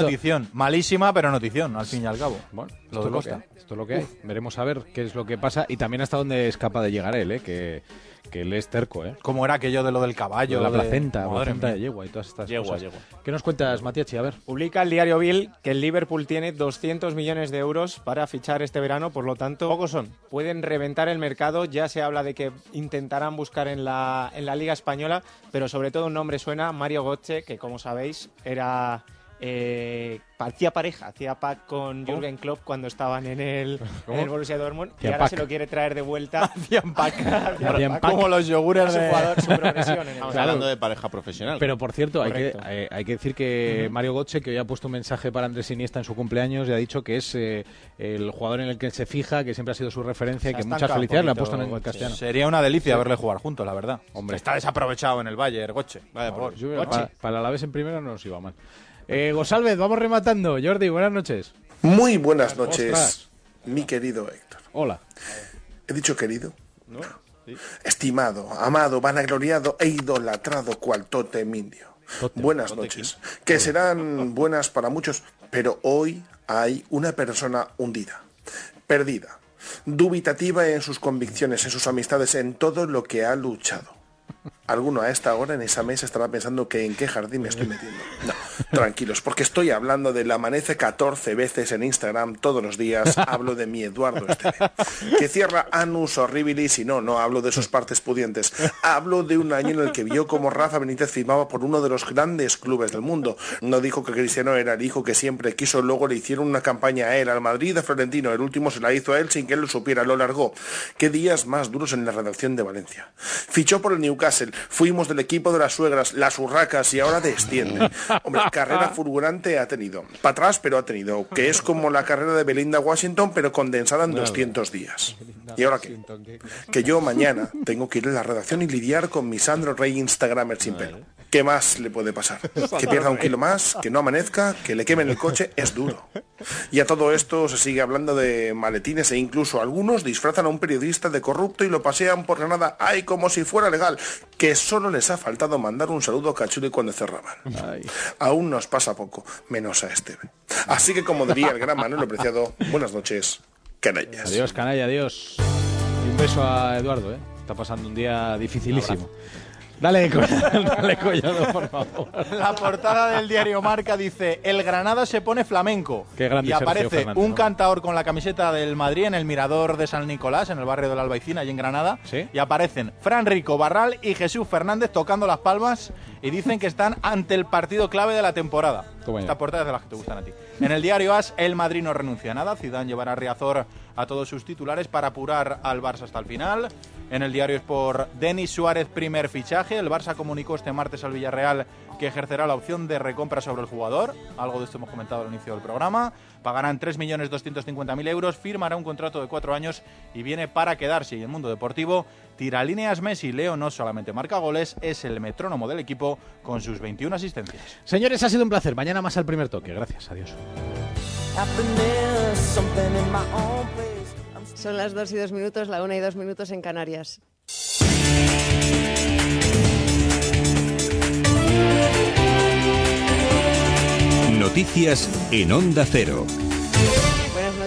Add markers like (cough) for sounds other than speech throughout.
Notición, malísima, pero notición, al fin y al cabo. Bueno, Lo esto de es lo que Costa. hay, esto es lo que hay. Veremos a ver qué es lo que pasa y también hasta dónde es capaz de llegar él, ¿eh? que, que él es terco. ¿eh? ¿Cómo era aquello de lo del caballo? de la de- placenta, Madre placenta mía. de yegua y todas estas Yegua, cosas. yegua. ¿Qué nos cuentas, Matiachi? A ver. Publica el diario Bill que el Liverpool tiene 200 millones de euros para fichar este verano, por lo tanto, Pocos son. pueden reventar el mercado. Ya se habla de que intentarán buscar en la, en la Liga Española, pero sobre todo un nombre suena, Mario Götze, que como sabéis era... Eh, hacía pareja, hacía pack con Jürgen Klopp cuando estaban en el, en el Borussia Dortmund y ahora pack. se lo quiere traer de vuelta. (laughs) Hacían pack. (laughs) Hacían pack. Como los yogures su de... jugador, su progresión en el (laughs) Estamos Claro. hablando de pareja profesional. Pero por cierto, hay que, hay que decir que Mario Götze, que hoy ha puesto un mensaje para Andrés Iniesta en su cumpleaños, y ha dicho que es eh, el jugador en el que se fija, que siempre ha sido su referencia y que ha muchas felicidades le ha puesto en Götze. castellano. Sería una delicia verle jugar juntos, la verdad. Hombre. Está desaprovechado en el Bayern, Goche. Vaya por Yo- Dios. para, para la vez en primera no nos iba mal. Eh, Gosalvez, vamos rematando. Jordi, buenas noches. Muy buenas noches, Ostras. mi querido Héctor. Hola. He dicho querido. Estimado, amado, vanagloriado e idolatrado cual tótem indio. Tótem, buenas noches. Que serán buenas para muchos, pero hoy hay una persona hundida, perdida, dubitativa en sus convicciones, en sus amistades, en todo lo que ha luchado. Alguno a esta hora en esa mesa estará pensando que en qué jardín me estoy metiendo. (laughs) No, tranquilos, porque estoy hablando del amanece 14 veces en Instagram todos los días. (laughs) Hablo de mi Eduardo Esteve, que cierra Anus Horribilis y no, no hablo de sus partes pudientes. Hablo de un año en el que vio como Rafa Benítez firmaba por uno de los grandes clubes del mundo. No dijo que Cristiano era el hijo que siempre quiso, luego le hicieron una campaña a él, al Madrid, a Florentino. El último se la hizo a él sin que él lo supiera, lo largó. Qué días más duros en la redacción de Valencia. Fichó por el Newcastle, fuimos del equipo de las suegras, las urracas y ahora desciende. Hombre, (laughs) carrera fulgurante ha tenido. Para atrás, pero ha tenido. Que es como la carrera de Belinda Washington, pero condensada en 200 días. ¿Y ahora qué? Que yo mañana tengo que ir a la redacción y lidiar con mi Sandro Rey Instagramer sin pelo. ¿Qué más le puede pasar? (laughs) Que pierda un kilo más, que no amanezca, que le quemen el coche, es duro. Y a todo esto se sigue hablando de maletines e incluso algunos disfrazan a un periodista de corrupto y lo pasean por Granada, ay, como si fuera legal, que solo les ha faltado mandar un saludo a Cachuli cuando cerraban. Aún nos pasa poco, menos a Esteve. Así que como diría el gran Manuel Preciado, buenas noches, canallas. Adiós, canalla, adiós. Y un beso a Eduardo, ¿eh? Está pasando un día dificilísimo. Dale, (laughs) Co- dale collado, por favor. La portada del diario Marca dice: El Granada se pone flamenco. Qué grande y aparece Fernández, un ¿no? cantador con la camiseta del Madrid en el mirador de San Nicolás, en el barrio de la Albaicín, allí en Granada. ¿Sí? Y aparecen Fran Rico Barral y Jesús Fernández tocando las palmas y dicen que están ante el partido clave de la temporada. Toma. Esta portada es de las que te gustan a ti. En el diario As, el Madrid no renuncia a nada. Zidane llevará a Riazor a todos sus titulares para apurar al Barça hasta el final. En el diario es por Denis Suárez, primer fichaje. El Barça comunicó este martes al Villarreal que ejercerá la opción de recompra sobre el jugador. Algo de esto hemos comentado al inicio del programa. Pagarán 3.250.000 euros, firmará un contrato de cuatro años y viene para quedarse. Y en el mundo deportivo, tira líneas Messi. Leo no solamente marca goles, es el metrónomo del equipo con sus 21 asistencias. Señores, ha sido un placer. Mañana más al primer toque. Gracias, adiós. Son las 2 y 2 minutos, la 1 y 2 minutos en Canarias. Noticias en Onda Cero.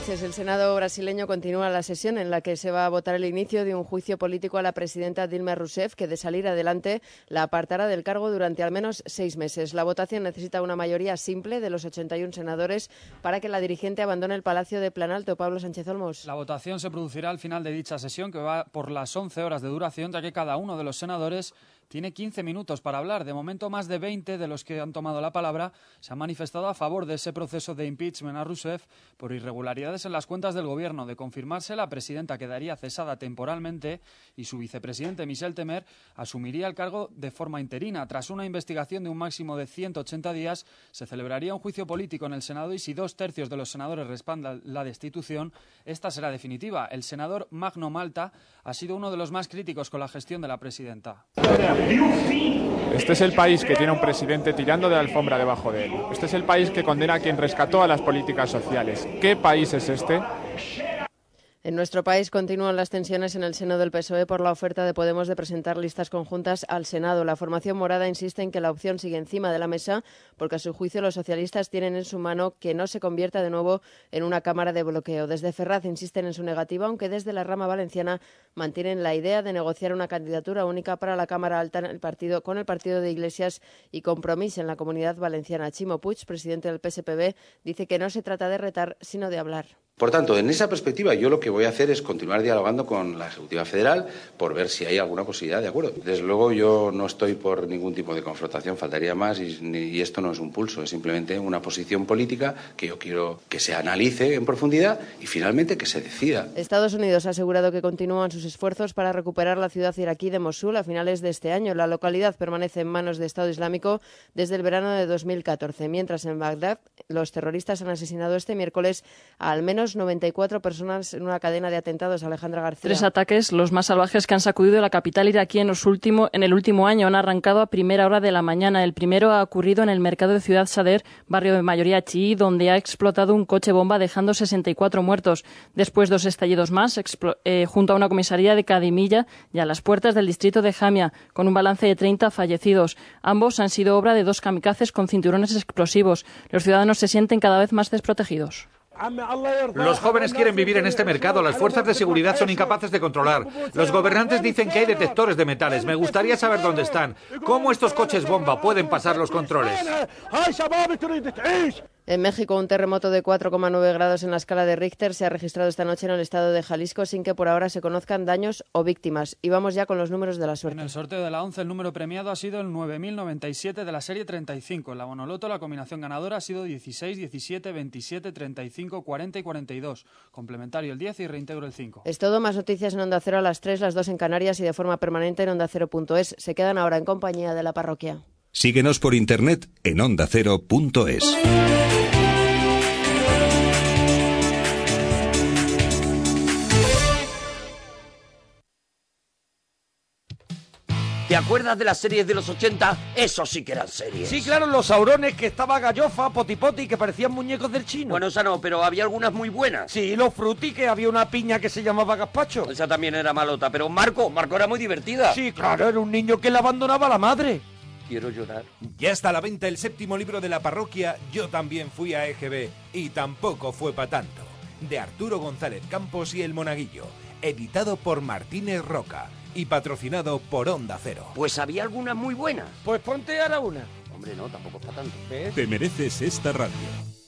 El Senado brasileño continúa la sesión en la que se va a votar el inicio de un juicio político a la presidenta Dilma Rousseff, que de salir adelante la apartará del cargo durante al menos seis meses. La votación necesita una mayoría simple de los 81 senadores para que la dirigente abandone el Palacio de Planalto. Pablo Sánchez Olmos. La votación se producirá al final de dicha sesión, que va por las 11 horas de duración, ya que cada uno de los senadores tiene 15 minutos para hablar. De momento, más de 20 de los que han tomado la palabra se han manifestado a favor de ese proceso de impeachment a Rousseff por irregularidades en las cuentas del gobierno. De confirmarse, la presidenta quedaría cesada temporalmente y su vicepresidente, Michel Temer, asumiría el cargo de forma interina. Tras una investigación de un máximo de 180 días, se celebraría un juicio político en el Senado y si dos tercios de los senadores respaldan la destitución, esta será definitiva. El senador Magno Malta ha sido uno de los más críticos con la gestión de la presidenta. Este es el país que tiene un presidente tirando de la alfombra debajo de él. Este es el país que condena a quien rescató a las políticas sociales. ¿Qué país es este? En nuestro país continúan las tensiones en el seno del PSOE por la oferta de Podemos de presentar listas conjuntas al Senado. La formación morada insiste en que la opción sigue encima de la mesa porque a su juicio los socialistas tienen en su mano que no se convierta de nuevo en una cámara de bloqueo. Desde Ferraz insisten en su negativa, aunque desde la rama valenciana mantienen la idea de negociar una candidatura única para la Cámara Alta en el partido, con el partido de Iglesias y Compromís en la comunidad valenciana. Chimo Puig, presidente del PSPB, dice que no se trata de retar, sino de hablar. Por tanto, en esa perspectiva, yo lo que voy a hacer es continuar dialogando con la Ejecutiva Federal por ver si hay alguna posibilidad de acuerdo. Desde luego, yo no estoy por ningún tipo de confrontación, faltaría más, y, esto no es un pulso, es simplemente una posición política que yo quiero que se analice en profundidad y finalmente que se decida. Estados Unidos ha asegurado que continúan sus esfuerzos para recuperar la ciudad iraquí de Mosul a finales de este año. La localidad permanece en manos de Estado Islámico desde el verano de 2014, mientras en Bagdad los terroristas han asesinado este miércoles a al menos 94 personas en una cadena de atentados. Alejandra García. Tres ataques, los más salvajes que han sacudido la capital iraquí en, los último, en el último año, han arrancado a primera hora de la mañana. El primero ha ocurrido en el mercado de Ciudad Sader, barrio de mayoría chií, donde ha explotado un coche bomba dejando 64 muertos. Después dos estallidos más, eh, junto a una comisaría de Cadimilla y a las puertas del distrito de Jamia, con un balance de 30 fallecidos. Ambos han sido obra de dos kamikazes con cinturones explosivos. Los ciudadanos se sienten cada vez más desprotegidos. Los jóvenes quieren vivir en este mercado, las fuerzas de seguridad son incapaces de controlar. Los gobernantes dicen que hay detectores de metales. Me gustaría saber dónde están. ¿Cómo estos coches bomba pueden pasar los controles? En México, un terremoto de 4,9 grados en la escala de Richter se ha registrado esta noche en el estado de Jalisco sin que por ahora se conozcan daños o víctimas. Y vamos ya con los números de la suerte. En el sorteo de la 11, el número premiado ha sido el 9097 de la serie 35. En la Bonoloto, la combinación ganadora ha sido 16, 17, 27, 35, 40 y 42. Complementario el 10 y reintegro el 5. Es todo. Más noticias en Onda Cero a las 3, las 2 en Canarias y de forma permanente en OndaCero.es. Se quedan ahora en compañía de la parroquia. Síguenos por internet en ondacero.es. ¿Te acuerdas de las series de los 80? Eso sí que eran series. Sí, claro, los saurones que estaba gallofa, potipoti, que parecían muñecos del chino. Bueno, esa no, pero había algunas muy buenas. Sí, los fruti, que había una piña que se llamaba gazpacho. Esa también era malota, pero Marco, Marco era muy divertida. Sí, claro, era un niño que le abandonaba a la madre. Quiero llorar. Ya está a la venta el séptimo libro de la parroquia Yo también fui a EGB y tampoco fue para tanto. De Arturo González Campos y El Monaguillo. Editado por Martínez Roca y patrocinado por Onda Cero. Pues había algunas muy buenas. Pues ponte ahora una. Hombre, no, tampoco para tanto. ¿Ves? Te mereces esta radio.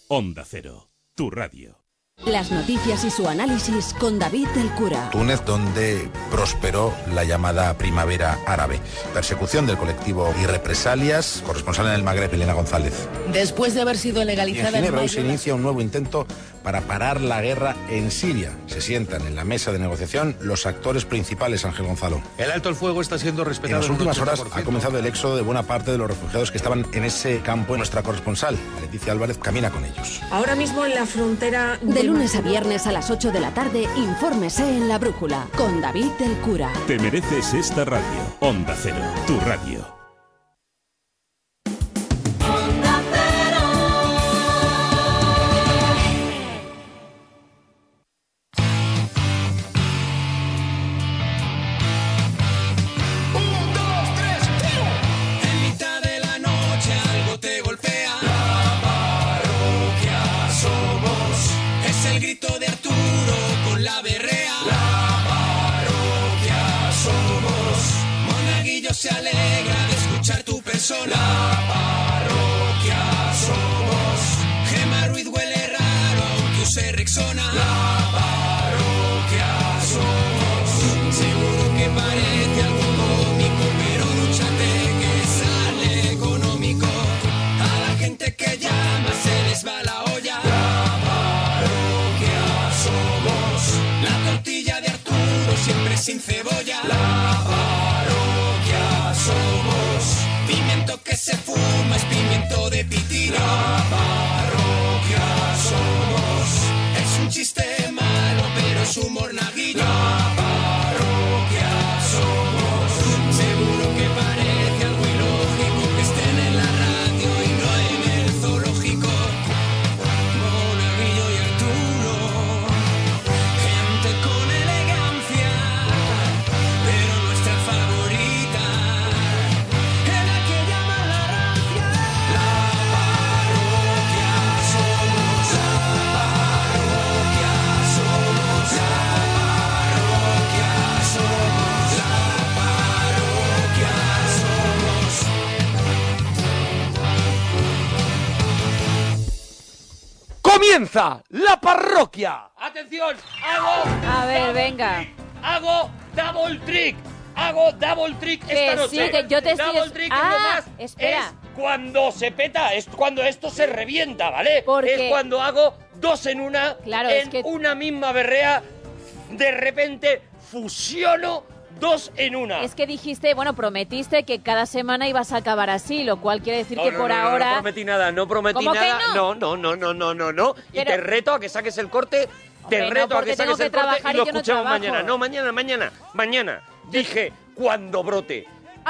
Onda Cero, tu radio. Las noticias y su análisis con David del Cura. Túnez, donde prosperó la llamada primavera árabe. Persecución del colectivo y represalias. Corresponsal en el Magreb, Elena González. Después de haber sido Y en legalizada Ginebra hoy mayo se inicia un nuevo intento para parar la guerra en Siria. Se sientan en la mesa de negociación los actores principales, Ángel Gonzalo. El alto el fuego está siendo En respetado. las en un últimas horas 80%. ha comenzado el éxodo de buena parte de los refugiados que estaban en ese campo. Nuestra corresponsal, Leticia Álvarez, camina con ellos. Ahora mismo en la frontera De lunes a viernes a las 8 de la tarde, infórmese en La Brújula con David del Cura. Te mereces esta radio. Onda Cero, tu radio. Comienza la parroquia. Atención, hago. A ver, venga. Hago double trick. Hago double trick Que esta sí, noche. que yo te estoy- Double trick es Ah, lo más. espera. Es cuando se peta, es cuando esto se revienta, ¿vale? Porque- Es cuando hago dos en una, Claro, en es que- una misma berrea, de repente fusiono dos en una. Es que dijiste, bueno, prometiste que cada semana ibas a acabar así, lo cual quiere decir No, que no, por no, ahora... No, prometí nada, no prometí ¿Cómo que nada. no? no, no, no, no, no, no. Y te reto a que saques el corte. Te Hombre, reto a que saques que el corte y lo escuchamos mañana. No, mañana, mañana, mañana. Dije cuando brote.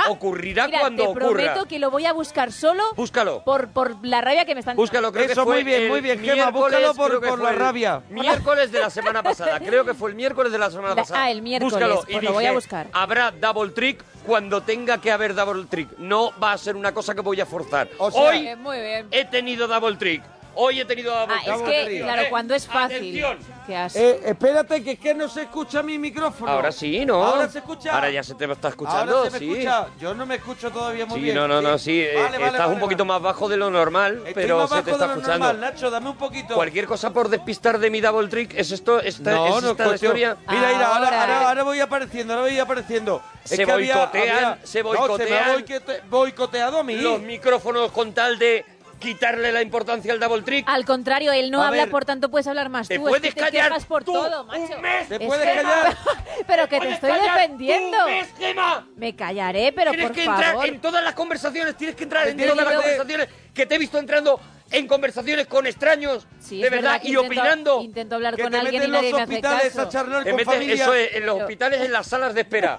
Ocurrirá Ah, Mira, cuando te ocurra. prometo que lo voy a buscar solo Búscalo. por, por la rabia que me están Búscalo, creo que Eso, fue muy bien, el muy bien, Gemma, miércoles, búscalo por- que por la rabia. Miércoles de la semana pasada, creo que fue el miércoles de la semana La- pasada. ah, el miércoles, Búscalo pues y lo dije, voy a buscar. habrá double trick cuando tenga que haber double trick. No va a ser una cosa que voy a forzar. sea- Hoy Eh, muy bien. he tenido double trick. Hoy he tenido double Ah, es que, trick. claro, Eh, cuando es fácil. Has- Eh, espérate, que es que no se escucha mi micrófono. Ahora sí, ¿no? Ahora se escucha. Ahora ya se te está escuchando, Ahora se me sí. escucha. Yo no me escucho todavía muy Sí, bien. no, no, no, sí. eh, Vale, vale, estás vale, un poquito más bajo de lo normal, Estoy pero más se bajo te está de lo escuchando. normal, Nacho, dame un poquito. Cualquier cosa por despistar de mi double trick, ¿es esto? Esta, no, ¿Es no, esta historia? Mira, mira, ahora, Ahora. ahora, ahora voy apareciendo, ahora voy apareciendo. Se es que había- boicotean, había- se No, se me boicotean. ha boicoteado a mí. Los micrófonos con tal de quitarle la importancia al double trick. Al contrario, él no A habla, ver, por tanto puedes hablar más ¿te tú. es puedes que te callar por tú todo, macho. ¿Te Es puedes callar? (laughs) pero que te ¿Puedes estoy defendiendo. Gema? Me callaré, pero tienes por que favor. entrar en todas las conversaciones, tienes que entrar en todas las conversaciones que te he visto entrando en conversaciones con extraños, Sí, de verdad, que y intento- opinando. Intento hablar Que con te alguien y meten los nadie me hace hospitales caso. a charlar Te con familia. eso es, en los hospitales, en las salas de espera.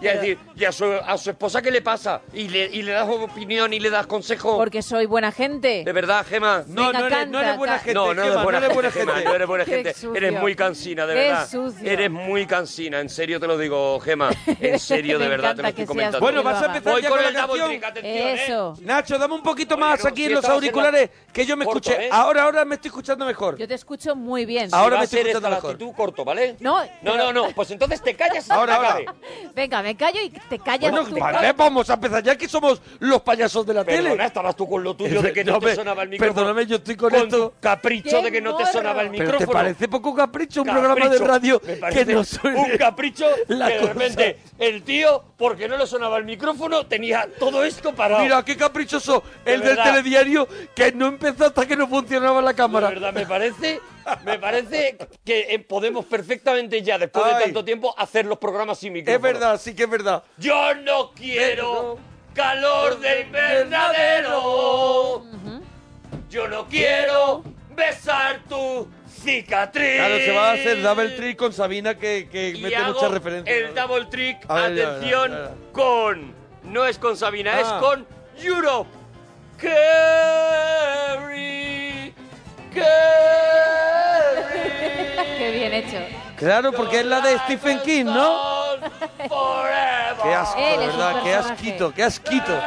Y a decir, ¿y a su, a su esposa qué le pasa? Y le, y le das opinión y le das consejo. Porque soy buena gente. De verdad, Gema. No, Venga, no eres, no canta, eres buena gente, No, no eres buena, eres buena gente, no eres buena gente. Eres muy cansina, de verdad. sucio. Eres muy cansina, en serio te lo digo, Gema. En (laughs) serio, de verdad, te lo estoy comentando. Bueno, vas a empezar ya con con el ¿eh? Eso. Nacho, dame un poquito más no, aquí en los auriculares, que yo me Corto, escuche. ¿eh? Ahora, ahora me estoy escuchando mejor. Yo te escucho muy bien. Si Ahora va me a estoy ser esta escuchando la mejor. actitud corto, ¿vale? No, No, pero- no, no, pues entonces te callas Ahora, ahora. Venga, me callo y te callas Bueno, tú. vale, vamos a empezar ya que somos los payasos de la Perdona, tele. estabas tú con lo tuyo de que no, No, te me- sonaba el micrófono. Perdóname, yo estoy con, con esto. tu capricho ¡Qué de que no te sonaba el Pero micrófono. ¿te parece poco capricho un Capricho. programa de radio Me que parece no suene un capricho (laughs) la que de cosa? repente el tío, porque no le sonaba el micrófono, tenía todo esto parado. Mira, qué caprichoso el del verdad. telediario que no empezó hasta que no funcionaba la cámara. verdad, me parece, me parece que eh, podemos perfectamente ya, después Ay. de tanto tiempo, hacer los programas sin micrófono. Es verdad, sí que es verdad. Yo no quiero calor de invernadero. Yo no quiero besar tu cicatriz. Claro, se va a hacer double trick con Sabina que, que Y mete hago muchas referencias. El double trick, ver, atención, con. No es con Sabina, Ah. es con Europe. Carry. Carry. Qué bien hecho. Claro, porque es la de Stephen King, ¿no? Qué asco, Él de es un verdad, qué personaje. asquito, qué asquito.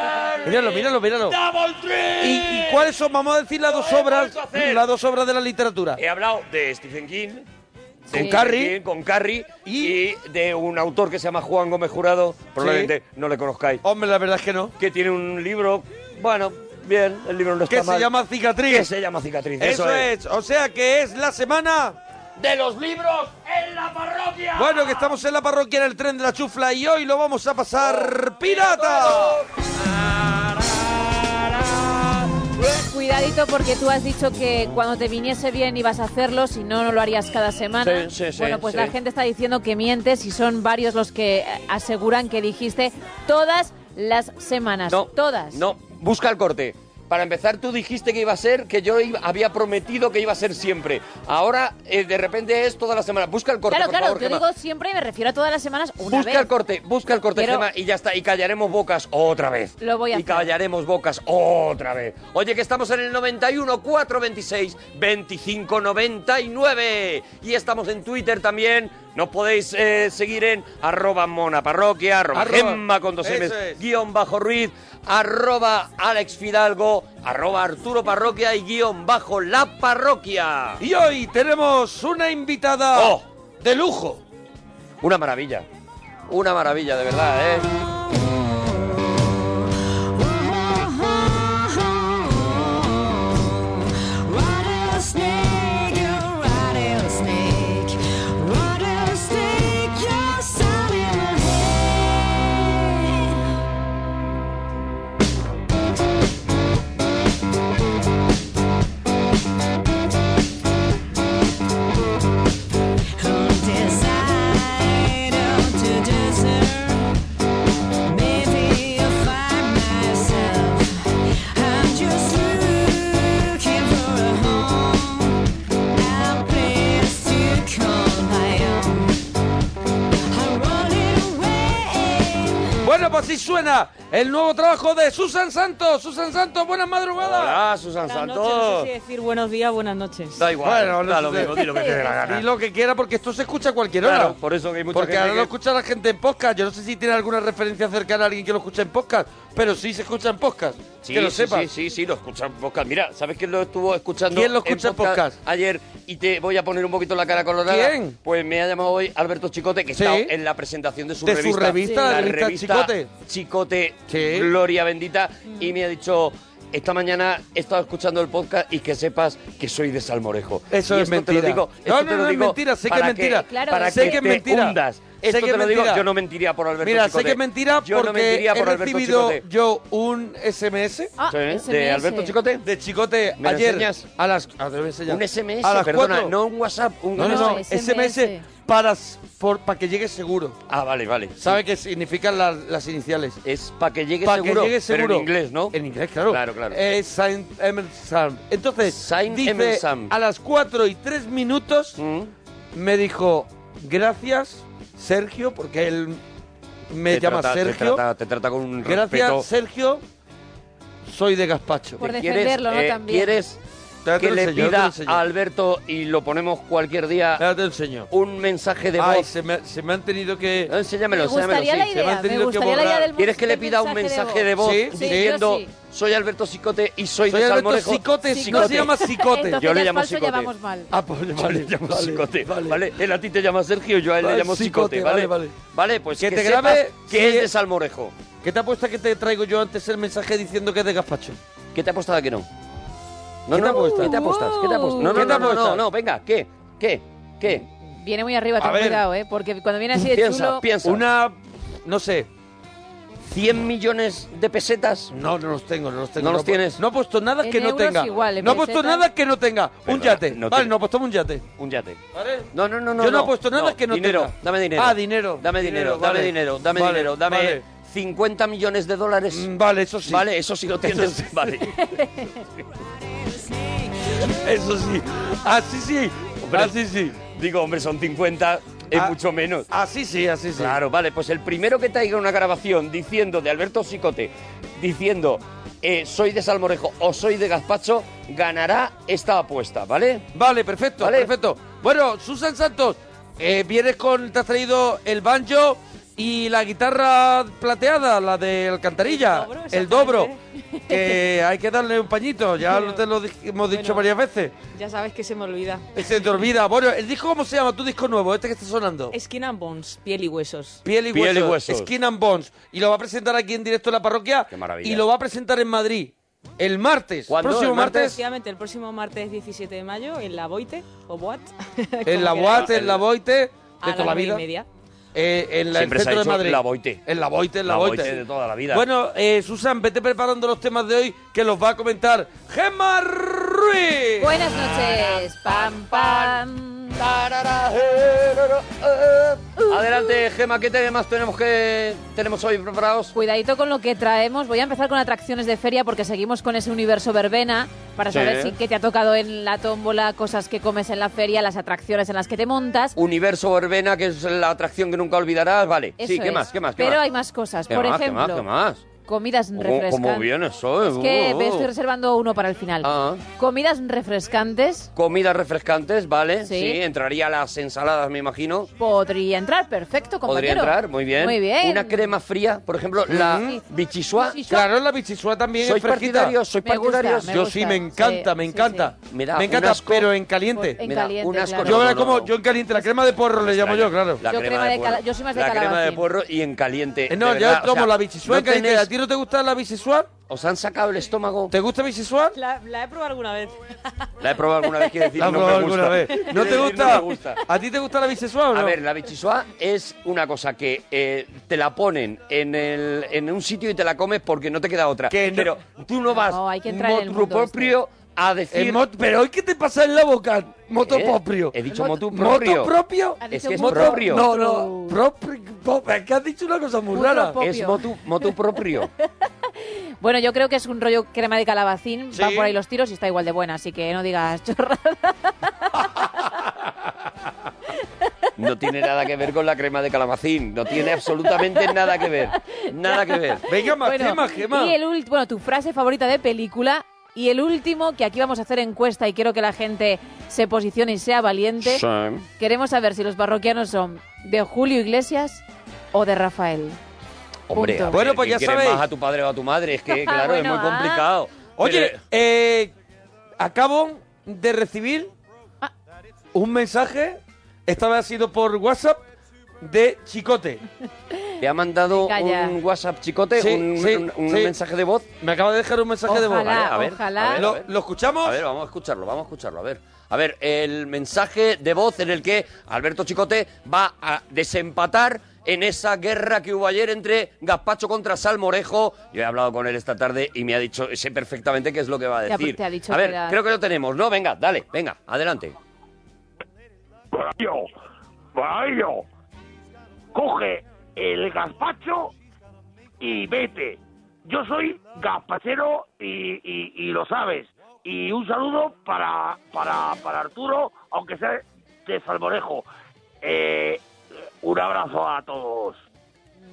Míralo, míralo, míralo. Double. ¿Y, y cuáles son, vamos a decir, las dos Lo he obras, vuelto a hacer. las dos obras de la literatura? He hablado de Stephen King. de Con Stephen Carrie. King, con Carrie Y- y, de un autor que se llama Juan Gómez Jurado, probablemente no le conozcáis, Hombre, la verdad es que no. que tiene un libro, bueno, bien, el libro no está Que se mal, llama Cicatriz. que se llama Cicatriz. Eso es. O sea que es la semana. De los libros en la parroquia. Bueno, que estamos en la parroquia en el tren de la chufla y hoy lo vamos a pasar pirata. Cuidadito porque tú has dicho que cuando te viniese bien ibas a hacerlo, si no, no lo harías cada semana. Sí, sí, sí, bueno, pues sí. la gente está diciendo que mientes y son varios los que aseguran que dijiste todas las semanas. No, todas. No, busca el corte. Para empezar, tú dijiste que iba a ser, que yo iba- había prometido que iba a ser siempre. Ahora, eh, de repente es toda la semana. Busca el corte, Claro, por claro, favor, yo Gemma. digo siempre y me refiero a todas las semanas una Busca vez. el corte, busca el corte, Gemma, y ya está. Y callaremos bocas otra vez. Lo voy a Y hacer. callaremos bocas otra vez. Oye, que estamos en el 91 426 25 99. Y estamos en Twitter también. Nos podéis eh, seguir en arroba monaparroquia, arroba, Arroba. gemma con dos es. guion bajo Ruiz, arroba Alex Fidalgo, arroba Arturo Parroquia y guion bajo la parroquia. Y hoy tenemos una invitada Oh. de lujo. Una maravilla. Una maravilla, de verdad, ¿eh? Pues así suena el nuevo trabajo de Susan Santos. Susan Santos, buenas madrugadas. Hola, Susan Buenas noches, no sé si decir buenos días, buenas noches. Da igual, Bueno, da no lo sé. mismo, di lo que te dé la gana. (laughs) Di lo que quiera porque esto se escucha a cualquier hora. Claro, por eso que hay mucha Porque gente ahora lo que- escucha la gente en podcast. Yo no sé si tiene alguna referencia cercana a alguien que lo escucha en podcast, pero sí se escucha en podcast. Sí, que lo sí, sepas. Sí, sí, sí, lo escuchan en podcast. Mira, ¿sabes quién lo estuvo escuchando? ¿Quién lo escucha en podcast? Ayer, y te voy a poner un poquito la cara colorada. ¿Quién? Pues me ha llamado hoy Alberto Chicote, que Sí. está en la presentación de su De su revista. revista, la revista Chicote. Chicote, Sí. Gloria Bendita, y me ha dicho... Esta mañana he estado escuchando el podcast y que sepas que soy de Salmorejo. Eso Y es esto mentira. Te lo digo, No, no, no es mentira, sé que es mentira. Claro, para sé que, que es te mentira. hundas. Sé Esto que te es lo digo, yo no mentiría por Alberto Mira, Chicote. sé que es mentira Yo no porque mentiría por he Alberto recibido Chicote. yo un SMS Ah, Sí, ¿De SMS. Alberto Chicote? de Chicote ¿Me lo ayer enseñas? a las te lo voy a enseñar. Un SMS, a las perdona, cuatro. no un WhatsApp, un No, no, no, SMS, SMS. para, por, para que llegue seguro. Ah, vale, vale. ¿Sabe qué significan las, las iniciales? Es para que llegue Para seguro, que llegue pero seguro. en inglés, ¿no? En inglés, claro. Claro, claro. Eh, Saint Emerson. Entonces, Saint dice, Emerson. a las 4 y 3 minutos Mm. me dijo, gracias, Sergio, porque él me Te llama trata- Te Sergio. trata, te trata con un Gracias, respeto. Sergio, soy de Gazpacho. Por ¿Quieres, defenderlo, ¿no? eh, También. ¿Quieres que le pida a Alberto y lo ponemos cualquier día un mensaje de Ay, voz? se me, se me han tenido que... Enséñamelo, Me gustaría enséñamelo, la sí. se me idea, han me tenido que gustaría la idea borrar. del ¿Quieres que le pida un mensaje de voz, Sí, Sí, diciendo yo sí. Soy Alberto Cicote y soy, Soy de Alberto Salmorejo? Cicote, Cicote. no se llama Cicote. Entonces Yo le llamo falso, Cicote. ya vamos mal. Ah, pues Yo vale, le llamo vale, Cicote, vale. ¿vale? Él a ti te llama Sergio, yo a él Vale, le llamo Cicote, Cicote, ¿vale? vale, vale. Vale, pues Que que, te sepas grabe que si es de Salmorejo. ¿Qué te apuesta que te traigo yo antes el mensaje diciendo que es de Gazpacho? ¿Qué te ha apostado que no? No, ¿Qué te no, apuestas? ¿Qué te apuestas? ¿Qué te apuestas? No, ¿Qué no, te no, no, no, no, venga, ¿qué? ¿Qué? ¿Qué? Viene muy arriba, ten cuidado, ¿eh? Porque cuando viene así de Piensa, chulo... piensa. Una, no sé, 100 millones de pesetas. no, no los tengo, no los tengo. ¿No los tienes? No he puesto nada En que no euros tenga. igual, en no he puesto pesetas. nada que no tenga. un Perdona, yate. no vale, tiene- no, pues toma un yate. Un yate. ¿Vale? No, no, no, no. Yo no he puesto nada que no dinero, tenga. Dame dinero. Ah, dinero. Dame dinero, Dinero, dame vale. dinero, dame Vale, dinero, dame vale. 50 millones de dólares. Mm, Vale, eso sí. Vale, eso sí lo tienes. Vale. Eso sí. Así sí. Hombre. Así sí. Digo, hombre, son 50, es Ah, mucho menos. Así sí, así sí. Claro, vale, pues el primero que traiga una grabación diciendo de Alberto Sicote, diciendo eh, soy de Salmorejo o soy de Gazpacho, ganará esta apuesta, ¿vale? Vale, perfecto, Vale. perfecto. Bueno, Susan Santos, eh, vienes con, te has traído el banjo y la guitarra plateada, la de Alcantarilla, el dobro, que (laughs) hay que darle un pañito, ya lo- te lo hemos dicho Bueno. varias veces. Ya sabes que se me olvida. Se te olvida. Bueno, el disco, ¿cómo se llama? Tu disco nuevo, este que está sonando. Skin and Bones, piel y huesos. Piel y, Piel y huesos, huesos. Skin and Bones. Y lo va a presentar aquí en directo en la parroquia. Qué maravilla. Y lo va a presentar en Madrid. El martes. ¿Cuándo? Próximo ¿El martes? Efectivamente, el próximo martes 17 de mayo en la Boite, o Boat. (laughs) En la UAT, en la Boite, de a toda la y vida. media. Eh, en la, el Siempre se ha centro de Madrid. la Boite. En la Boite, en la, La Boite. Boite de toda la vida. Bueno, eh, Susan, vete preparando los temas de hoy que los va a comentar Gemma Ruiz. Buenas noches. Pam, pam. Adelante, Gema, ¿qué temas tenemos que tenemos hoy preparados? Cuidadito con lo que traemos. Voy a empezar con atracciones de feria porque seguimos con ese universo verbena para Sí. saber si qué te ha tocado en la tómbola, cosas que comes en la feria, las atracciones en las que te montas. Universo Verbena, que es la atracción que nunca olvidarás. Vale, sí, ¿qué es. más? ¿Qué más? ¿Qué Pero más? hay más cosas. ¿Qué Por más? ¿Qué ejemplo, más? ¿Qué más? Comidas ¿Cómo, refrescantes. cómo viene eso? Es que Uh, me uh. estoy reservando uno para el final. Ah. Comidas refrescantes Comidas refrescantes, ¿vale? Sí. Sí. entraría las ensaladas, me imagino. podría entrar, perfecto, Podría entrar, muy bien. Muy bien. Una crema fría, por ejemplo, la Sí. bichisua. Claro, la bichisua también ¿Sois es gusta, partidarios? me Yo sí, me encanta, Sí, me encanta. sí. Me da Me encanta, asco. pero en caliente. En Me da caliente, un asco. claro. Yo No, como no. yo en caliente, la crema de porro le llamo yo, claro. La Yo crema, crema de yo soy más de La crema de puerro y en caliente. Eh, no, yo verdad, o tomo sea, la bichisua en ¿no caliente. Tenéis- ¿A ti no te gusta la bichisua? ¿Os han sacado el estómago? ¿Te gusta bichisua? La, la he probado alguna vez. La he probado alguna vez, quiere decir La no has me probado gusta. alguna vez. ¿No Quiere te decir, gusta? No me gusta. ¿A ti te gusta la bichisua o no? A ver, la bichisua es una cosa que eh, te la ponen en, el, en un sitio y te la comes porque no te queda otra. Que no- Pero tú no vas No, hay que entrar en el motu este. propio a decir... mot- pero hoy qué te pasa en la boca, moto ¿Eh? propio. He dicho motu ¿Moto propio. propio? Ha Es que es moto- propio. No, no, propio. Es que has dicho una cosa muy Moto rara. propio. Es motu, motu propio. (laughs) Bueno, yo creo que es un rollo crema de calabacín. Sí. Van por ahí los tiros y está igual de buena, así que no digas chorradas. (laughs) No tiene nada que ver con la crema de calabacín. No tiene absolutamente nada que ver. Nada que ver. Venga, más Bueno, Gema, Gema. Y el ult- bueno, tu frase favorita de película. Y el último, que aquí vamos a hacer encuesta y quiero que la gente se posicione y sea valiente. Sí. Queremos saber si los parroquianos son de Julio Iglesias o de Rafael. Hombre, ver, Bueno, pues ¿quién ya más a tu padre o a tu madre? Es que, (laughs) claro, Bueno, es muy ah. complicado. Oye, Pero- eh, acabo de recibir Ah. un mensaje, esta vez ha sido por WhatsApp, de Chicote. (laughs) ¿te ha mandado Calla. un WhatsApp chicote? Sí, un sí, un- un sí. mensaje de voz? Me acaba de dejar un mensaje de voz. Ojalá, Vale, a ver, ojalá. a ver, a ¿Lo, ver. lo escuchamos? A ver, vamos a escucharlo, vamos a escucharlo, a ver. A ver, el mensaje de voz en el que Alberto Chicote va a desempatar en esa guerra que hubo ayer entre Gazpacho contra Salmorejo. Yo he hablado con él esta tarde y me ha dicho, sé perfectamente qué es lo que va a Ya, decir. te ha dicho a ver, que era- creo que lo tenemos, ¿no? Venga, dale, venga, adelante. Mario, Mario, coge el gazpacho y vete. Yo soy gazpachero y, y, y lo sabes. Y un saludo para, para, para Arturo, aunque sea de Salmorejo. Eh, un abrazo a todos.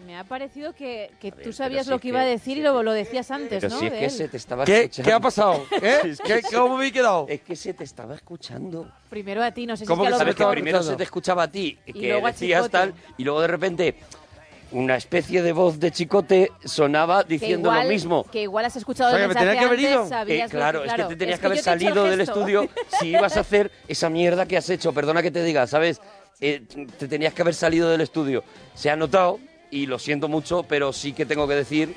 Me ha parecido que, que ver, tú sabías si lo que iba a decir y lo, lo decías antes, Pero ¿no? si es que él. se te estaba ¿Qué, escuchando. ¿Qué ha pasado? (laughs) ¿Eh? Es que ¿Qué- se- ¿Cómo me he quedado? Es que se te estaba escuchando. Primero a ti, no sé si ¿Cómo es que que Sabes que primero escuchando? se te escuchaba a ti, Y que decías tal, y luego de repente una especie de voz de chicote sonaba diciendo igual- lo mismo. Que igual has escuchado O sea, el mensaje que haber antes, ido. sabías Eh, lo claro, es que te tenías que haber salido del estudio si (laughs) ibas a hacer esa mierda que has hecho. Perdona que te diga, ¿sabes? Eh, te tenías que haber salido del estudio. Se ha notado, y lo siento mucho, pero sí que tengo que decir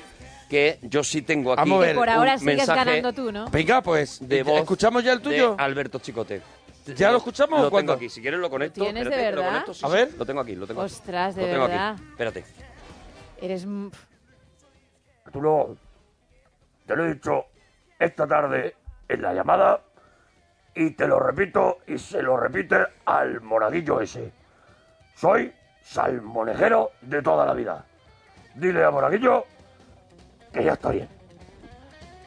que yo sí tengo aquí Vamos a ver. Por ahora un sigues mensaje ganando tú, ¿no? Venga, pues, de voz ¿escuchamos ya el tuyo? de Alberto Chicote. ¿Ya lo escuchamos Lo o cuándo? tengo aquí. Si quieres lo conecto. tienes de lo verdad? conecto, sí, A sí, ver. Lo tengo aquí, lo tengo aquí. Ostras, de Lo tengo verdad. aquí. Espérate. Eres... m- Arturo, te lo he dicho esta tarde en la llamada y te lo repito y se lo repite al monaguillo ese. Soy salmonejero de toda la vida. Dile a monaguillo que ya está bien.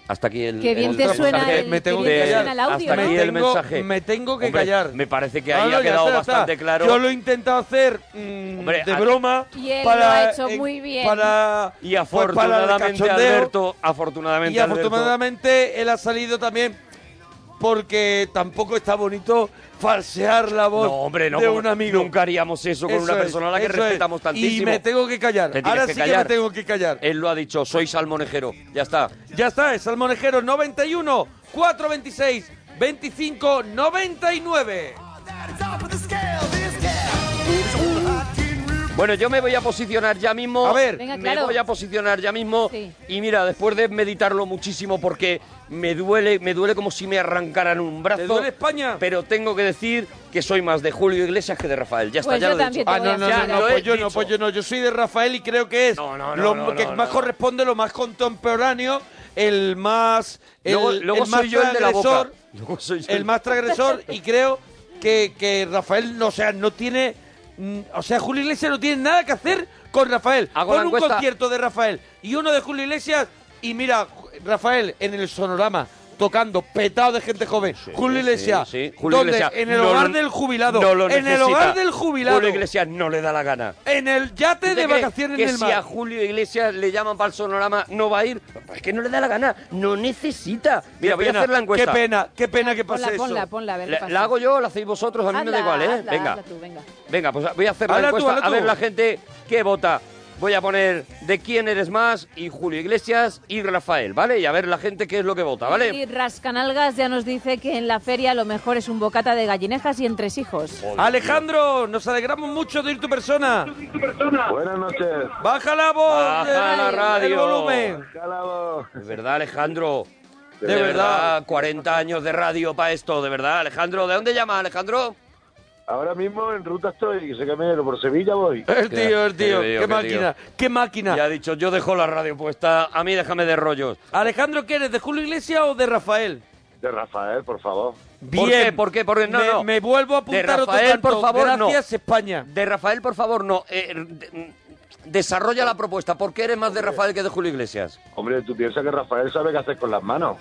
Hasta aquí el. Qué bien el te mensaje suena el- me tengo qué bien que te suena el audio, Hasta aquí ¿no? el Tengo- mensaje. me tengo que Hombre, callar. Me parece que Ah, ahí no, ha ya quedado está, ya está. bastante claro. Yo lo he intentado hacer mm, Hombre, de a- broma. Y él para, lo ha hecho eh, muy bien. Para, Y pues, para el afortunadamente, cachondeo. Alberto, afortunadamente, Y Alberto, afortunadamente él ha salido también porque tampoco está bonito falsear la voz No, hombre, no, de un amigo. Nunca haríamos eso con Eso una es, persona a la que es. respetamos tantísimo. Y me tengo que callar. Te Ahora que sí que callar. me tengo que callar. Él lo ha dicho, soy salmonejero. Ya está. Ya está, es Salmonejero 91 426 25 99. Bueno, yo me voy a posicionar ya mismo. A ver. Venga, me voy a posicionar ya mismo. Sí. Y mira, después de meditarlo muchísimo, porque me duele, me duele como si me arrancaran un brazo. ¿Te duele España? Pero tengo que decir que soy más de Julio Iglesias que de Rafael. Ya está, Pues ya yo lo he dicho. Ah, no, no, no, no, pues yo no, pues yo no, yo soy de Rafael y creo que es No, no, lo no, que no, más no. corresponde, lo más contemporáneo, el más el, Luego, luego el más soy yo el de la boca. transgresor, (laughs) Luego soy yo el más transgresor (laughs) y creo que, que Rafael no, o sea, no tiene mm, o sea, Julio Iglesias no tiene nada que hacer con Rafael. Hago Pon un encuesta. concierto de Rafael y uno de Julio Iglesias y mira, Rafael en el sonorama tocando, petado de gente joven. Julio Iglesias, sí, Julio ¿dónde? Iglesias En el no hogar lo- del jubilado. no lo en el hogar del jubilado. Julio Iglesias no le da la gana. En el yate ¿Tú te de vacaciones que en el si mar. a Julio Iglesias le llaman para el sonorama no va a ir? Es que no le da la gana, no necesita. Mira, Qué voy pena, a hacer la encuesta. Qué pena, qué pena que pase Ponla, eso. ponla, ponla, a ver ¿La, hago yo la hacéis vosotros? A mí me da Hazla, igual, ¿eh? hazla, venga. hazla tú, venga. Venga, pues voy a hacer la Hazla tú, encuesta. hazla a ver tú. la gente qué vota. Voy a poner de quién eres más y Julio Iglesias y Rafael, ¿vale? Y a ver la gente qué es lo que vota, ¿vale? Y Rascanalgas ya nos dice que en la feria lo mejor es un bocata de gallinejas y entresijos. Alejandro, nos alegramos mucho de ir tu persona. Buenas noches. Baja la voz, Baja la radio. el volumen. De verdad, Alejandro. De, De verdad, 40 años de radio para esto, de verdad. Alejandro, ¿de dónde llamas, Alejandro? Ahora mismo en ruta estoy, ese camino, por Sevilla voy. El tío, el tío, Qué qué, tío, qué máquina, qué máquina. Ya ha dicho, yo dejo la radio puesta, a mí déjame de rollos. Alejandro, ¿qué eres, de Julio Iglesias o de Rafael? De Rafael, por favor. ¿Por qué? ¿Por qué? Porque no, me, no. me vuelvo a De apuntar otro Rafael, tanto. por favor, no. Gracias, España. De Rafael, por favor, no. Eh, de- desarrolla la propuesta. ¿Por qué eres más de Rafael que de Julio Iglesias? Hombre, tú piensas que Rafael sabe qué hacer con las manos.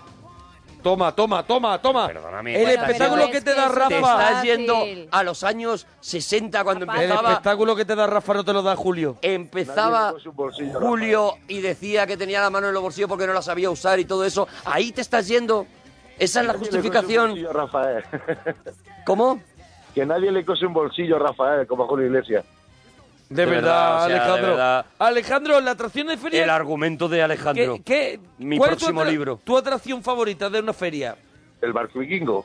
Toma, toma, toma, toma. Perdóname. El Bueno, espectáculo que te da Te Rafa. estás yendo a los años 60 cuando El empezaba. espectáculo que te da Rafa no te lo da Julio. Empezaba Julio y decía que tenía la mano en los bolsillos porque no la sabía usar y todo eso. Ahí te estás yendo. Esa es la Nadie le cose un justificación. bolsillo a Rafael. ¿Cómo? Que nadie le cose un bolsillo a Rafael, como a Julio Iglesias. De, De verdad, verdad, o sea, de Alejandro. verdad. Alejandro, la atracción de feria. El argumento de Alejandro. ¿Qué, qué- Mi cuál es tu próximo atra- libro. ¿Tu atracción favorita de una feria? El barco vikingo,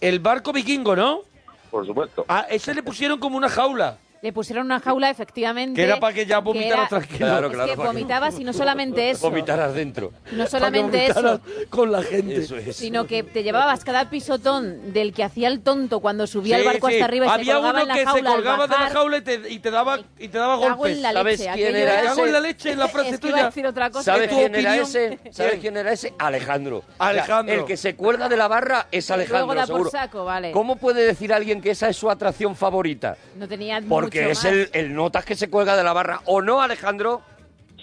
El barco vikingo, ¿no? por supuesto. A ese le pusieron como una jaula. Le pusieron una jaula, efectivamente. Que era para que ya que vomitara era- tranquilo. Claro, es claro, que para que- vomitabas y no solamente eso. Vomitarás dentro. No solamente eso, con la gente. Eso es. sino que te llevabas cada pisotón del que hacía el tonto cuando subía Sí, el barco sí. hasta arriba y Había se colgaba uno en la que jaula se al colgaba de la jaula y te, y te daba, y te daba Cago golpes. en la ¿Sabes leche, quién era era- Me cago ese? en la leche en la frase Es que tuya. decir otra cosa. ¿Sabes quién era opinión? ese? ¿Sabes ¿Quién? quién era ese? Alejandro. Alejandro. el que se cuelga de la barra es Alejandro, Luego da por seguro. saco, vale. ¿Cómo puede decir alguien que esa es su atracción favorita? No tenía Porque mucho es el, el notas que se cuelga de la barra. ¿O no, Alejandro?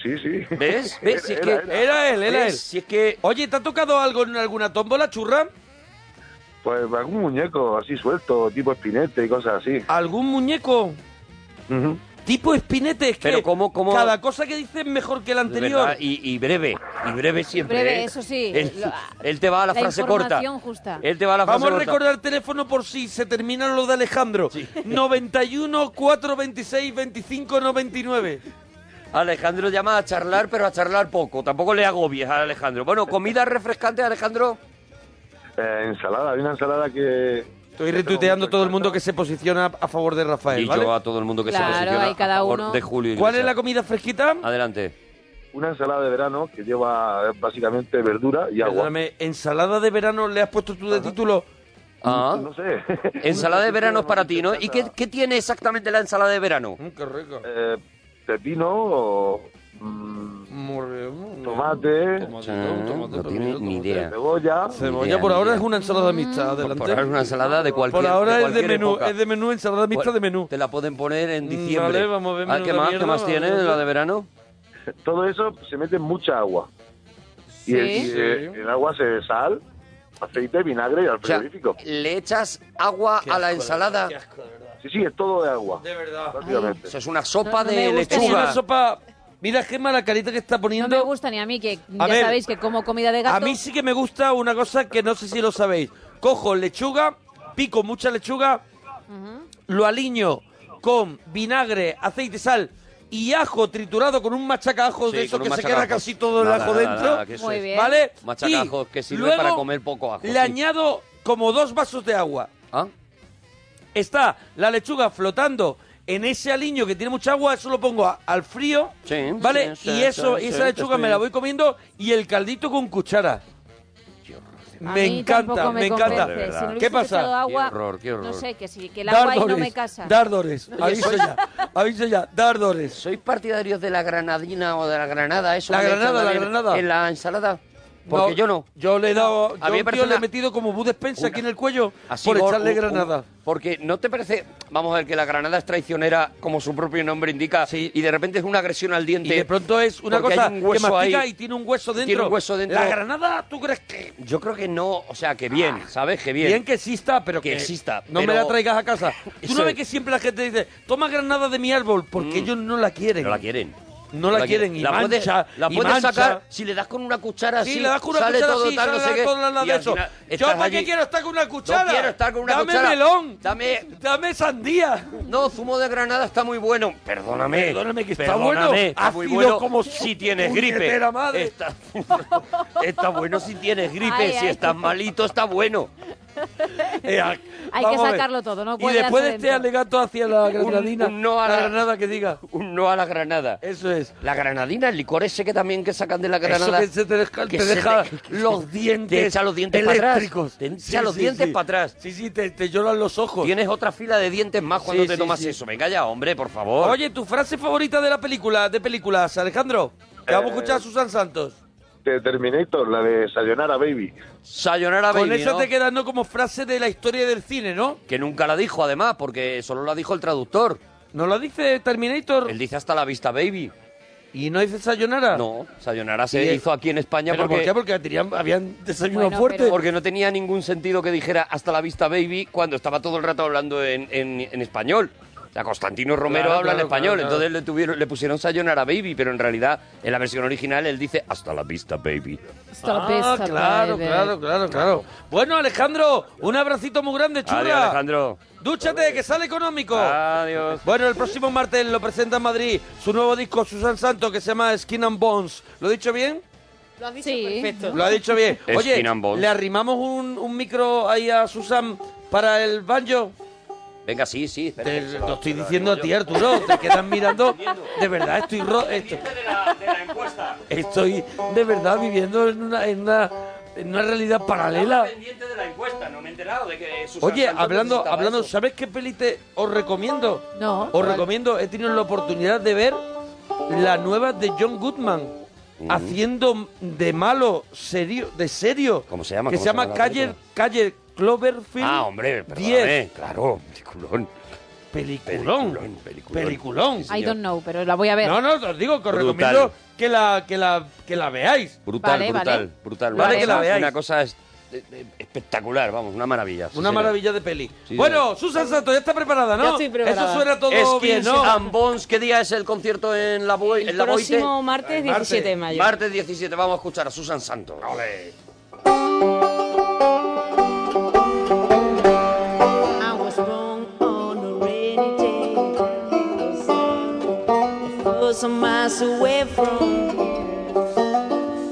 Sí, sí. ¿Ves? (laughs) ¿Ves? Si es que, Era, era. Era él, era él. Si es que Oye, ¿te ha tocado algo en alguna tómbola, churra? Pues algún muñeco así suelto, tipo espinete y cosas así. ¿Algún muñeco? Tipo espinete, es que Pero ¿cómo- cómo- cada cosa que dices es mejor que la anterior. y, y breve, y breve siempre. Breve, ¿eh? eso sí. Él, Lo- él te va a la, la frase corta. justa. Él te va a la frase Vamos a corta. recordar el teléfono por si se termina lo de Alejandro. 91 426 25 99. Alejandro llama a charlar, pero a charlar poco. Tampoco le agobies a Alejandro. Bueno, comida refrescante, Alejandro. Eh, ensalada, hay una ensalada que... Estoy retuiteando a todo el mundo que se posiciona a favor de Rafael, Y ¿vale? yo a todo el mundo que Claro, se posiciona hay cada a favor uno. de Julio. ¿Cuál es la comida fresquita? Adelante. Una ensalada de verano que lleva eh, básicamente verdura y agua. Perdóname, ¿ensalada de verano le has puesto tú de título? Ah, No sé. (laughs) ensalada de verano es para ti, ¿no? ¿Y qué, qué tiene exactamente la ensalada de verano? Mm, qué rico. Eh, pepino, o, mm, tomate, no tiene ni idea. cebolla. Cebolla idea, por ahora idea. es una ensalada mixta, adelante. Por ahora es una ensalada de cualquier Por ahora es de menú, época. es de menú, ensalada mixta de menú. Te la pueden poner en Mm, diciembre. vale, vamos a ver Ah, ¿Qué más? mierda, ¿Qué más vamos tiene la de verano? (laughs) Todo eso se mete mucha agua. Y, Sí. el, y, el agua se sal, aceite, vinagre y al O sea, frigorífico. le echas agua a la ensalada. Sí, sí, es todo de agua. De verdad. Prácticamente. Eso es una sopa No, no de gusta Es una lechuga. sopa... Mira, Gemma, la carita que está No poniendo... me gusta ni a mí, que A ya ver, sabéis que como comida de gato. A mí sí que me gusta una cosa que no sé si lo sabéis. Cojo lechuga, pico mucha lechuga, lo aliño con vinagre, aceite, sal y ajo triturado con un machacajo Sí, de eso que se queda casi todo el Nada, ajo nada, dentro. nada, que eso Muy es. bien. ¿Vale? Machacajo, Y que sirve luego para comer poco ajo. Le sí. añado como dos vasos de agua. ¿Ah? Está la lechuga flotando en ese aliño que tiene mucha agua, eso lo pongo a- al frío, Sí, ¿vale? sí, y eso, sí, y sí, esa lechuga me la voy comiendo y el caldito con cuchara. Me encanta, me encanta. Si no ¿Qué pasa? agua, Qué horror, qué horror. No sé, que sí, que el agua ahí no me casa. Dardores, aviso ya, (laughs) aviso ya, dardores. ¿Sois partidarios de la granadina o de la granada? Eso La granada, la granada. En la ensalada. Porque No, yo no. Yo le he dado, A yo mí un le he metido como Bud Spencer aquí en el cuello Así por echarle un- granada. un- porque no te parece, vamos a ver, que la granada es traicionera, como su propio nombre indica, y de repente es una agresión al diente. Y de pronto es una cosa un que mastica ahí. y tiene un hueso dentro. Tiene un hueso dentro. La granada, ¿tú crees que...? Yo creo que no, o sea, que bien, ¿sabes? Que bien. Bien que exista, pero Que que, exista, No me la traigas a casa. (laughs) Tú no ves es. que siempre la gente dice, toma granada de mi árbol, porque ellos no la quieren. No la quieren. No la quieren, y la puedes, mancha, la y puedes mancha. sacar si le das con una cuchara Sí, así, le das con una sale cuchara todo así, tal, no sé qué, toda la y de eso. ¿Yo para qué quiero estar con una cuchara? No quiero estar con una Dame cuchara. melón. Dame, dame sandía. No, zumo de granada está muy bueno. Perdóname. Perdóname, que está Perdóname, bueno. Está muy bueno como si tienes gripe. madre. Está, (laughs) está bueno si tienes gripe. Ay, si ay. estás malito, está bueno. (laughs) Eh, Hay que sacarlo todo, no Y después de este dentro. alegato hacia la granadina, un no a la la- granada que diga. Un no a la granada. Eso es. La granadina, el licor ese que también que sacan de la Eso granada. que se te deja, que te se deja te- (laughs) los dientes Te echa los dientes para atrás. eléctricos. Te echa Sí, los sí, dientes sí. para atrás. Sí, sí, te, te lloran los ojos. Tienes otra fila de dientes más cuando Sí, te tomas sí. eso. Venga ya, hombre, por favor. Oye, tu frase favorita de la película, de películas, Alejandro. Que vamos a escuchar a Susan Santos. De Terminator, la de Sayonara Baby. Sayonara Con Baby, eso ¿no? te quedas ¿no? como frase de la historia del cine, ¿no? Que nunca la dijo, además, porque solo la dijo el traductor. ¿No lo dice Terminator? Él dice hasta la vista, baby. ¿Y no dice sayonara? No, Sayonara se hizo aquí en España ¿Pero porque... por qué? Porque tenían, habían desayuno Bueno, fuerte. pero- Porque no tenía ningún sentido que dijera hasta la vista baby cuando estaba todo el rato hablando en, en- en español. Sea, Constantino Romero Claro, habla en español, claro, claro. entonces le, tuvieron, le pusieron Sayonara baby, pero en realidad en la versión original él dice hasta la vista baby. Ah, claro, claro, claro, claro. Bueno, Alejandro, un abracito muy grande, churra. Adiós, Alejandro. Dúchate, que sale económico. Adiós. Bueno, el próximo martes lo presenta en Madrid su nuevo disco Susan Santo que se llama Skin and Bones. ¿Lo he dicho bien? Lo has dicho perfecto. Lo ha dicho bien. Oye, Skin and Bones. ¿le arrimamos un, un micro ahí a Susan para el banjo? Venga, sí, sí. espera, Te se lo estoy se lo diciendo a ti. Arturo. Te quedan mirando. (laughs) De verdad, estoy ro esto- De la, de la encuesta. Estoy de verdad viviendo en una, en una, en una realidad paralela. pendiente de la encuesta, no me he enterado de que Oye, Santos hablando, hablando, eso. ¿sabes qué peli te os recomiendo? No. Os recomiendo, he tenido la oportunidad de ver la nueva de John Goodman. Haciendo de malo, serio, de serio. ¿Cómo se llama? Que ¿Cómo se se llama llama la Calle? Calle Cloverfield. Ah, hombre, 10. perdóname, claro, peliculón. Peliculón. Peliculón. Peliculón. I don't know, pero la voy a ver. No, no, os digo que os Brutal. recomiendo que la, que la, que la veáis. Brutal, Vale, brutal, vale. brutal. Vale, que la veáis. Una cosa es- eh, eh, espectacular, vamos, una maravilla. sí, Una maravilla de peli. Sí, bueno, Susan Santos, ya está preparada, ¿no? Ya estoy preparada. Eso suena todo Skins bien, ¿no? and Bones, ¿qué día es el concierto en la, Boi- El Boite? próximo martes 17 de mayo. Martes 17, vamos a escuchar a Susan Santos. Ole. Some miles away from.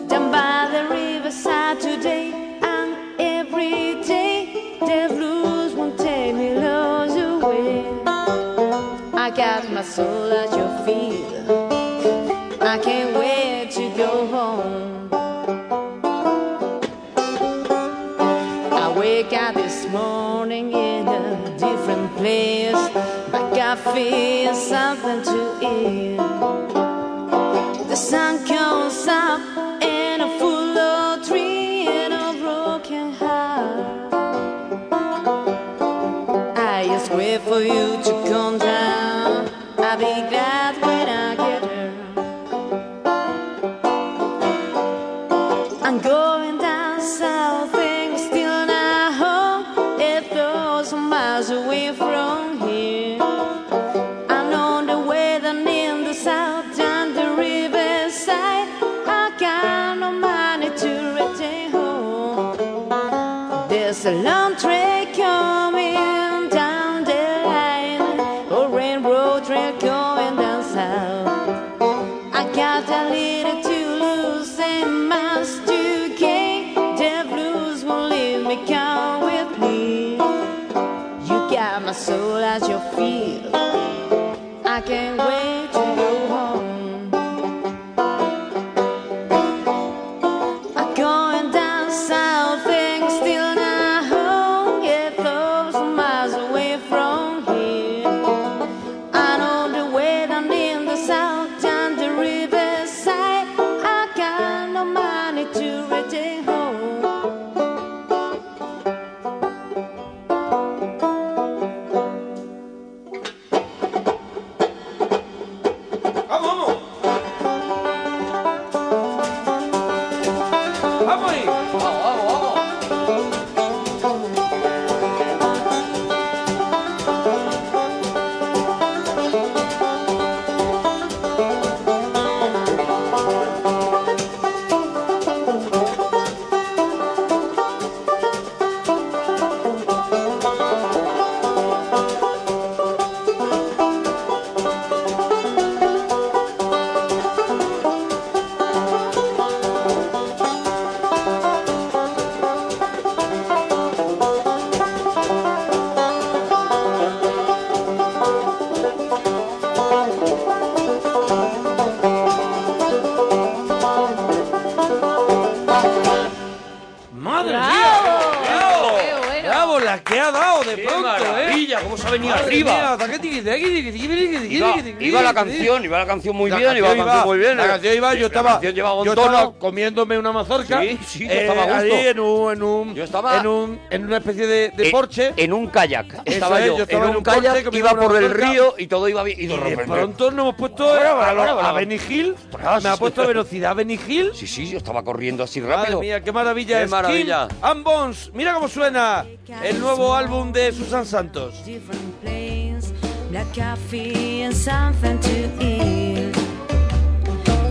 Down by the riverside today and every day the blues won't take me lost away. I got my soul at your feet. I can't wait to go home. I wake up this morning in a different place. My I feel something to eat. Iba, la canción, iba la canción muy La bien, iba la canción muy bien. La canción iba, yo estaba, yo estaba comiéndome una mazorca. Sí, sí, yo eh, estaba a gusto. ahí en un, en un, Yo estaba- en un, en una especie de, de Eh, Porsche. En un kayak. Estaba es, yo, yo estaba en en un Porsche kayak, iba por el río y todo iba bien. Y de Y de repente- pronto nos hemos puesto a, Benny Hill. Me ha puesto velocidad Benny Hill. Sí, sí, yo estaba corriendo así Madre rápido. mía, qué maravilla Qué es maravilla. Bones. Mira cómo suena el nuevo álbum de Susan Santos. Planes, black coffee and something to eat.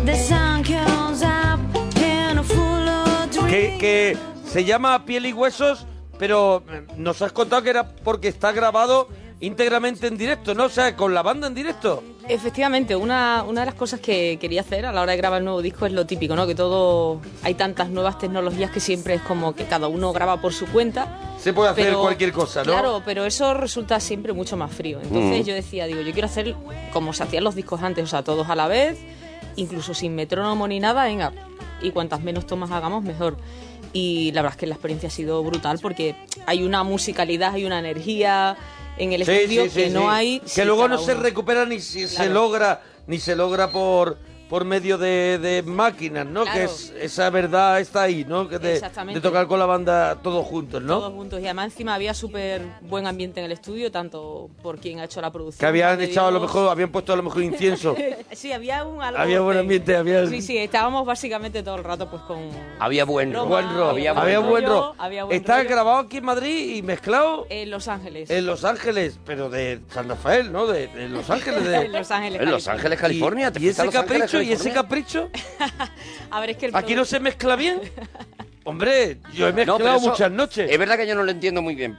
The sun comes up in a full of dreams. Que, que se llama Piel y Huesos, pero eh, nos has contado que era porque está grabado íntegramente en directo, ¿no? O sea, con la banda en directo. Efectivamente, una, una de las cosas que quería hacer a la hora de grabar el nuevo disco es lo típico, ¿no? Que todo. Hay tantas nuevas tecnologías que siempre es como que cada uno graba por su cuenta. Se puede hacer Pero- cualquier cosa, ¿no? Claro, pero eso resulta siempre mucho más frío. Entonces Mm. yo decía, digo, yo quiero hacer como se hacían los discos antes, o sea, todos a la vez, incluso sin metrónomo ni nada, venga, y cuantas menos tomas hagamos, mejor. Y la verdad es que la experiencia ha sido brutal porque hay una musicalidad, hay una energía en el Sí, estudio sí, sí, que no hay. Que luego no se recupera ni si se logra, ni se logra por por medio de, de máquinas, ¿no? Claro. Que es, esa verdad está ahí, ¿no? Que de, Exactamente. de tocar con la banda todos juntos, ¿no? Todos juntos. Y además encima había súper buen ambiente en el estudio, tanto por quien ha hecho la producción. Que habían echado a lo mejor, habían puesto a lo mejor incienso. (laughs) sí, había un algo había buen ambiente, había Sí, sí, estábamos básicamente todo el rato pues con... Había buen rock. buen rock. había Había, buen rock. había buen Está rollo. grabado aquí en Madrid y mezclado En Los Ángeles. en Los Ángeles, pero de San Rafael, ¿no? De, de Los Ángeles. De... (laughs) En Los Ángeles, En Los Ángeles, California. ¿te Y, y fuiste a ese Ángeles, capricho, y ese capricho, (laughs) A ver, es que el aquí no se mezcla bien. (laughs) Hombre, yo he mezclado pero eso- muchas noches. Es verdad que yo no lo entiendo muy bien.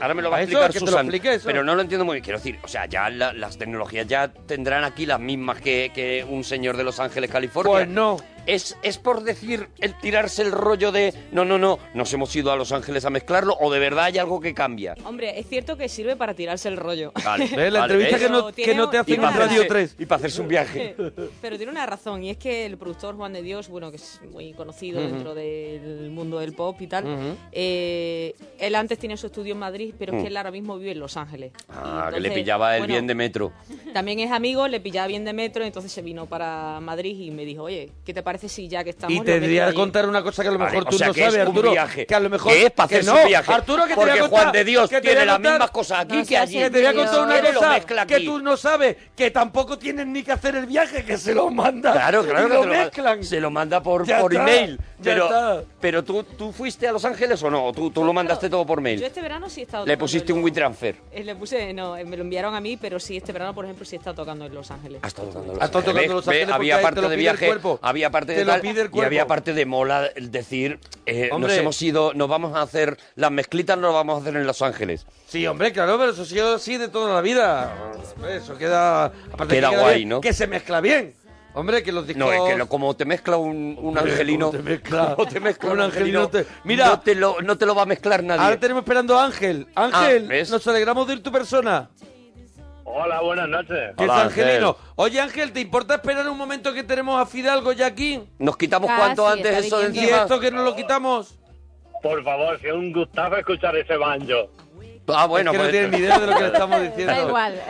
Ahora me lo va a ¿A eso? explicar ¿Que te lo Susan. explique eso? Pero no lo entiendo muy bien. Quiero decir, o sea, ya la- las tecnologías ya tendrán aquí las mismas que, que un señor de Los Ángeles, California. Pues no. ¿Es, ¿Es por decir el tirarse el rollo de no, no, no, nos hemos ido a Los Ángeles a mezclarlo o de verdad hay algo que cambia? Hombre, es cierto que sirve para tirarse el rollo. Vale, (laughs) ¿Ves? La vale, entrevista ¿ves? que no, Pero que no te en una Radio razón. 3. Y para hacerse un viaje. (laughs) Pero tiene una razón, y es que el productor Juan de Dios, bueno, que es muy conocido dentro del mundo del pop y tal, eh, él antes tenía su estudio en Madrid, pero es Mm. que él ahora mismo vive en Los Ángeles. Ah, que le pillaba el bueno, bien de metro. También es amigo, le pillaba bien de metro, entonces se vino para Madrid y me dijo, oye, ¿qué te parece si ya que estamos... Y te meto voy a allí?". contar una cosa que a lo Vale, mejor o tú sea, no que es sabes, un Arturo. viaje. Que a lo mejor. Que es para hacerse no, un viaje. Arturo, que te Porque voy a contar, Juan de Dios que te tiene las mismas cosas aquí No que allí. Que te voy a contar una cosa que tú no sabes, que tampoco tienen ni que hacer el viaje, que se lo mandan. Claro, claro que lo te mezclan. se lo manda por, Ya por está, email. ya Pero, está. pero tú, tú fuiste a Los Ángeles o no? ¿O ¿Tú, tú lo mandaste todo por Yo mail? este verano sí he estado Le pusiste un Los- WeTransfer. eh, Le puse, no, eh, me lo enviaron a mí, pero sí, este verano, por ejemplo, sí he estado tocando en Los Ángeles. Has estado tocando en Los Ángeles había parte te de viaje, había parte Te de tal, y había parte de mola, el decir, eh, nos hemos ido, nos vamos a hacer, las mezclitas nos las vamos a hacer en Los Ángeles. Sí, hombre, claro, pero eso ha sido así de toda la vida. Eso queda. Aparte Queda que guay, bien, ¿no? Que se mezcla bien. Hombre, que los discos. No, es que lo- como te mezcla un, un Hombre, angelino, como te mezcla (laughs) como te mezcla un un angelino, angelino, te- Mira. no te, lo, no te lo va a mezclar nadie. Ahora tenemos esperando a Ángel. Ángel, Ah, nos alegramos de ir tu persona. Hola, buenas noches. Es Hola, Angelino. Ángel. Oye, Ángel, ¿te importa esperar un momento que tenemos a Fidalgo ya aquí? Nos quitamos Ah, cuanto antes está eso de ¿Y encima. esto que nos lo quitamos? Por favor, si es un gustazo escuchar ese banjo. Ah, bueno, es que no pues- tienen ni idea de lo que le estamos (laughs) diciendo. Da igual.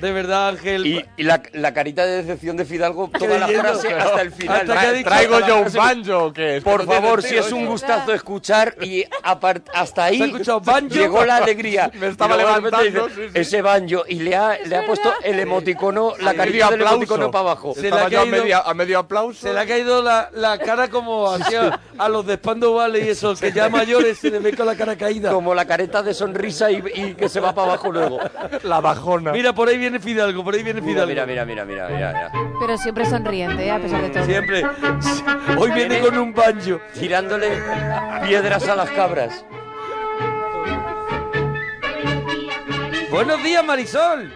De verdad, Ángel. Y, y la, la carita de decepción de Fidalgo, toda la frase pero hasta el final. hasta que ha dicho- Traigo yo un banjo, que es Por no favor, si es un ¿no? gustazo (laughs) escuchar y apart- hasta ahí llegó la alegría. (laughs) Me estaba levantando, dice, sí, sí. Ese banjo y le ha, le ha puesto el emoticono, la Medio carita del aplauso. emoticono para abajo. Se le Estaba ha yo a, caído- media- a medio aplauso. Se le ha caído la, la cara como hacia a los de Spando Valley y esos que ya mayores se le ve con la cara caída. Como la careta de sonrisa y, y que se va para abajo luego. La bajona. Mira, por ahí viene Fidalgo, por ahí viene Mira, Fidalgo. mira, mira, mira, mira, mira, mira. Pero siempre sonriente, ¿eh? a pesar de todo. Siempre. Hoy viene con un banjo. Tirándole piedras a las cabras. Buenos días, Marisol.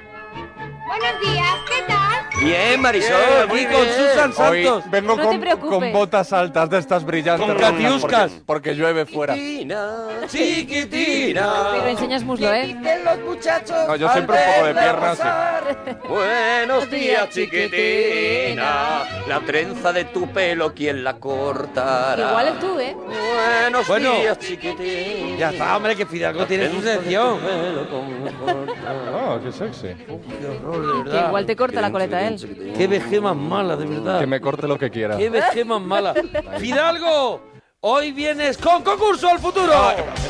Buenos días, ¿qué tal? Bien, Marisol, Bien, muy aquí con bien. Susan Hoy Santos. vengo No te con, preocupes. con botas altas de estas brillantes. Con catiuscas. Porque, porque llueve fuera. Chiquitina, Chiquitina. Pero enseñas muslo, ¿eh? los muchachos. No, yo siempre un poco de piernas. sí. Buenos días, chiquitina. La trenza de tu pelo, ¿quién la cortará? Igual es tú, ¿eh? Buenos Bueno. días, chiquitina. Ya está, hombre, que Fidalgo tiene su sección. Oh, qué sexy. Que igual te corta la coleta él. Qué vejez más mala, de verdad. Que me corte lo que quiera. Qué vejez más mala. Fidalgo, hoy vienes con concurso al futuro.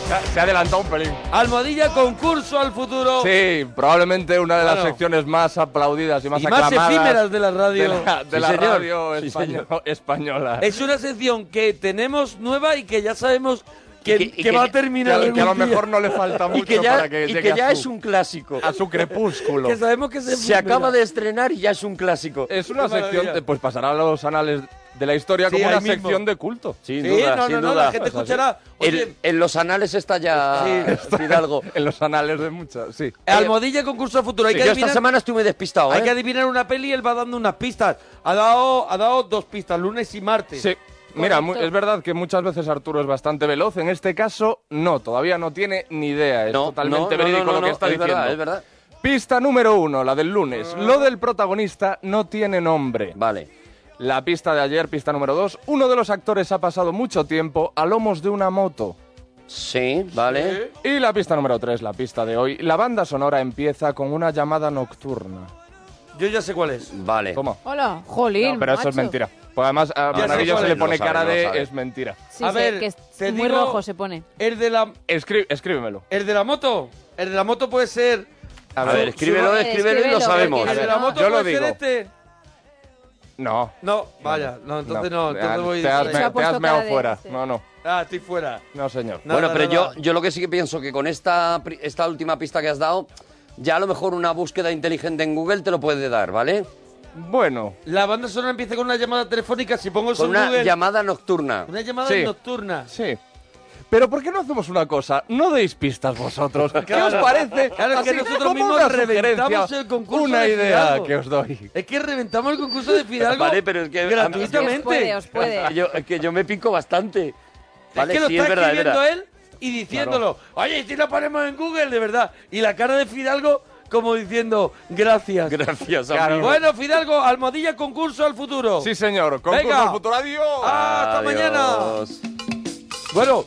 Se ha- Se ha adelantado un pelín. Almohadilla, concurso al futuro. Sí, probablemente una de las secciones más aplaudidas y más Y más aclamadas efímeras de la radio. de la, (laughs) de Sí, la señor. radio Sí, español- señor. española. Es una sección que tenemos nueva y que ya sabemos que, Y que- y que que va a terminar. que, que a lo mejor no le falta (laughs) mucho Y que ya, para que y llegue que a ya su, es un clásico. a su crepúsculo. (laughs) Que sabemos que se, Se acaba de estrenar y ya es un clásico. Es una sección, de- pues pasará a los anales de la historia Sí, como una mismo. sección de culto. Sin Sí, duda, no, sin no, no, duda. la gente Es así. escuchará. Oye, en los anales está ya (laughs) Fidalgo. En los anales de muchas, sí. Almohadilla, concurso al futuro. Hay que Yo esta adivinar, semana estuve despistado, hay que ¿eh? adivinar una peli y él va dando unas pistas. Ha dado, ha dado dos pistas, lunes y martes. Sí. Mira, es verdad que muchas veces Arturo es bastante veloz. En este caso, no, todavía no tiene ni idea. Es No, totalmente no, verídico no, lo no, que está es diciendo. verdad, es verdad. Pista número uno, la del lunes. Lo del protagonista no tiene nombre. Vale. La pista de ayer, pista número dos. Uno de los actores ha pasado mucho tiempo a lomos de una moto. Sí, vale. Y la pista número tres, la pista de hoy. La banda sonora empieza con una llamada nocturna. Yo ya sé cuál es. Vale. ¿Cómo? Hola, jolín. No, pero eso es mentira. Pues además a Monaguillo se le pone No sabe, cara no de es mentira. Sí, A sé ver, que es te muy digo- rojo se pone. El de la, Escri- escríbemelo. el de la moto. El de la moto puede ser. A ver, escríbelo, su- escríbelo y lo sabemos. El de la no- moto yo lo puede ser digo. este. No. No, vaya, no, entonces no, entonces Ah, voy. Te has, me- te has meado fuera. No, no. Ah, estoy fuera. No, señor. Nada, bueno, pero nada. yo, yo lo que sí que pienso que con esta, esta última pista que has dado, ya a lo mejor una búsqueda inteligente en Google te lo puede dar, ¿vale? Bueno. La banda sonora empieza con una llamada telefónica. Si pongo eso Con en una Google, llamada nocturna. una llamada Sí. nocturna. Sí. Pero ¿por qué no hacemos una cosa? No deis pistas vosotros. (laughs) ¿Qué Claro. os parece? Claro, es que Así, nosotros como mismos una reventamos sugerencia, el concurso Una de idea Fidalgo. que os doy. Es que reventamos el concurso de Fidalgo Vale, pero es que gratuitamente. Os puede, os puede. (laughs) Que yo, que yo me pico bastante. Vale, es que lo sí, está es verdad, es escribiendo verdad. él y diciéndolo. Oye, ¿y si lo ponemos en Google, de verdad. Y la cara de Fidalgo como diciendo, gracias. Gracias, amigo. Bueno, Fidalgo, almohadilla concurso al futuro. Sí, señor. Concurso Venga. al futuro. Adiós. ¡Hasta Adiós. mañana! Bueno,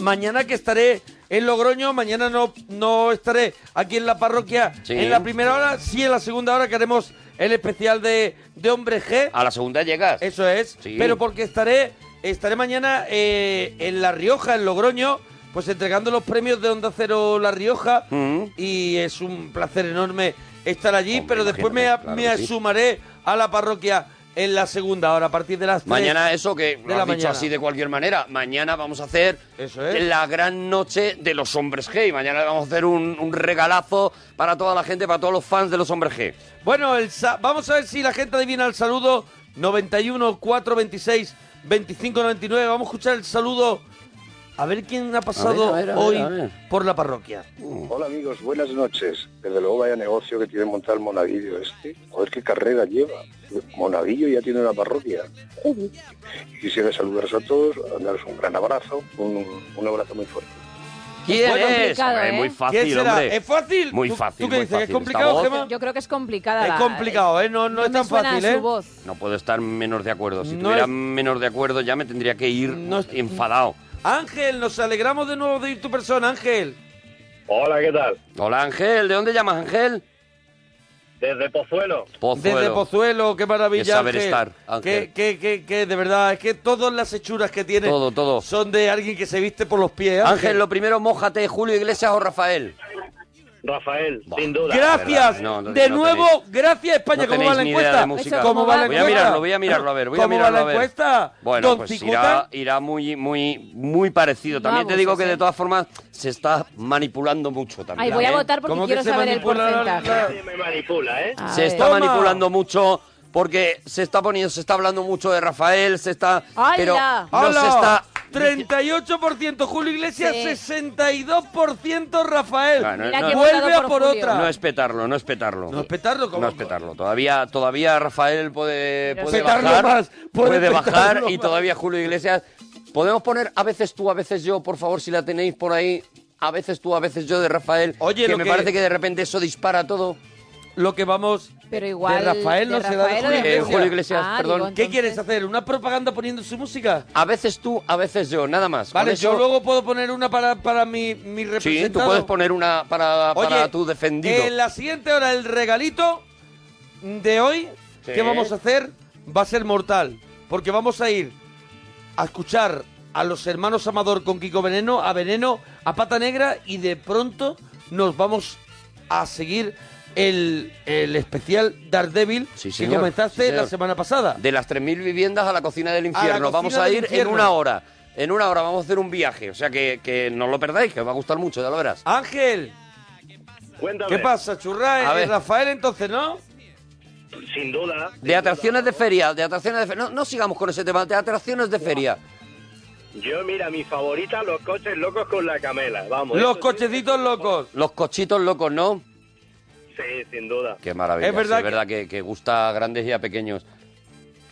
mañana que estaré en Logroño, mañana no, no estaré aquí en la parroquia Sí. en la primera hora, sí en la segunda hora que haremos el especial de, de Hombre G. A la segunda llegas. Eso es. Sí. Pero porque estaré, estaré mañana eh, en La Rioja, en Logroño, pues entregando los premios de Onda Cero La Rioja. Mm. Y es un placer enorme estar allí, Hombre, pero después me, imagínate, claro me que sí. asumaré a la parroquia en la segunda hora, a partir de las tres Mañana eso que de lo la has dicho mañana. así de cualquier manera. Mañana vamos a hacer Eso es. la gran noche de los hombres G. Y Mañana vamos a hacer un, un regalazo para toda la gente, para todos los fans de los hombres G. Bueno, el vamos a ver si la gente adivina el saludo. 91 426 25 99. Vamos a escuchar el saludo. A ver quién ha pasado A ver, a ver, a ver, hoy a ver. por la parroquia. Hola amigos, buenas noches. Desde luego vaya negocio que tiene montar el monaguillo este. Joder, qué carrera lleva. Monaguillo ya tiene una parroquia. Y quisiera saludaros a todos, daros un gran abrazo, un, un abrazo muy fuerte. ¿Quién es? complicado, Hombre, ¿eh? muy ¿Quién fácil, hombre. ¿Es fácil? Muy ¿Tú- fácil, ¿Tú qué dices? ¿Es complicado, Gemma? Yo creo que es complicada. Es la- complicado, ¿eh? No, no, No es tan fácil, ¿eh? voz. No puedo estar menos de acuerdo. Si No tuviera es- menos de acuerdo ya me tendría que ir No es- enfadado. Ángel, nos alegramos de nuevo de ir tu persona, Ángel. Hola, ¿qué tal? Hola Ángel, ¿de dónde llamas Ángel? Desde Pozuelo. Pozuelo. Desde Pozuelo, qué maravilla, Qué saber Ángel. estar, Ángel. Que, que, que, que, de verdad, es que todas las hechuras que tiene Todo, todo. son de alguien que se viste por los pies. Ángel, lo primero, mójate, Julio Iglesias o Rafael. Rafael, sin duda. Gracias. No, no, de no nuevo, tenéis- gracias España. no ¿Cómo va la encuesta? ¿Cómo va la Voy a encuesta? mirarlo, voy a mirarlo, a ver, voy a ¿Cómo mirarlo, va a la ver. encuesta? Bueno, Don pues Cicuta. irá, irá muy, muy, muy parecido. También Vamos, te digo que de todas formas se está manipulando mucho también. Ay, voy a ¿eh? votar porque ¿Cómo que quiero saber el porcentaje. la- me manipula, ¿eh? A Se ver. está Toma. manipulando mucho porque se está poniendo, se está hablando mucho de Rafael, se está, ¡Hala! pero no ¡Hala! se está 38% Julio Iglesias, Sí. 62% Rafael. Ah, no, Mira no- que he Vuelve votado a por por Julio. otra. No es petarlo, no es petarlo. No es petarlo, ¿cómo? No es petarlo. Todavía, todavía Rafael puede, Pero puede petarlo bajar. más, puede puede petarlo bajar y más. todavía Julio Iglesias. Podemos poner a veces tú, a veces yo, por favor, si la tenéis por ahí. A veces tú, a veces yo de Rafael. Oye, que lo me que- parece que de repente eso dispara todo. Lo que vamos. Pero igual. de Rafael no de se da de o Julio de Iglesias. Julio Iglesias, Ah, perdón. digo, ¿Qué quieres hacer? ¿Una propaganda poniendo su música? A veces tú, a veces yo, nada más. Vale, eso- yo luego puedo poner una para, para mi, mi Sí, representado. tú puedes poner una para, para Oye, tu defendido. En la siguiente hora, el regalito de hoy Sí. que vamos a hacer va a ser mortal. Porque vamos a ir a escuchar a los hermanos Amador con Kiko Veneno, a Veneno, a Pata Negra y de pronto nos vamos a seguir el, el especial Daredevil que señor, comenzaste sí, señor. la semana pasada. De las 3.000 viviendas a la cocina del infierno. cocina vamos a del ir infierno. en una hora. En una hora vamos a hacer un viaje. O sea que, que no lo perdáis, que os va a gustar mucho, ya lo verás. Ángel, Cuéntame. ¿qué pasa, churra? A ver. Rafael entonces, ¿no? Sin duda. De atracciones de feria, de atracciones de feria. No, no sigamos con ese tema, de atracciones de feria. Yo, mira, mi favorita, los coches locos con la camela. Vamos. Los eso cochecitos locos. Los cochitos locos, ¿no? Sí, sin duda. Qué maravilla. Es verdad sí, es verdad que, que gusta a grandes y a pequeños.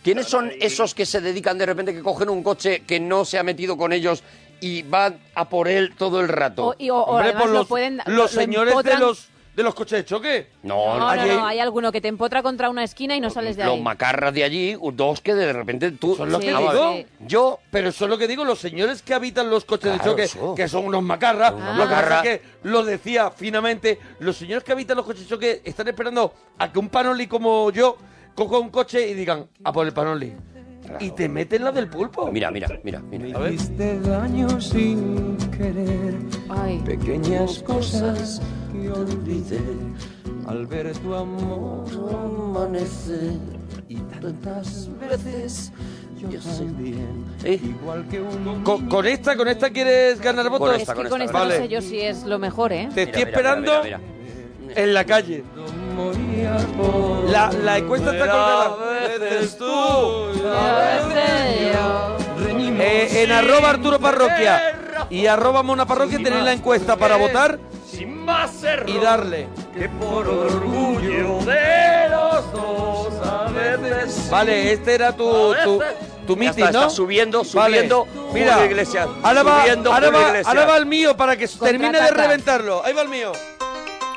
¿Quiénes son esos que se dedican de repente, que cogen un coche que no se ha metido con ellos y van a por él todo el rato? O, y- o- Hombre, además por lo los, pueden. los lo señores de los, de los coches de choque. No, No, no, Allí- no, hay alguno que te empotra contra una esquina y no sales de los ahí. macarras de allí, dos que de repente tú... Son lo Sí, que digo. Yo Pero eso es lo que digo, los señores que habitan los coches de choque, eso. que son unos macarras, Unos lo que pasa macarras. es que lo decía finamente, los señores que habitan los coches de choque están esperando a que un panoli como yo coja un coche y digan, a por el panoli. Y te meten la del pulpo. Mira, mira, mira, mira. A ver. Hiciste daño sin querer, Ay. pequeñas cosas que olvidé al ver tu amor amanecer y tantas veces yo también, ¿Eh? igual que un Con, con esta, con esta quieres ganar votos. Con Es esta, que con con esta, esta no vale. sé yo si es lo mejor, ¿eh? Te estoy Mira, mira, esperando mira, mira, en la calle. La, la encuesta está colgada. veces tú, Eh, en arroba Arturo Parroquia y arroba Mona Parroquia tenéis la encuesta para votar Sin más error y darle. que por orgullo de los dos a veces... Vale, este era tu, tu, tu meeting, está, ¿no? está subiendo, Vale. subiendo Mira, Julio Iglesias. ahora va, subiendo ahora, va, ahora va el mío para que termine de reventarlo. Ahí va el mío.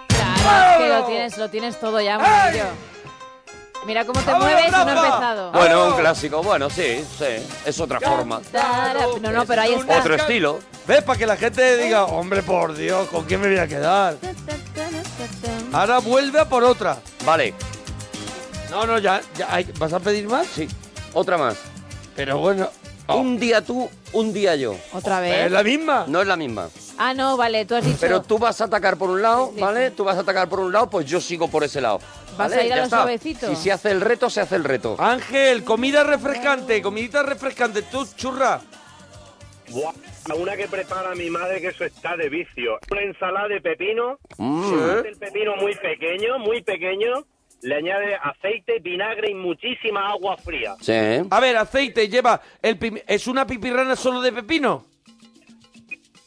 Claro, es que lo tienes, lo tienes todo ya, Murillo. Mira cómo te ¡Vámonos, mueves y no Rafa! empezado. Bueno, un clásico, bueno, sí, sí, es otra forma. No, no, pero ahí está. Otro estilo. ¿Ves? Para que la gente diga, hombre, por Dios, ¿con quién me voy a quedar? Ahora vuelve a por otra. Vale, No, no, ya, ya hay- ¿vas a pedir más? sí, otra más. Pero bueno, Un día tú, un día yo. Otra ¿es vez. la misma? No es la misma. Ah, no, vale, tú has dicho. Pero tú vas a atacar por un lado, Sí, ¿vale? sí. Tú vas a atacar por un lado, pues yo sigo por ese lado. Vas ¿vale? a ir a Ya lo está. suavecito. Si se hace el reto, se hace el reto. Ángel, comida refrescante, comidita refrescante. Tú, churra. Buah, una que prepara mi madre que eso está de vicio. Una ensalada de pepino. Mm. Hace El pepino muy pequeño, muy pequeño. Le añade aceite, vinagre y muchísima agua fría. Sí. A ver, aceite, lleva el pim- ¿Es una pipirrana solo de pepino?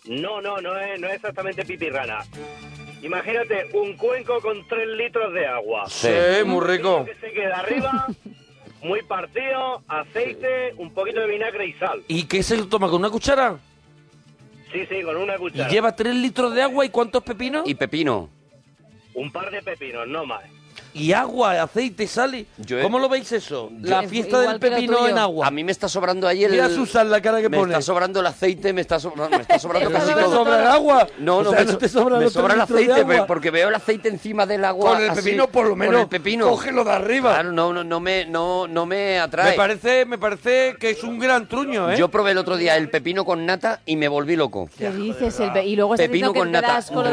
No, no, no es, no es exactamente pipirrana. Imagínate un cuenco con 3 litros de agua. Sí. muy rico. Que se queda arriba, (laughs) muy partido, aceite, un poquito de vinagre y sal. ¿Y qué se toma con una cuchara? Sí, sí, con una Y cuchara. lleva tres litros de agua y cuántos pepinos? Y pepino. Un par de pepinos, no más. Y agua, aceite, sal y... Yo he- ¿Cómo lo veis eso? La Es fiesta igual del pepino en agua. A mí me está sobrando ahí el... Mira Susan la cara que me pone. está sobrando el aceite, me está, sobra- me está sobrando casi ¿No te todo. sobrando sobra el agua? No, O no, sea, me, no te sobra me sobra el aceite pero porque veo el aceite encima del agua. Con el así, pepino, por lo menos, Con el pepino. cógelo de arriba. Claro, no, no, no, me, no, no me atrae. Me parece, me parece que es un gran truño, ¿eh? Yo probé el otro día el pepino con nata y me volví loco. ¿Qué dices? El pe- y luego Pepino con nata, con lo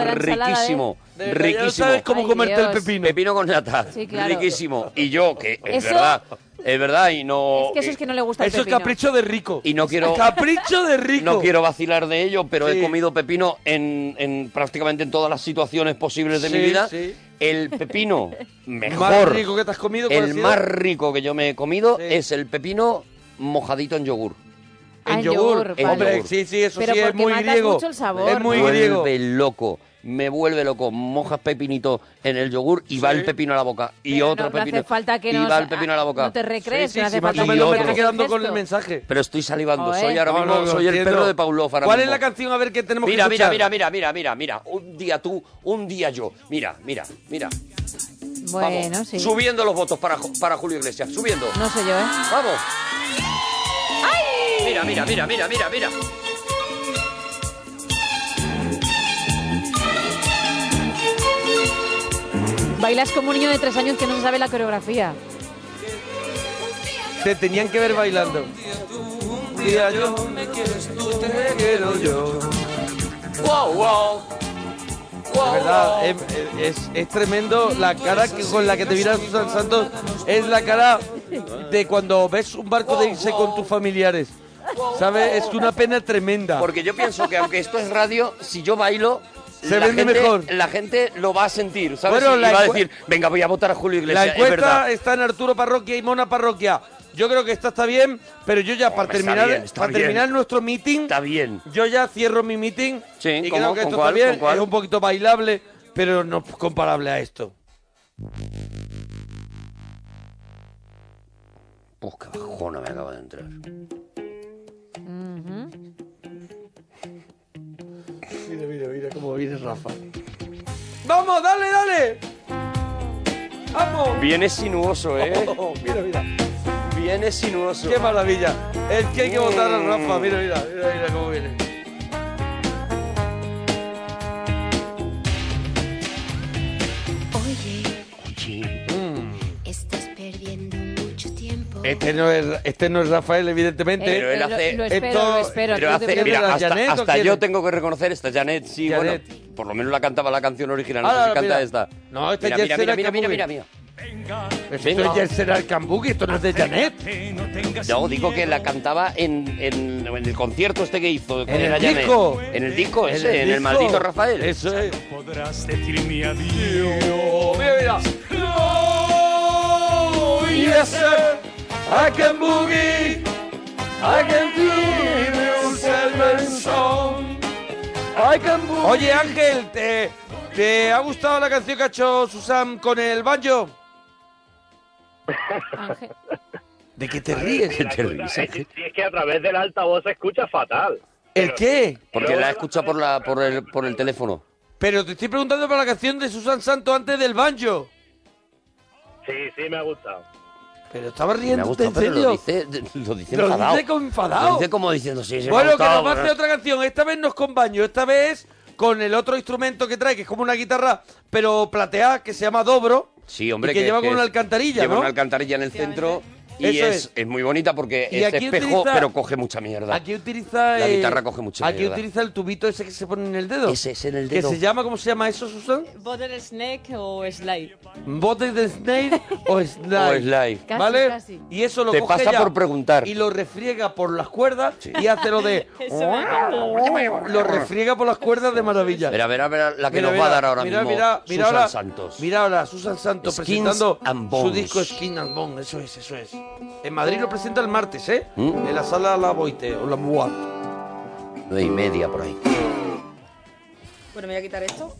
riquísimo, no sabes cómo Ay, comerte Dios. el pepino. Pepino con nata, Sí, claro. riquísimo. Y yo, que es Eso- verdad, es verdad y no... Es que eso es que no le gusta el Eso es pepino. capricho de rico. Y no quiero... Capricho de rico. No quiero vacilar de ello, pero Sí. he comido pepino en, en prácticamente en todas las situaciones posibles de mi Sí, vida. sí. El pepino (laughs) mejor, Más rico que te has comido. ¿cuál ha el sido? más rico que yo me he comido Sí. es el pepino mojadito en yogur. Ah, en yogur. vale. Hombre, sí, sí, eso Pero sí es porque muy matas griego. mucho el sabor. Es muy vuelve griego. loco. Me vuelve loco. Mojas pepinito en el yogur y va el pepino a la boca. Y Pero otro no, no pepino. hace falta que y nos- va el pepino a la boca. No te recrees, Sí, no hace falta que me estoy quedando con el mensaje. Pero estoy salivando. Soy ahora No, mismo, no, soy el entiendo. perro de ahora ¿Cuál es la canción? A ver qué tenemos Mira, que mira, escuchar. mira, mira, mira, mira, mira. Un día tú, un día yo. Mira, mira, mira. Bueno, Vamos, sí. Subiendo los votos para, para Julio Iglesias. Subiendo. No sé yo, ¿eh? Vamos. Mira, mira, mira, mira, mira, mira. Bailas como un niño de tres años que no se sabe la coreografía. Te tenían que ver bailando. Día yo, me quieres tú, te quiero yo. Wow, wow. De verdad, es, es- es tremendo la cara que, con la que te mira Susan Santos. Es la cara de cuando ves un barco de irse con tus familiares. ¿Sabes? Es una pena tremenda. Porque yo pienso que aunque esto es radio, si yo bailo, Se la vende gente, mejor. La gente lo va a sentir, ¿sabes? Bueno, y la va a decir, venga, voy a votar a Julio La Iglesias. es encuesta está en Arturo Parroquia y Mona Parroquia. Yo creo que esta está bien, pero yo ya para terminar, bien, para bien. terminar nuestro meeting, Está bien. yo ya cierro mi meeting Sí, y ¿cómo? creo que ¿Con esto cuál? está bien, es un poquito bailable, pero no comparable a esto. Pues qué bajona me acaba de entrar. Mira, mira, mira cómo viene Rafa. ¡Vamos, dale, dale! ¡Vamos! Viene sinuoso, ¿eh? (laughs) Oh, mira, mira. Viene sinuoso. ¡Qué maravilla! Es que hay que votar a Mm. Rafa. Mira, mira, mira, mira cómo viene. Este no es, este no es Rafael, evidentemente. Pero él hace- lo espero, Esto- lo espero. Pero hace, mira, hasta, Janet yo tengo que reconocer esta Janet, sí, Janet. bueno, por lo menos la cantaba la canción original, no sé si canta mira. esta. No, esta mira, es mira, mira, mira, mira, mira, Esto Venga. es Yeltsin Arcambugi, esto no es de Janet. Yo digo que la cantaba en, en, en el concierto este que hizo. En el Janet. disco. En el disco En ese, el en el maldito Rafael. Eso es. Podrás decirme adiós. Mira, mira. Yes, sir. I can boogie. I can give you Selman song. I can boogie. Oye, Ángel, ¿te, ¿te ha gustado la canción que ha hecho Susan con el banjo? Ángel. ¿De qué te ríes? ¿Qué te ríes, Si es que a través del altavoz se escucha fatal. ¿El qué? Porque la escucha por, la, por, el, por el teléfono. Pero te estoy preguntando por la canción de Susan Santos antes del banjo. Sí, sí, me ha gustado. Pero estaba Me riendo, gustado, ¿en pero serio? lo dice, lo dice Lo enfadado. dice como enfadado. Lo dice como diciendo, sí, sí, me ha Bueno, que nos va a hacer pero- otra canción. Esta vez no es con baño, esta vez con el otro instrumento que trae, que es como una guitarra, pero plateada, que se llama dobro. Sí, hombre, y que, lleva con una alcantarilla, Lleva ¿no? una alcantarilla en el centro y Eso es, es. es muy bonita porque Y es aquí espejo, utiliza- pero coge mucha mierda. Aquí utiliza... La eh, guitarra coge mucha Aquí mierda. utiliza el tubito ese que se pone en el dedo. Ese es en el Que dedo. se llama, ¿cómo se llama eso, Susan? ¿Butter Snake o Slide? Bote de Snake o (laughs) Slide. O slide. Casi, ¿Vale? casi. Y eso lo Te coge pasa por preguntar. Y lo refriega por las cuerdas y hace lo de... (laughs) lo refriega por las cuerdas de maravilla. Verá, verá, verá la que Mira, nos mira, va a dar ahora mira, mismo mira, mira Susan ahora, Santos. Mira ahora, Susan Santos Skins presentando and su Bones. disco Skin and Bone. Eso es, eso es. En Madrid lo presenta el martes, ¿eh? ¿Mm? En la sala La Boite o La Boite. Nueve y media por ahí. Bueno, me voy a quitar esto.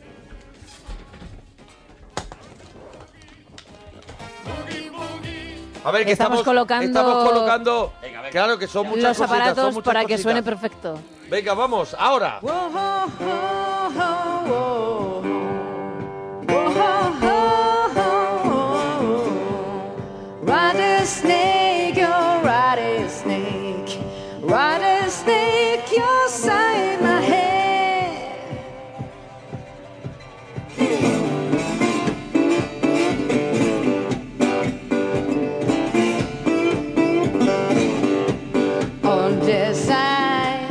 A ver, que Estamos estamos, colocando- estamos colocando. Claro que son muchas Los cositas, son aparatos muchas para que suene perfecto. Venga, vamos, ahora. snake, you're a snake. Riding snake, you're inside my head. On this side,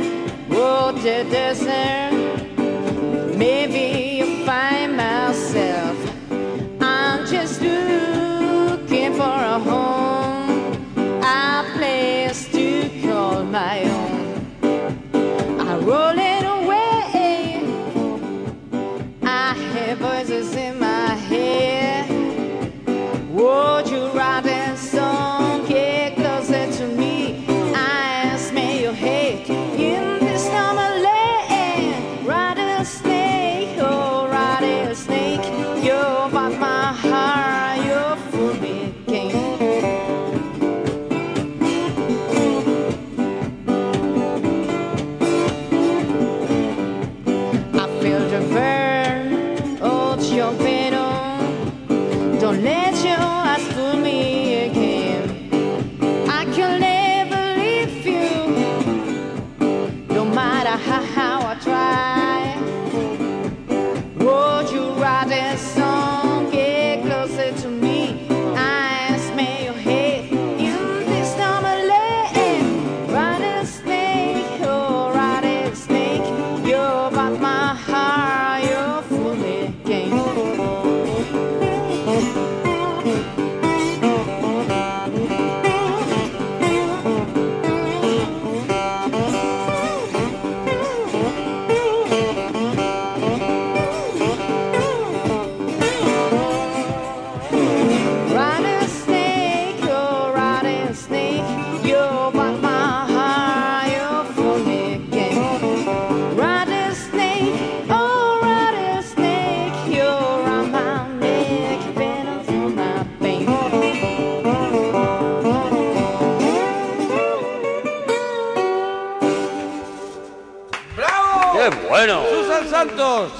what did this my own. I roll it away. I hear voices.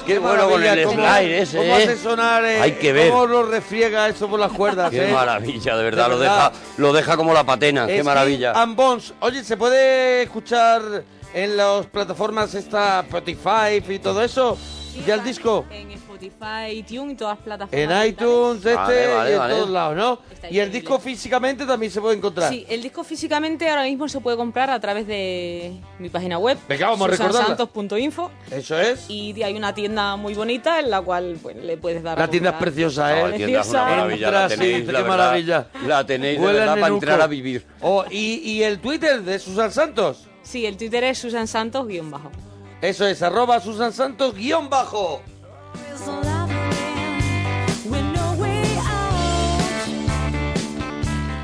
Qué bueno con el slide ese, Cómo ¿eh? hace sonar, eh, Hay que ver. Cómo lo refriega eso por las cuerdas, Qué eh. maravilla, de verdad, De lo verdad. deja, lo deja como la patena, qué maravilla. and Bones. Oye, ¿se puede escuchar en las plataformas esta Spotify y todo eso? ¿Ya el disco? En Spotify, iTunes y todas las plataformas. En iTunes, este Vale, vale, y en vale. todos lados, ¿no? Está Y el disco físicamente también se puede encontrar. Sí, el disco físicamente ahora mismo se puede comprar a través de mi página web. Venga, vamos a recordarla. susansantos.info. Eso es. Y hay una tienda muy bonita en la cual pues, le puedes dar a La tienda es preciosa, ¿eh? No, la tienda es una maravilla, la Entra, tenéis, sí, la qué verdad. maravilla. La tenéis de verdad para entrar a vivir. Oh, ¿y, y el Twitter de Susan Santos? Sí, el Twitter es susansantos guion bajo. Eso es, arroba Susan Santos guion bajo.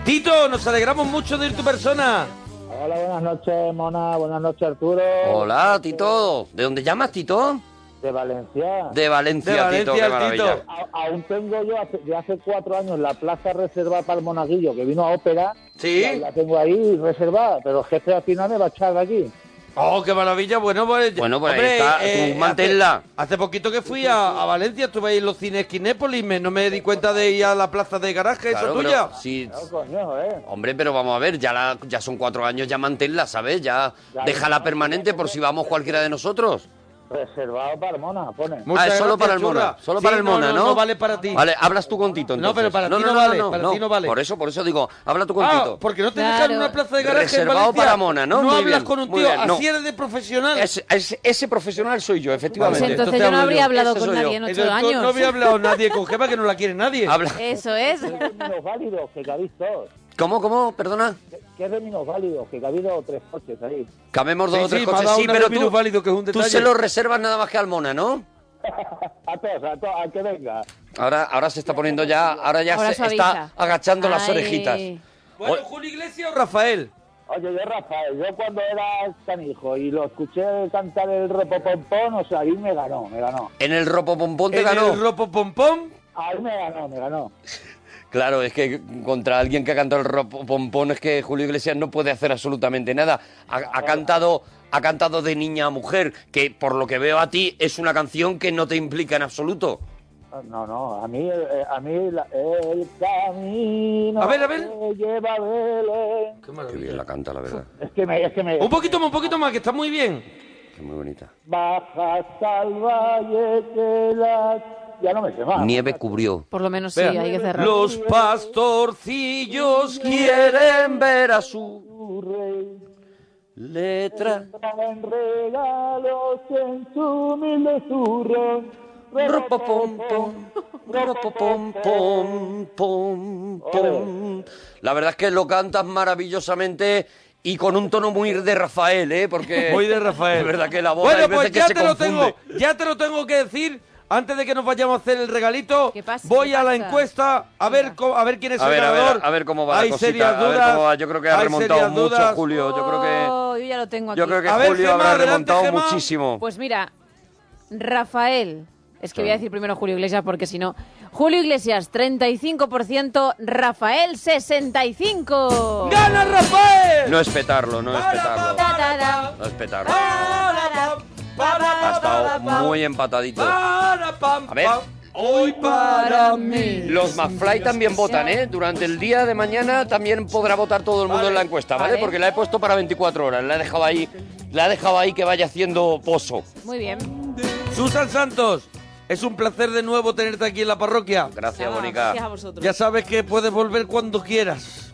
Tito, nos alegramos mucho de ir tu persona. Hola, buenas noches, Mona. Buenas noches, Arturo. Hola, Tito. ¿De dónde llamas, Tito? De Valencia. De Valencia, De Valencia, Tito, qué. A- aún tengo yo hace, de hace cuatro años la plaza reservada para el monaguillo que vino a ópera. Sí. La, la tengo ahí reservada, pero el jefe al final me va a echar de aquí. Oh, qué maravilla. Bueno, pues, Bueno, pues ahí hombre, está, tú hace- manténla. Hace, poquito que fui a, a Valencia, estuve ahí en los cines Kinépolis, me, no me di cuenta de ir a la plaza de garaje, Claro, eso pero tuya. sí. coño, eh. Hombre, pero vamos a ver, ya, la- ya son cuatro años, ya manténla, ¿sabes? Ya Ya, déjala permanente por si vamos cualquiera de nosotros. Reservado para el Mona, pone. ah, es solo para el. Mona. Solo Sí, para el no, Mona, no, ¿no? vale para ti. Vale, hablas tú con Tito, No, pero para ti no vale, para ti no vale. Por eso, por eso digo, habla tú con Ah, Tito. porque no te dejan en una plaza de garaje Reservado para Mona, ¿no? No Muy hablas bien, con un tío, bien, no. así eres de profesional. Ese, profesional soy yo, efectivamente. Pues entonces yo no habría hablado Ese con nadie yo. en ocho años. No había hablado (laughs) nadie con Gema que no la quiere nadie. Habla. Eso es. ¿Qué términos válidos que cabéis todos? ¿Cómo, cómo? Perdona. ¿Qué términos válidos? Que ha habido tres coches ahí. Camemos dos Sí, o tres sí, coches, sí, pero de tú, válido, que es un tú se lo reservas nada más que al Mona, ¿no? (laughs) A todos, a todos, al que venga. Ahora, ahora se está poniendo ya, ahora ya Ahora se suaviza. está agachando las orejitas. Bueno, Julio Iglesias o Rafael. Oye, yo Rafael, yo cuando era canijo y lo escuché cantar el ropopompón, o sea, ahí me ganó, me ganó. En el ropopompón te En ganó. el ropo pompón. Ahí me ganó, me ganó. Claro, es que contra alguien que ha cantado el ropopompón es que Julio Iglesias no puede hacer absolutamente nada. Ha, ha cantado, ha cantado de niña a mujer, que por lo que veo a ti es una canción que no te implica en absoluto. No, no, a mí, eh, a mí la- el camino A ver, a ver. que lleva a Belén. Qué bien la canta, la verdad. Es que me, es que me Un poquito más, un poquito más, que está muy bien. Es muy bonita. baja hasta el valle que la... Ya no me sé más. Nieve cubrió. Por lo menos sí, hay que cerrar. Los pastorcillos quieren ver a su letra. Traen regalos en su humilde zurrón. Ropopompón, ropopompón, pom, pom. La verdad es que lo cantas maravillosamente y con un tono muy de Rafael, ¿eh? Porque Muy de Rafael. (laughs) Es verdad que la voz Bueno, hay veces pues que ya se te lo confunde. tengo, ya te lo tengo que decir. Antes de que nos vayamos a hacer el regalito, pasa? voy ¿Qué a la pasa? encuesta a ver a ver quién es A el ver, a ver, ganador. a ver cómo va Hay la cosita. serias a ver dudas. cómo va. Yo creo que ha hay remontado serias mucho dudas. Julio. Yo creo que, Oh, yo ya lo tengo aquí. yo creo que A ver, Julio Gemma, habrá adelante, remontado Gemma. muchísimo. Pues mira, Rafael Es que voy a decir primero Julio Iglesias porque si no. Julio Iglesias, 35%, Rafael, 65%. ¡Gana Rafael! No es petarlo, no es petarlo. Ta, ta, ta. No es petarlo. Ha estado muy empatadito. A ver. Hoy para mí. Los McFly también votan, ¿eh? Durante el día de mañana también podrá votar todo el mundo en la encuesta, ¿vale? Vale. Porque la he puesto para 24 horas. La he dejado ahí, la he dejado ahí que vaya haciendo pozo. Muy bien. Susan Santos, es un placer de nuevo tenerte aquí en la parroquia. Gracias, Mónica. Gracias a vosotros. Ya sabes que puedes volver cuando quieras.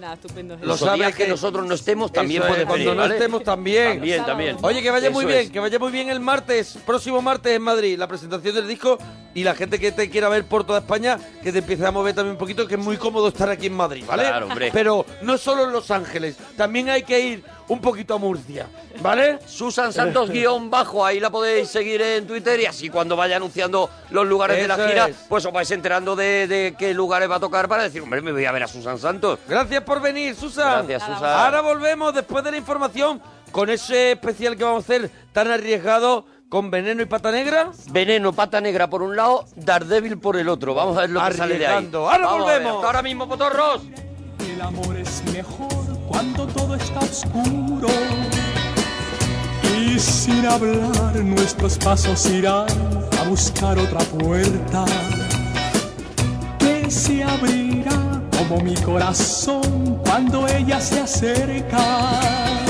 Nada, estupendo. Lo Los sabes días que que- nosotros no estemos también puedes Cuando venir, no ¿vale? estemos también. También, también. Oye, que vaya Eso muy bien, es. que vaya muy bien el martes, próximo martes en Madrid, la presentación del disco y la gente que te quiera ver por toda España, que te empiece a mover también un poquito, que es muy cómodo estar aquí en Madrid, ¿vale? Claro, hombre. Pero no solo en Los Ángeles, también hay que ir un poquito a Murcia, ¿vale? Susan Santos (laughs) guion bajo, ahí la podéis seguir en Twitter y así cuando vaya anunciando los lugares de la Eso gira, es. pues os vais enterando de, de qué lugares va a tocar para decir, hombre, me voy a ver a Susan Santos. Gracias por venir, Susan. Gracias, Susan. Ahora volvemos después de la información con ese especial que vamos a hacer tan arriesgado con veneno y pata negra. Veneno, pata negra por un lado, Daredevil por el otro. Vamos a ver lo que sale de ahí. Ahora Vamos volvemos. Hasta ahora mismo, potorros. El amor es mejor cuando todo está oscuro. Y sin hablar nuestros pasos irán a buscar otra puerta que se abrirá como mi corazón cuando ella se acerca.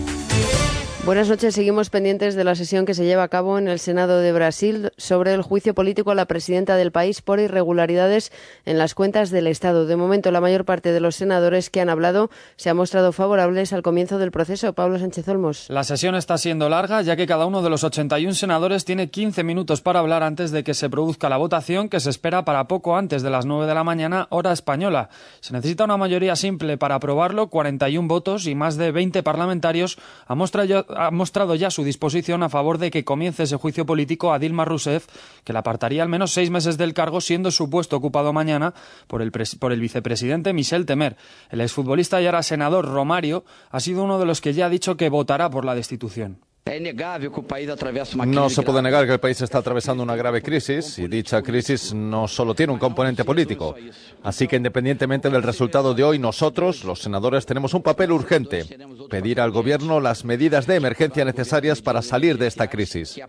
Buenas noches. Seguimos pendientes de la sesión que se lleva a cabo en el Senado de Brasil sobre el juicio político a la presidenta del país por irregularidades en las cuentas del Estado. De momento, la mayor parte de los senadores que han hablado se han mostrado favorables al comienzo del proceso. Pablo Sánchez Olmos. La sesión está siendo larga, ya que cada uno de los 81 senadores tiene 15 minutos para hablar antes de que se produzca la votación, que se espera para poco antes de las 9 de la mañana, hora española. Se necesita una mayoría simple para aprobarlo, 41 votos y más de 20 parlamentarios han mostrado, ha mostrado ya su disposición a favor de que comience ese juicio político a Dilma Rousseff, que la apartaría al menos seis meses del cargo, siendo su puesto ocupado mañana por el, por el vicepresidente Michel Temer. El exfutbolista y ahora senador Romario ha sido uno de los que ya ha dicho que votará por la destitución. No se puede negar que el país está atravesando una grave crisis y dicha crisis no solo tiene un componente político. Así que independientemente del resultado de hoy, nosotros, los senadores, tenemos un papel urgente. Pedir al Gobierno las medidas de emergencia necesarias para salir de esta crisis.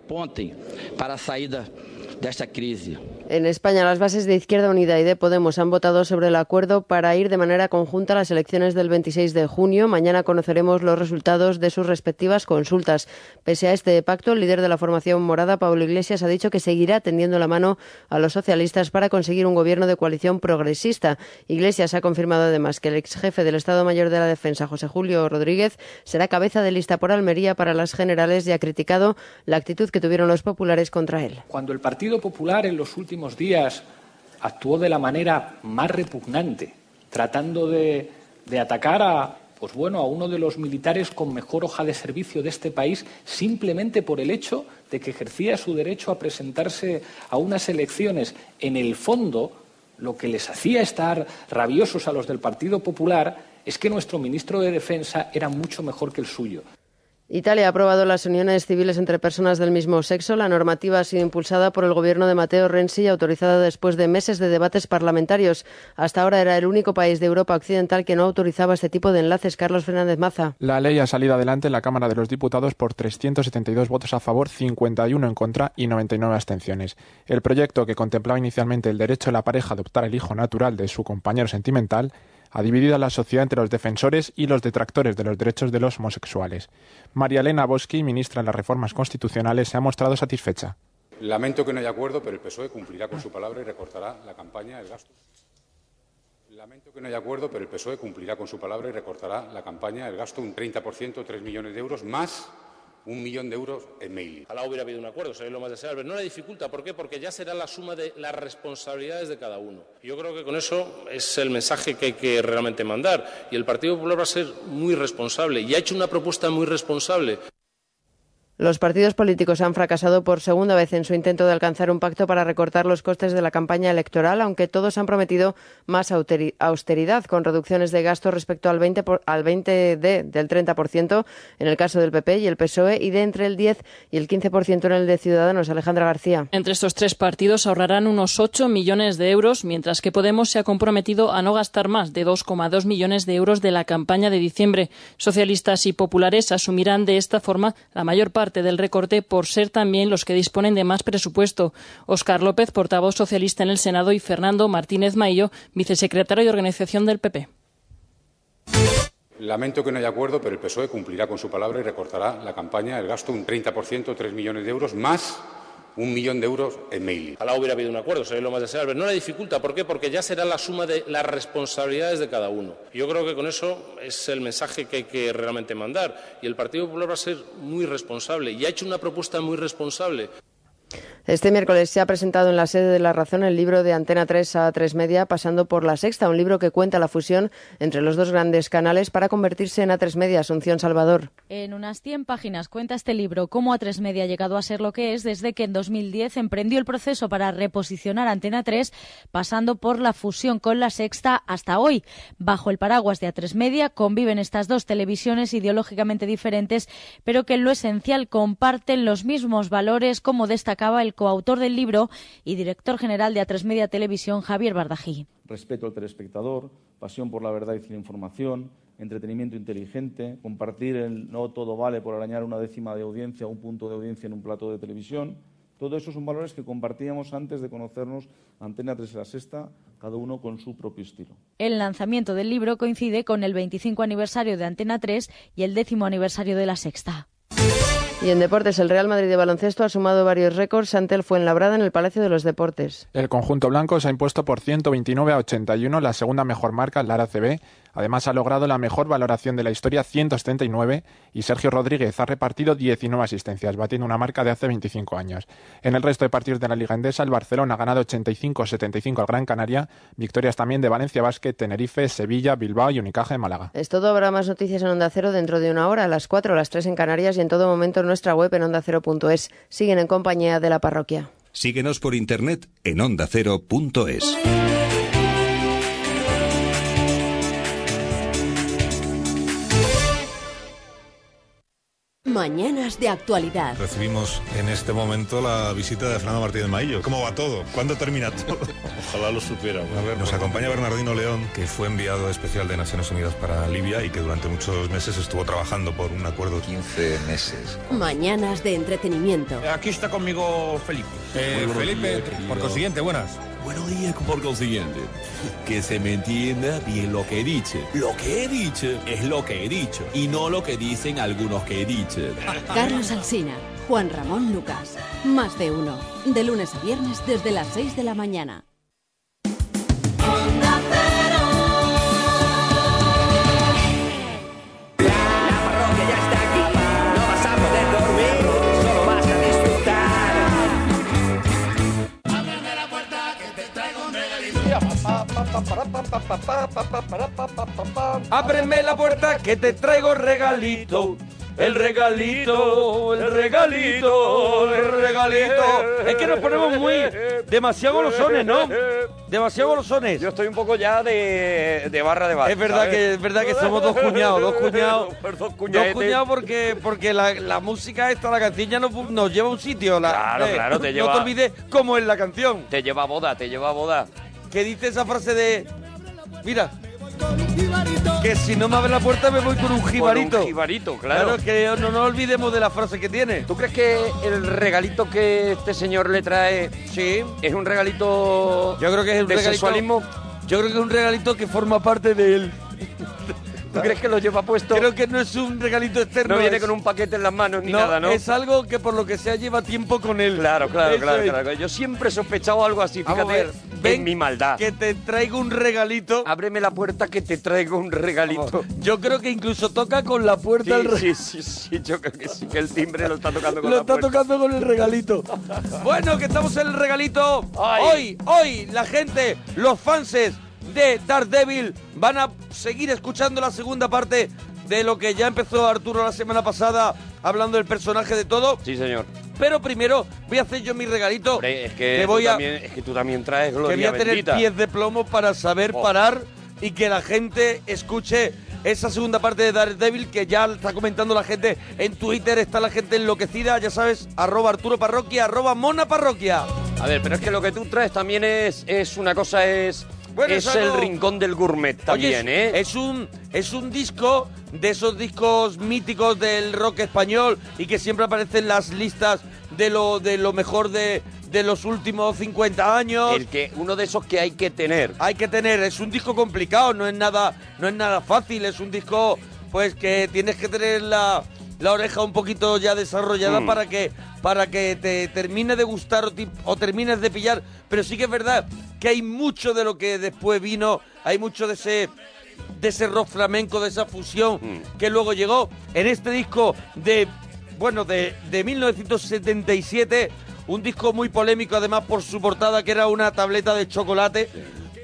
Para a saída desta crise. En España, las bases de Izquierda Unida y de Podemos han votado sobre el acuerdo para ir de manera conjunta a las elecciones del 26 de junio. Mañana conoceremos los resultados de sus respectivas consultas. Pese a este pacto, el líder de la formación morada, Pablo Iglesias, ha dicho que seguirá tendiendo la mano a los socialistas para conseguir un gobierno de coalición progresista. Iglesias ha confirmado además que el ex jefe del Estado Mayor de la Defensa, José Julio Rodríguez, será cabeza de lista por Almería para las generales y ha criticado la actitud que tuvieron los populares contra él. Cuando el Partido Popular en los últimos días actuó de la manera más repugnante, tratando de, de atacar a, pues bueno, a uno de los militares con mejor hoja de servicio de este país, simplemente por el hecho de que ejercía su derecho a presentarse a unas elecciones. En el fondo, lo que les hacía estar rabiosos a los del Partido Popular es que nuestro ministro de Defensa era mucho mejor que el suyo. Italia ha aprobado las uniones civiles entre personas del mismo sexo. La normativa ha sido impulsada por el gobierno de Matteo Renzi y autorizada después de meses de debates parlamentarios. Hasta ahora era el único país de Europa Occidental que no autorizaba este tipo de enlaces. Carlos Fernández Maza. La ley ha salido adelante en la Cámara de los Diputados por 372 votos a favor, 51 en contra y 99 abstenciones. El proyecto, que contemplaba inicialmente el derecho de la pareja a adoptar el hijo natural de su compañero sentimental, ha dividido a la sociedad entre los defensores y los detractores de los derechos de los homosexuales. María Elena Boschi, ministra de las Reformas Constitucionales, se ha mostrado satisfecha. Lamento que no haya acuerdo, pero el PSOE cumplirá con su palabra y recortará la campaña el gasto. Lamento que no haya acuerdo, pero el PSOE cumplirá con su palabra y recortará la campaña el gasto un 30%, 3 millones de euros, más un millón de euros en mailing. Ojalá hubiera habido un acuerdo, sería lo más deseable. No le dificulta, ¿por qué? Porque ya será la suma de las responsabilidades de cada uno. Yo creo que con eso es el mensaje que hay que realmente mandar. Y el Partido Popular va a ser muy responsable y ha hecho una propuesta muy responsable. Los partidos políticos han fracasado por segunda vez en su intento de alcanzar un pacto para recortar los costes de la campaña electoral, aunque todos han prometido más austeridad, con reducciones de gasto respecto al 20, por- al 20 de, del 30% en el caso del PP y el PSOE y de entre el 10 y el 15% en el de Ciudadanos. Alejandra García. Entre estos tres partidos ahorrarán unos 8 millones de euros, mientras que Podemos se ha comprometido a no gastar más de 2,2 millones de euros de la campaña de diciembre. Socialistas y populares asumirán de esta forma la mayor parte del recorte por ser también los que disponen de más presupuesto. Óscar López, portavoz socialista en el Senado, y Fernando Martínez Maillo, vicesecretario de organización del PP. Lamento que no haya acuerdo, pero el PSOE cumplirá con su palabra y recortará la campaña el gasto un 30%, 3 millones de euros, más un millón de euros en mailing. Ojalá hubiera habido un acuerdo, sería lo más deseable. No le dificulta, ¿por qué? Porque ya será la suma de las responsabilidades de cada uno. Yo creo que con eso es el mensaje que hay que realmente mandar. Y el Partido Popular va a ser muy responsable y ha hecho una propuesta muy responsable. Este miércoles se ha presentado en la sede de La Razón el libro de Antena 3 a 3 Media, pasando por La Sexta, un libro que cuenta la fusión entre los dos grandes canales para convertirse en A3 Media. Asunción Salvador. En unas 100 páginas cuenta este libro cómo A3 Media ha llegado a ser lo que es desde que en 2010 emprendió el proceso para reposicionar Antena 3, pasando por la fusión con La Sexta hasta hoy. Bajo el paraguas de A3 Media conviven estas dos televisiones ideológicamente diferentes, pero que en lo esencial comparten los mismos valores, como destacaba el coautor del libro y director general de A3 Media Televisión, Javier Bardají. respeto al telespectador, pasión por la verdad y la información, entretenimiento inteligente, compartir el no todo vale por arañar una décima de audiencia un punto de audiencia en un plato de televisión. Todo eso son valores que compartíamos antes de conocernos Antena 3 y la Sexta, cada uno con su propio estilo. El lanzamiento del libro coincide con el 25 aniversario de Antena 3 y el décimo aniversario de La Sexta. Y en deportes, el Real Madrid de baloncesto ha sumado varios récords ante el Fuenlabrada en el Palacio de los Deportes. El conjunto blanco se ha impuesto por 129 a 81, la segunda mejor marca en la ACB. Además, ha logrado la mejor valoración de la historia, 179, y Sergio Rodríguez ha repartido 19 asistencias, batiendo una marca de hace 25 años. En el resto de partidos de la Liga Endesa, el Barcelona ha ganado 85-75 al Gran Canaria, victorias también de Valencia Basket, Tenerife, Sevilla, Bilbao y Unicaja de Málaga. Es todo, habrá más noticias en Onda Cero dentro de una hora, a las 4 a las 3 en Canarias y en todo momento en nuestra web en ondacero.es. Siguen en compañía de la parroquia. Síguenos por internet en ondacero.es. Mañanas de actualidad. Recibimos en este momento la visita de Fernando Martínez Maillo. ¿Cómo va todo? ¿Cuándo termina todo? (laughs) Ojalá lo supiéramos. A ver, nos acompaña Bernardino León, que fue enviado especial de Naciones Unidas para Libia y que durante muchos meses estuvo trabajando por un acuerdo. 15 meses. Mañanas de entretenimiento. Aquí está conmigo Felipe. Eh, Felipe, por consiguiente, buenas. Buenos días, por consiguiente. Que se me entienda bien lo que he dicho. Lo que he dicho es lo que he dicho y no lo que dicen algunos que he dicho. (laughs) Carlos Alsina, Juan Ramón Lucas. Más de uno. De lunes a viernes desde las 6 de la mañana. Ábreme la puerta que te traigo regalito. El regalito, el regalito, el regalito. Es que nos ponemos muy demasiado golosones, ¿no? Demasiado golosones. Yo estoy un poco ya de, de barra de bar. Es verdad ¿sabes? que es verdad que somos dos cuñados, dos cuñados. (laughs) Dos cuñados porque, porque la, la música esta, la canción ya nos, nos lleva a un sitio. La, Claro, eh, claro, te no lleva- te olvides cómo es la canción. Te lleva a boda, te lleva a boda. ¿Qué dice esa frase de... Mira, que si no me abre la puerta me voy con un jibarito. un jibarito, claro. Claro, que no nos olvidemos de la frase que tiene. ¿Tú crees que el regalito que este señor le trae sí. es un regalito Yo creo que es un de regalito- sexualismo? Yo creo que es un regalito que forma parte de él. (laughs) ¿Tú crees que lo lleva puesto? Creo que no es un regalito externo. No viene es- con un paquete en las manos ni no, nada, ¿no? Es algo que por lo que sea lleva tiempo con él. Claro, claro, Eso claro, es. claro. Yo siempre he sospechado algo así, fíjate, ver, en ven mi maldad. Que te traigo un regalito. Ábreme la puerta que te traigo un regalito. Yo creo que incluso toca con la puerta Sí, el re- sí, sí, sí, yo creo que sí, que el timbre lo está tocando con Lo la está puerta. tocando con el regalito. (laughs) Bueno, que estamos en el regalito. Ay. Hoy, hoy, la gente, los fanses de Daredevil van a seguir escuchando la segunda parte de lo que ya empezó Arturo la semana pasada, hablando del personaje de todo. Sí, señor. Pero primero voy a hacer yo mi regalito. Hombre, es que, que voy tú a, también, es que tú también traes que voy gloria a tener bendita. pies de plomo para saber Oh. parar y que la gente escuche esa segunda parte de Daredevil que ya está comentando la gente en Twitter, está la gente enloquecida, ya sabes, arroba Arturo Parroquia, arroba Mona Parroquia. A ver, pero es que lo que tú traes también es, es una cosa, es, Bueno, es el rincón del gourmet también, Oye, es, ¿eh? es un es un disco de esos discos míticos del rock español y que siempre aparece en las listas de lo de lo mejor de, de los últimos 50 años. El que, uno de esos que hay que tener. Hay que tener, es un disco complicado, no es nada, no es nada fácil, es un disco pues que tienes que tener la, la oreja un poquito ya desarrollada Mm. para que para que te termine de gustar o, termines de pillar, pero sí que es verdad que hay mucho de lo que después vino, hay mucho de ese de ese rock flamenco, de esa fusión Mm. que luego llegó en este disco de bueno, de, de 1977, un disco muy polémico además por su portada que era una tableta de chocolate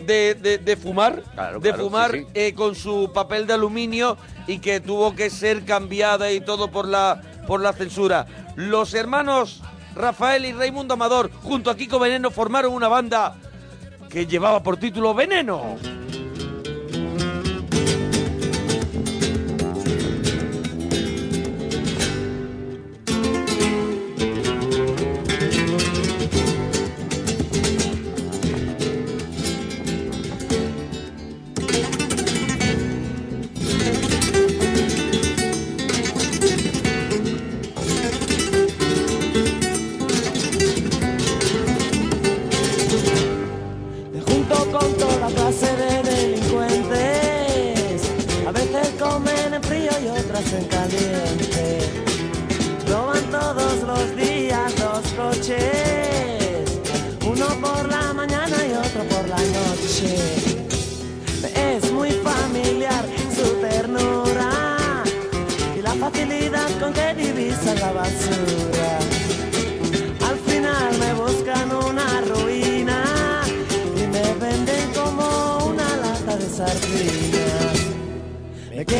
de, de- de fumar, Claro, de claro, fumar sí, sí. eh, con su papel de aluminio y que tuvo que ser cambiada y todo por la, por la censura. Los hermanos Rafael y Raimundo Amador junto a Kiko Veneno formaron una banda que llevaba por título Veneno.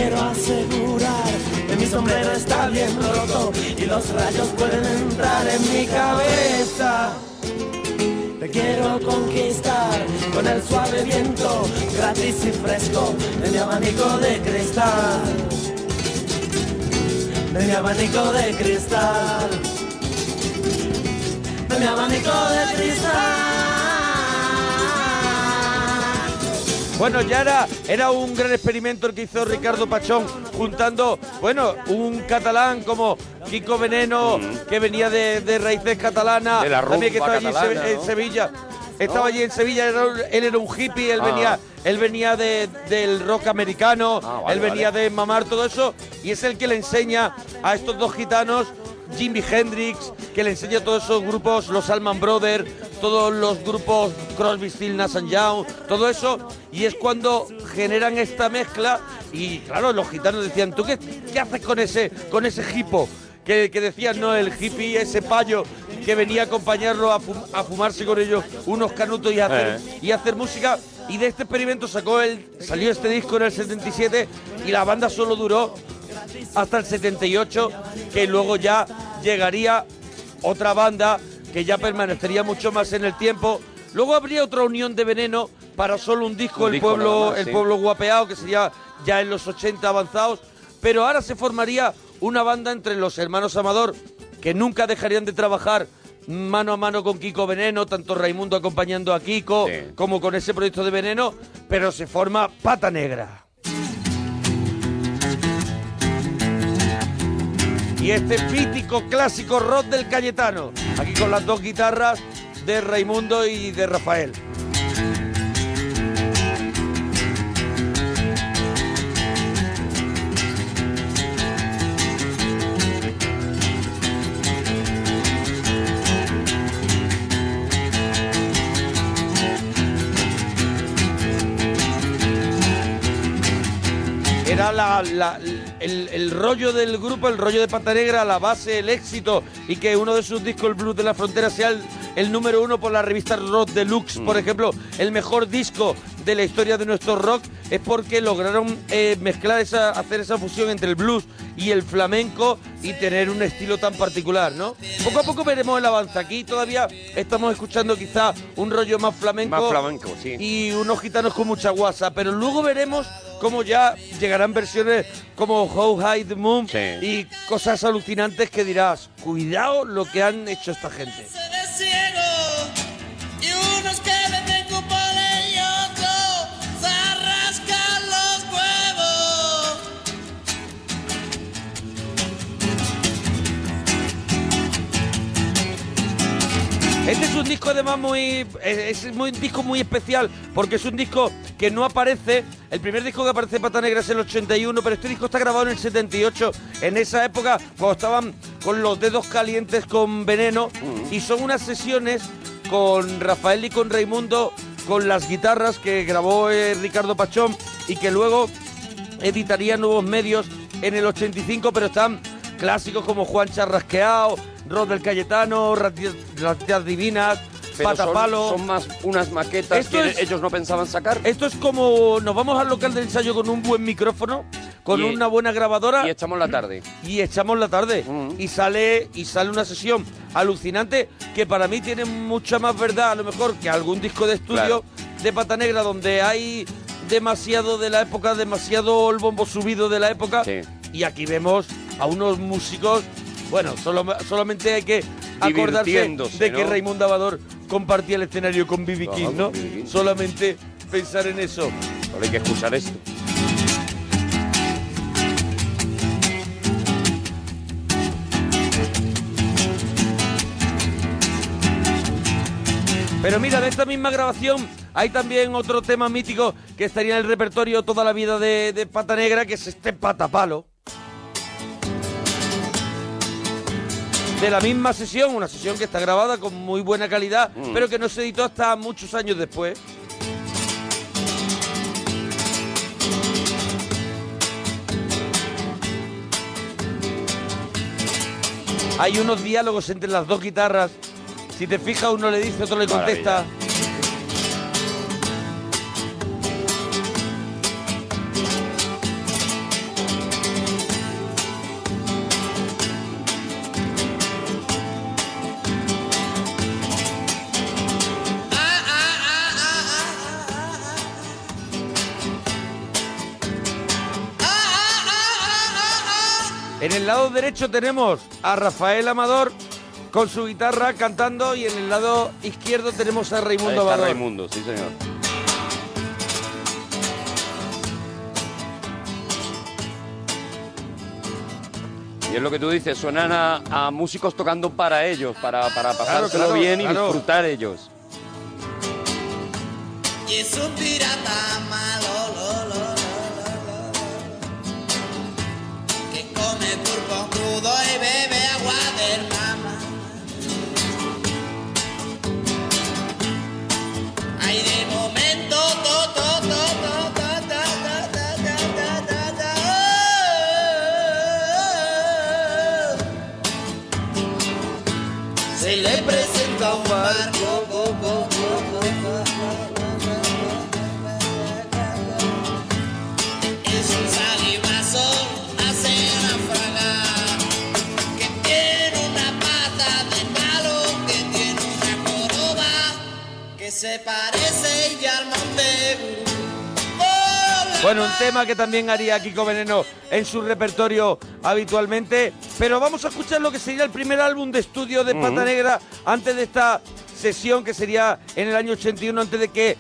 Quiero asegurar que mi sombrero está bien roto y los rayos pueden entrar en mi cabeza. Te quiero conquistar con el suave viento gratis y fresco de mi abanico de cristal. De mi abanico de cristal de mi abanico de cristal. Bueno, ya era, era un gran experimento el que hizo Ricardo Pachón, juntando, bueno, un catalán como Kiko Veneno, que venía de, de raíces catalanas. De la también que estaba allí en, Se- catalana, en ¿no? Sevilla. Estaba allí en Sevilla, él era un hippie, él Ah. venía, él venía de- del rock americano, Ah, vale, él venía vale. de mamar todo eso, y es el que le enseña a estos dos gitanos Jimi Hendrix, que le enseña a todos esos grupos, los Allman Brothers, todos los grupos Crosby, Still, Nash Young, todo eso, y es cuando generan esta mezcla y claro, los gitanos decían, ¿tú qué, qué haces con ese, con ese hipo? Que, que decían, no, el hippie, ese payo que venía a acompañarlo a, fum- a fumarse con ellos unos canutos y a hacer, Eh. y a hacer música. Y de este experimento sacó el, salió este disco en el 77 y la banda solo duró hasta el 78, que luego ya llegaría otra banda que ya permanecería mucho más en el tiempo. Luego habría otra unión de veneno para solo un disco, Un el disco pueblo, más, el sí. pueblo guapeado, que sería ya en los 80 avanzados. Pero ahora se formaría una banda entre los hermanos Amador, que nunca dejarían de trabajar mano a mano con Kiko Veneno, tanto Raimundo acompañando a Kiko como con ese proyecto de Veneno, pero se forma Pata Negra. y este mítico clásico rock del Cayetano, aquí con las dos guitarras de Raimundo y de Rafael. Era la, la el, el rollo del grupo, el rollo de Pata Negra, la base, el éxito y que uno de sus discos, el Blues de la Frontera, sea el, el número uno por la revista Rock Deluxe, por ejemplo, el mejor disco de la historia de nuestro rock, es porque lograron eh, mezclar esa, hacer esa fusión entre el blues y el flamenco y tener un estilo tan particular, ¿no? Poco a poco veremos el avance. Aquí todavía estamos escuchando quizá un rollo más flamenco. Más flamenco, sí. Y unos gitanos con mucha guasa, pero luego veremos cómo ya llegarán versiones como How High the Moon y cosas alucinantes que dirás, cuidado lo que han hecho esta gente ciego. Este es un disco además muy es, es muy- un disco muy especial porque es un disco que no aparece, el primer disco que aparece Pata Negra es el 81, pero este disco está grabado en el 78, en esa época cuando estaban con los dedos calientes con veneno y son unas sesiones con Rafael y con Raimundo con las guitarras que grabó eh, Ricardo Pachón y que luego editaría nuevos medios en el 85, pero están clásicos como Juan Charrasqueado, Rod del Cayetano, Rati- Ratitas Divinas, Pero Patapalo. son más unas maquetas Esto que es- ellos no pensaban sacar. Esto es como nos vamos al local de ensayo con un buen micrófono, con Y- una buena grabadora Y echamos la tarde. y echamos la tarde y sale y sale una sesión alucinante que para mí tiene mucha más verdad a lo mejor que algún disco de estudio de Pata Negra donde hay demasiado de la época, demasiado el bombo subido de la época y aquí vemos a unos músicos bueno, solo, solamente hay que acordarse de que ¿no? Raimundo Abador compartía el escenario con B.B. Claro, King, ¿no? King. Solamente pensar en eso. Ahora hay que escuchar esto. Pero mira, de esta misma grabación hay también otro tema mítico que estaría en el repertorio toda la vida de, de Pata Negra, que es este patapalo. De la misma sesión, una sesión que está grabada con muy buena calidad, Mm. pero que no se editó hasta muchos años después. Hay unos diálogos entre las dos guitarras. Si te fijas, uno le dice, otro le contesta. Lado derecho tenemos a Rafael Amador con su guitarra cantando y en el lado izquierdo tenemos a Raimundo Amador. Raimundo, sí señor. Y es lo que tú dices, suenan a, a músicos tocando para ellos, para, para pasárselo claro, bien y claro. disfrutar ellos. Y es un pirata malo, သောဧဘ se parece ya al monte Bueno, un tema que también haría Kiko Veneno en su repertorio habitualmente. Pero vamos a escuchar lo que sería el primer álbum de estudio de Pata. Negra antes de esta sesión que sería en el año 81, antes de que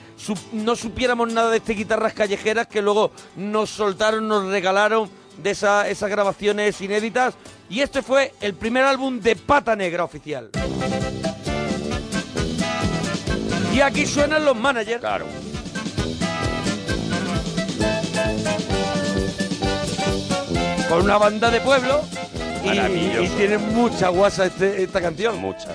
no supiéramos nada de estas guitarras callejeras que luego nos soltaron, nos regalaron de esa- esas grabaciones inéditas. Y este fue el primer álbum de Pata Negra oficial. Y aquí suenan los managers. Claro. con una banda de pueblo y, y tiene mucha guasa este- esta canción. Mucha.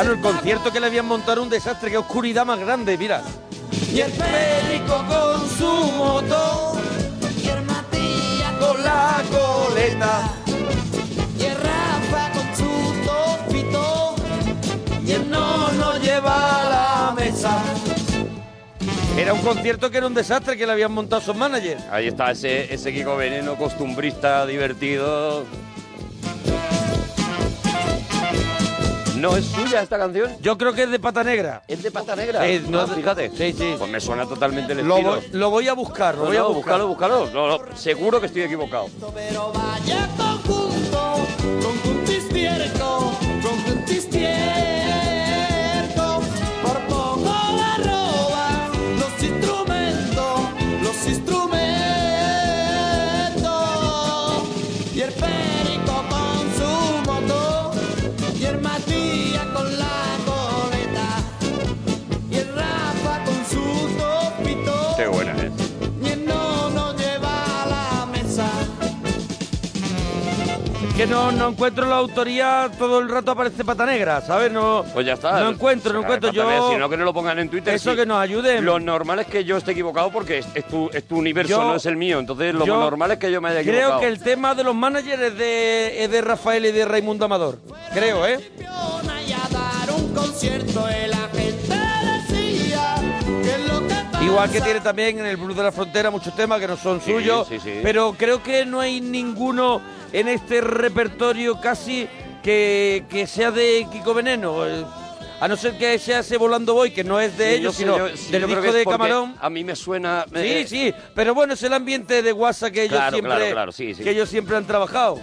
Claro, el concierto que le habían montado era un desastre, qué oscuridad más grande, mira. Y el perico con su moto. Y el Matías con la coleta. Y el Rafa con su topito. Y el no no lleva a la mesa. Era un concierto que era un desastre que le habían montado sus managers. Ahí está ese, ese Kiko Veneno costumbrista divertido. ¿No es suya esta canción? Yo creo que es de Pata Negra. ¿Es de Pata Negra? Eh, no Ah, fíjate. Sí, sí. Pues me suena totalmente el Lo estilo. voy, lo voy a buscar, lo No, voy a no, buscar. búscalo, búscalo. No, no, seguro que estoy equivocado. Pero vaya Que no, no encuentro la autoría, todo el rato aparece Pata Negra, ¿sabes? No, Pues ya está. No encuentro, no encuentro. Yo... Si no, que no lo pongan en Twitter. Eso sí. que nos ayuden. Lo normal es que yo esté equivocado porque es, es tu, es tu universo, Yo- no es el mío. Entonces, lo yo normal es que yo me haya equivocado. Creo que el tema de los managers es de, es de Rafael y de Raimundo Amador. Creo, ¿eh? y a dar un concierto y la Igual que tiene también en el Blues de la Frontera muchos temas que no son Sí, suyos. sí, sí. Pero creo que no hay ninguno en este repertorio casi que, que sea de Kiko Veneno. eh, A no ser que sea ese Volando Boy, que no es de Sí, ellos, sino yo- sí, del disco de Camarón. A mí me suena. Sí, sí, pero bueno, es el ambiente de WhatsApp que ellos Claro, siempre claro, claro, sí, sí. que ellos siempre han trabajado.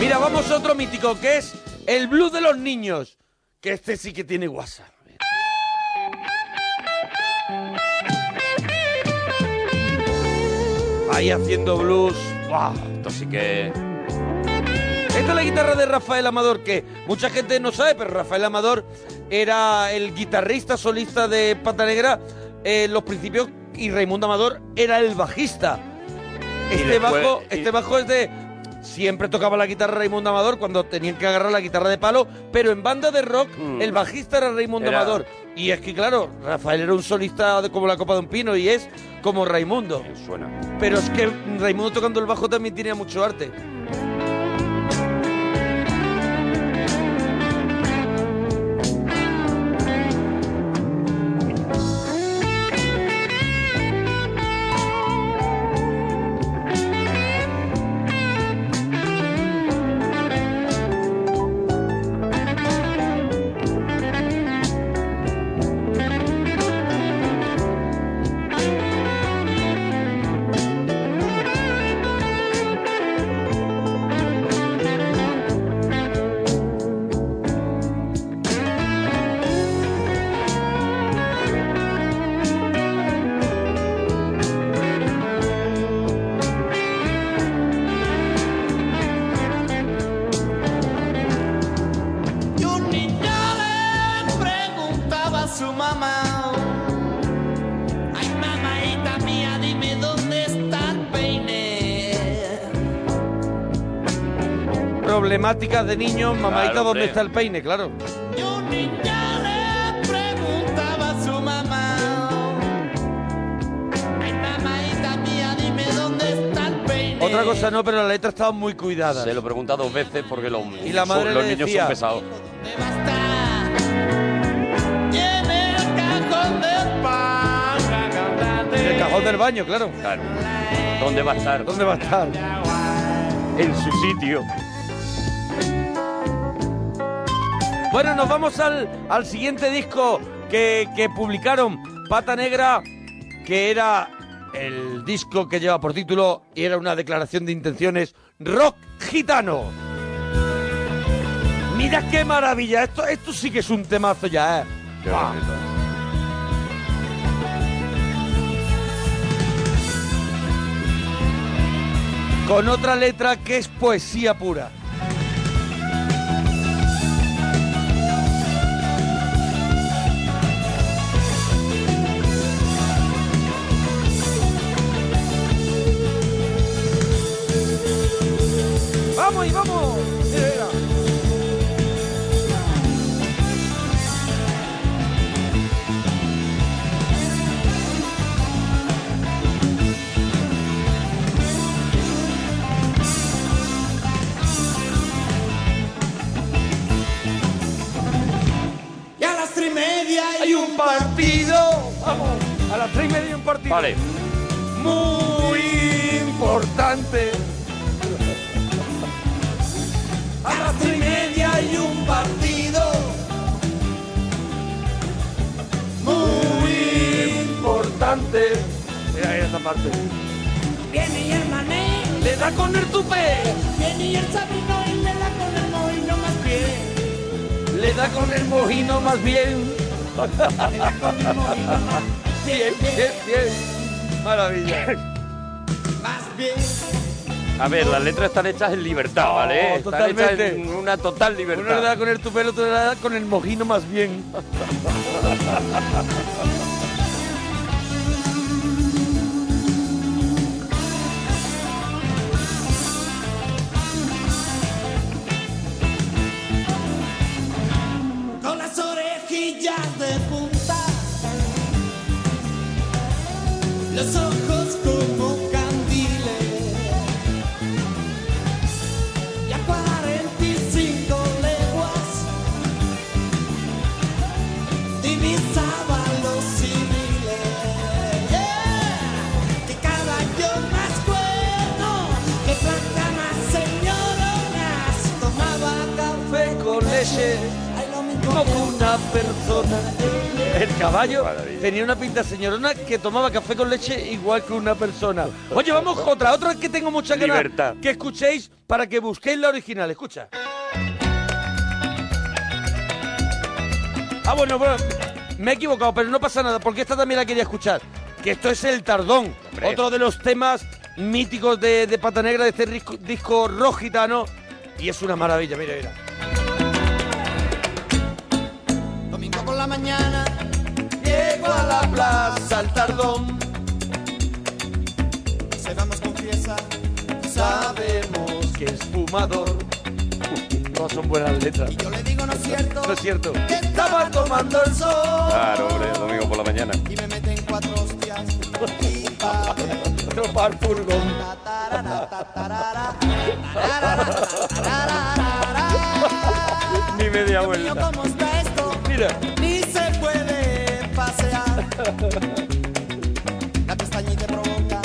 Mira, vamos a otro mítico que es el blues de los niños, que este sí que tiene WhatsApp. Ahí haciendo blues. ¡Wow! Esto sí que. Esta es la guitarra de Rafael Amador, que mucha gente no sabe, pero Rafael Amador era el guitarrista solista de Pata Negra en los principios y Raimundo Amador era el bajista. Este después- bajo, y- este bajo es de siempre tocaba la guitarra Raimundo Amador cuando tenían que agarrar la guitarra de palo, pero en banda de rock el bajista era Raimundo Mm. Era- Amador. Y es que claro, Rafael era un solista de- como la copa de un pino y es como Raimundo. Suena. Pero es que Raimundo tocando el bajo también tenía mucho arte. Problemáticas de niños, mamaita, Claro, ¿dónde está el peine? Claro. Y un niño le preguntaba a su mamá. Ay, mamaita mía, dime dónde está el peine. Otra cosa no, pero la letra estaba muy cuidada. Se lo pregunta dos veces porque los, Y la madre son- los niños decía- son pesados. Y en el cajón del pan. En el cajón del baño, claro. Claro. ¿Dónde va a estar? ¿Dónde va a estar? En su sitio. Bueno, nos vamos al, al siguiente disco que, que publicaron Pata Negra, que era el disco que lleva por título y era una declaración de intenciones rock gitano. Mira qué maravilla, esto, esto sí que es un temazo ya, ¿eh? Qué. Con otra letra que es poesía pura. Vamos ahí, vamos. Mira, mira. Y a las tres y media Hay un partido. Vamos. A las tres y media hay un partido. Vale. Muy importante. A las tres y media hay un partido Muy importante. Mira, esta parte. Viene el mané, Le da con el tupé. viene el sabino y le da con el mohino más bien. Le da con el mojino más bien. (laughs) Bien, bien, bien. Maravilla. Más bien. A ver, las letras están hechas en libertad, ¿vale? Totalmente. hechas en una total Uno le da libertad. con el tupé, el otro le da con el mojino más bien. Con las orejillas de punta, los ojos como una persona. El caballo tenía una pinta señorona que tomaba café con leche igual que una persona. Oye, vamos otra, otra que tengo mucha ganas Libertad. que escuchéis para que busquéis la original. Escucha. Ah, bueno, bueno, me he equivocado, pero no pasa nada, porque esta también la quería escuchar. Que esto es El Tardón, otro de los temas míticos de, de Pata Negra, de este disco, disco rock gitano. Y es una maravilla, mira, mira. Mañana llego a la plaza al tardón. Se vamos confiesa, sabemos que es fumador. No son buenas letras. Y yo le digo no es cierto. No es cierto. Que estaba tomando el sol. Claro, hombre, domingo por la mañana. Y me meten cuatro hostias. Y pa'. (laughs) Tropar furgón. (laughs) Ni media vuelta. Mira. La pestañita provoca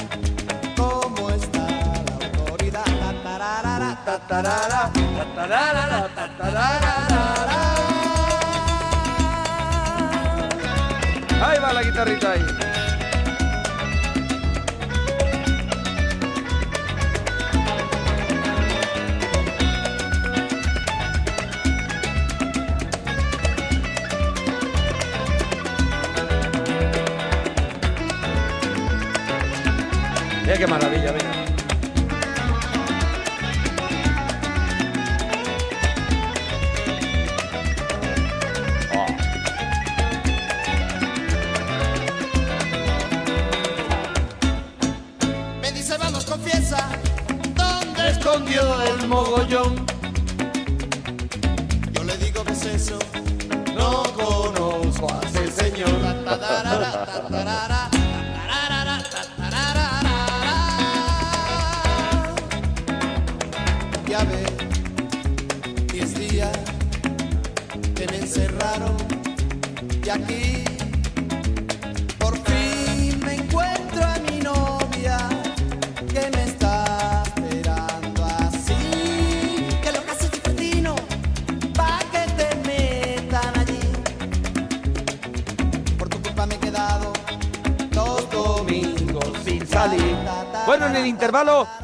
cómo está la autoridad. Tatarara, tatarara, tatarara, tatarara. Ahí va la guitarrita ahí. Qué maravilla.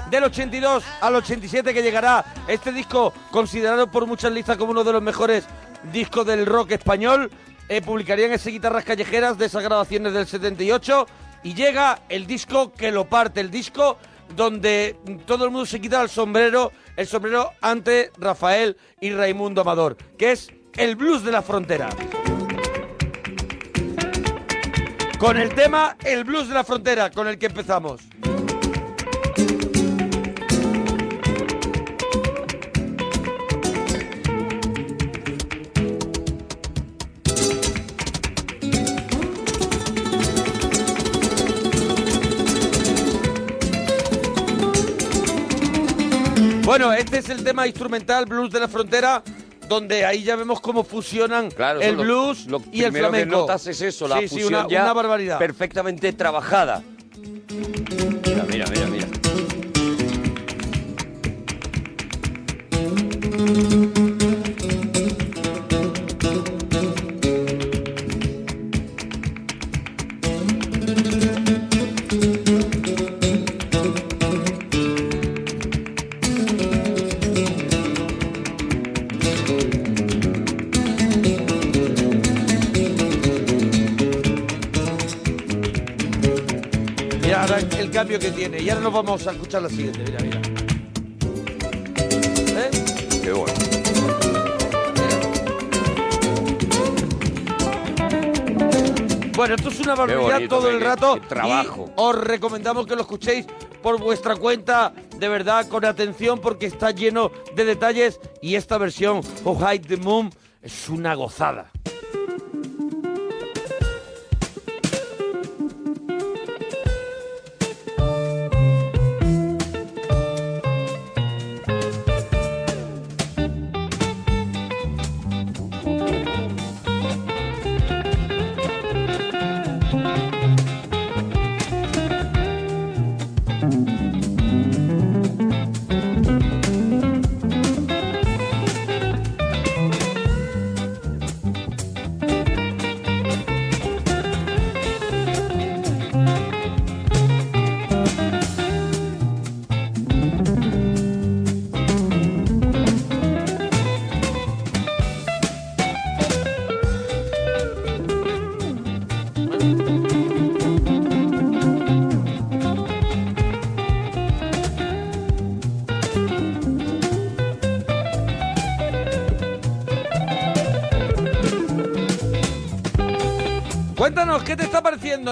Del 82 al 87 que llegará este disco considerado por muchas listas como uno de los mejores discos del rock español, eh, publicarían ese guitarras callejeras de esas grabaciones del 78 y llega el disco que lo parte, el disco donde todo el mundo se quita el sombrero, el sombrero ante Rafael y Raimundo Amador, que es el blues de la frontera. Con el tema El blues de la frontera, con el que empezamos. Bueno, este es el tema instrumental Blues de la Frontera, donde ahí ya vemos cómo fusionan Claro, el eso lo- blues lo y el primero que flamenco. notas es eso, la sí, sí, fusión una, ya una barbaridad. perfectamente trabajada. Que tiene. Y ahora nos vamos a escuchar la siguiente. Mira, mira. ¿Eh? Qué bueno. Bueno, esto es una barbaridad bonito, todo el rato. qué trabajo. Y os recomendamos que lo escuchéis por vuestra cuenta, de verdad, con atención, porque está lleno de detalles. Y esta versión, Oh Hide the Moon, es una gozada.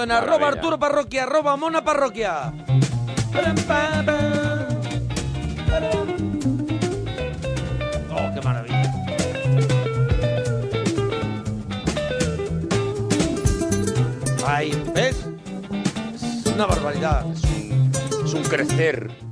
En arroba. Arturo Parroquia, arroba Mona Parroquia? Oh, qué maravilla. Ahí, ¿ves? Es una barbaridad. Es un, es un crecer.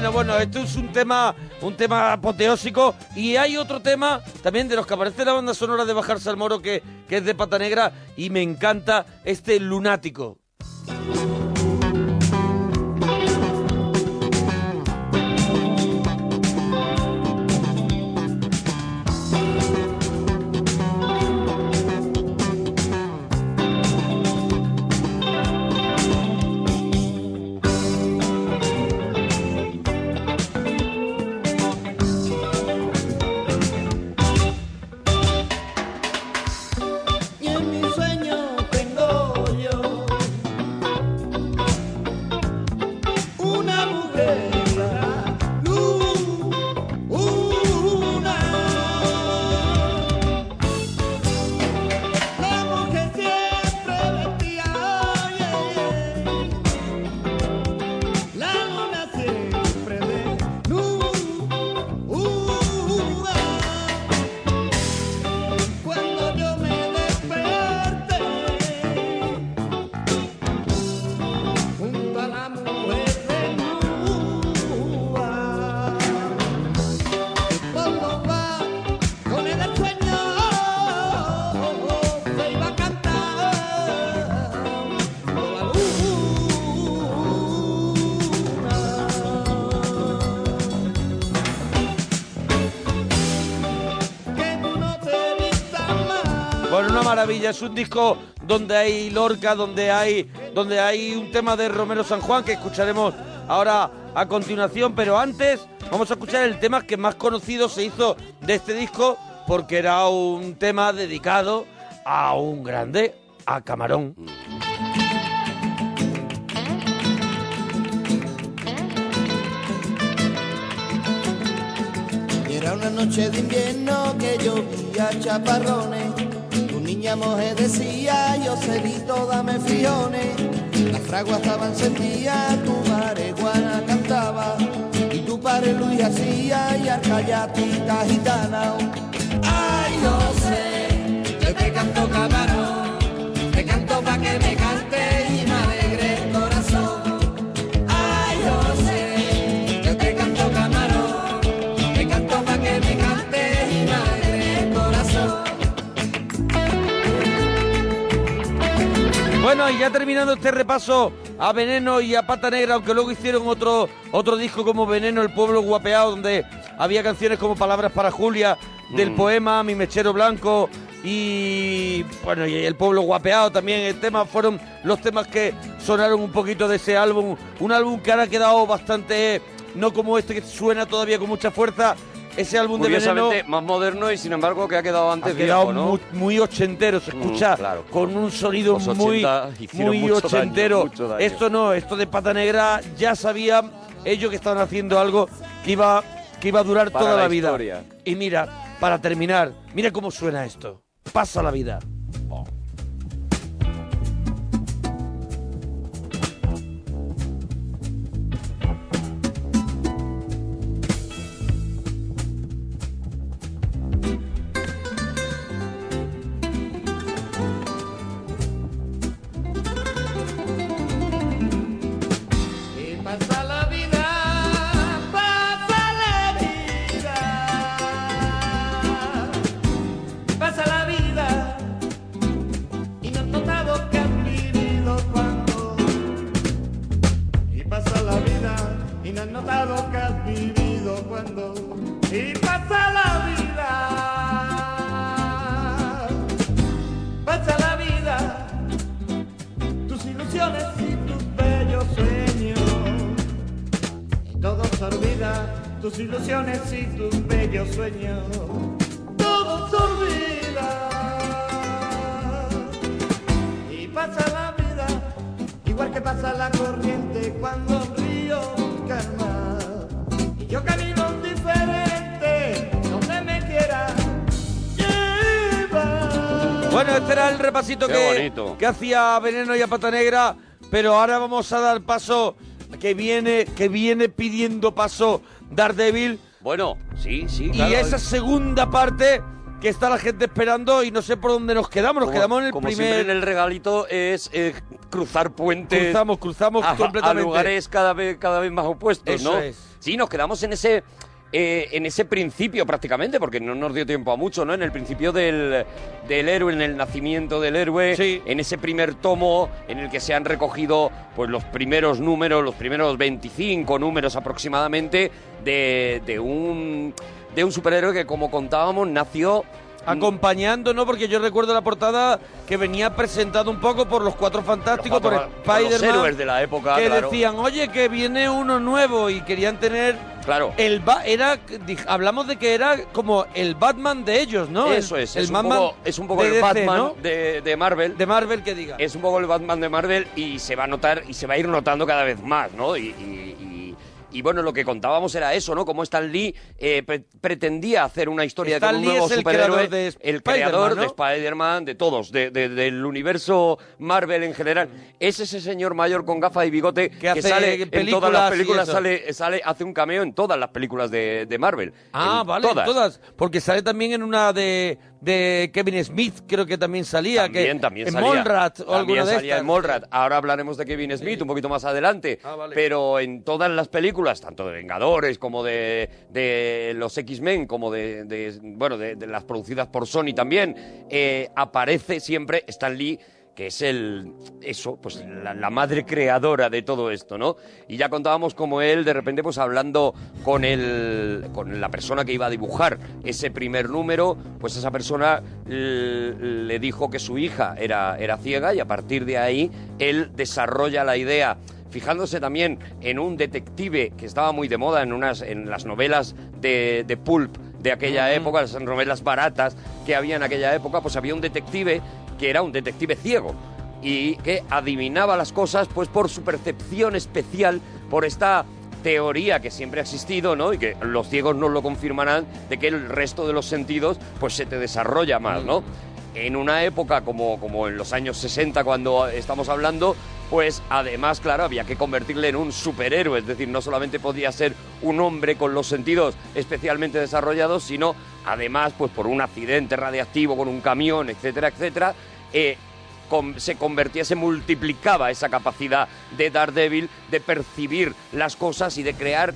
Bueno, bueno, esto es un tema, un tema apoteósico y hay otro tema también de los que aparece la banda sonora de Bajarse al Moro que, que es de Pata Negra y me encanta este lunático. Es un disco donde hay Lorca, donde hay, donde hay un tema de Romero San Juan que escucharemos ahora a continuación, pero antes vamos a escuchar el tema que más conocido se hizo de este disco porque era un tema dedicado a un grande, a Camarón. Era una noche de invierno que llovía chaparrones. Tu niña mujer decía, yo cerito, dame friones. Las fraguas estaban encendidas, tu marihuana cantaba. Y tu padre Luis hacía y arcayatita gitana. Ay, yo sé, yo te canto camarón, te canto pa' que me y ya terminando este repaso a Veneno y a Pata Negra, aunque luego hicieron otro, otro disco como Veneno, El Pueblo Guapeado, donde había canciones como Palabras para Julia, del Mm. poema Mi Mechero Blanco y bueno, y El Pueblo Guapeado también. El tema fueron los temas que sonaron un poquito de ese álbum. Un álbum que ahora ha quedado bastante, no como este que suena todavía con mucha fuerza. Ese álbum de Veneno más moderno y sin embargo que ha quedado antes ha quedado viejo, ¿no? muy, muy ochentero, se Mm, escucha claro. con un sonido muy, 80 hicieron muy ochentero. daño. Esto no, esto de pata negra ya sabían ellos que estaban haciendo algo que iba, que iba a durar Para toda la la, vida. Y mira, para terminar, mira cómo suena esto. Pasa la vida. Que, hacía Veneno y a Pata Negra, pero ahora vamos a dar paso que viene, que viene pidiendo paso Daredevil. Bueno, sí, sí. Y esa segunda parte que está la gente esperando y no sé por dónde nos quedamos. Nos Como- quedamos en el como primer. siempre en el regalito es eh, cruzar puentes. Cruzamos, cruzamos a, completamente. a lugares cada vez, cada vez más opuestos, Eso ¿no? es. Sí, nos quedamos en ese. Eh, en ese principio prácticamente, porque no nos dio tiempo a mucho, ¿no? En el principio del, del héroe, en el nacimiento del héroe, en ese primer tomo en el que se han recogido pues los primeros números, los primeros 25 números aproximadamente de, de un de un superhéroe que como contábamos nació Acompañando, ¿no? Porque yo recuerdo la portada que venía presentado un poco por los Cuatro Fantásticos, Los por cuatro- por los Spider-Man. héroes de la época, Que claro. decían, oye, que viene uno nuevo y querían tener. Claro. El ba- era, hablamos de que era como el Batman de ellos, ¿no? Eso es, el es, un Batman poco, es un poco de el DC, Batman ¿no? de, de Marvel. De Marvel que diga. Es un poco el Batman de Marvel y se va a notar y se va a ir notando cada vez más, ¿no? Y, y- y- y, bueno, lo que contábamos era eso, ¿no? Cómo Stan Lee eh, pre- pretendía hacer una historia Stan con un Lee nuevo es el superhéroe. creador de el creador ¿no? de Spider-Man, de todos, de- de- del universo Marvel en general. Es ese señor mayor con gafas y bigote que, hace sale en todas las películas, sale, sale, hace un cameo en todas las películas de, de Marvel. Ah, En vale, todas. todas. Porque sale también en una de, de Kevin Smith, creo que también salía. También, que, también en salía. O También alguna de salía estas. en Mallrat. Ahora hablaremos de Kevin Smith un poquito más adelante. Ah, vale. Pero en todas las películas, tanto de Vengadores como de, de los X-Men, como de, de- bueno, de, de las producidas por Sony también, eh, aparece siempre Stan Lee que es el eso, pues la, la madre creadora de todo esto, ¿no? Y ya contábamos como él de repente pues hablando con el con la persona que iba a dibujar ese primer número, pues esa persona le dijo que su hija era era ciega y a partir de ahí él desarrolla la idea fijándose también en un detective que estaba muy de moda en unas en las novelas de, de pulp de aquella época, las novelas baratas que había en aquella época, pues había un detective que era un detective ciego y que adivinaba las cosas pues por su percepción especial, por esta teoría que siempre ha existido, ¿no? Y que los ciegos nos lo confirmarán de que el resto de los sentidos pues se te desarrolla más, ¿no? En una época como, como en los años 60 cuando estamos hablando, pues además, claro, había que convertirle en un superhéroe, es decir, no solamente podía ser un hombre con los sentidos especialmente desarrollados, sino además, pues por un accidente radiactivo con un camión, etcétera, etcétera, eh, se convertía, se multiplicaba esa capacidad de Daredevil de percibir las cosas y de crear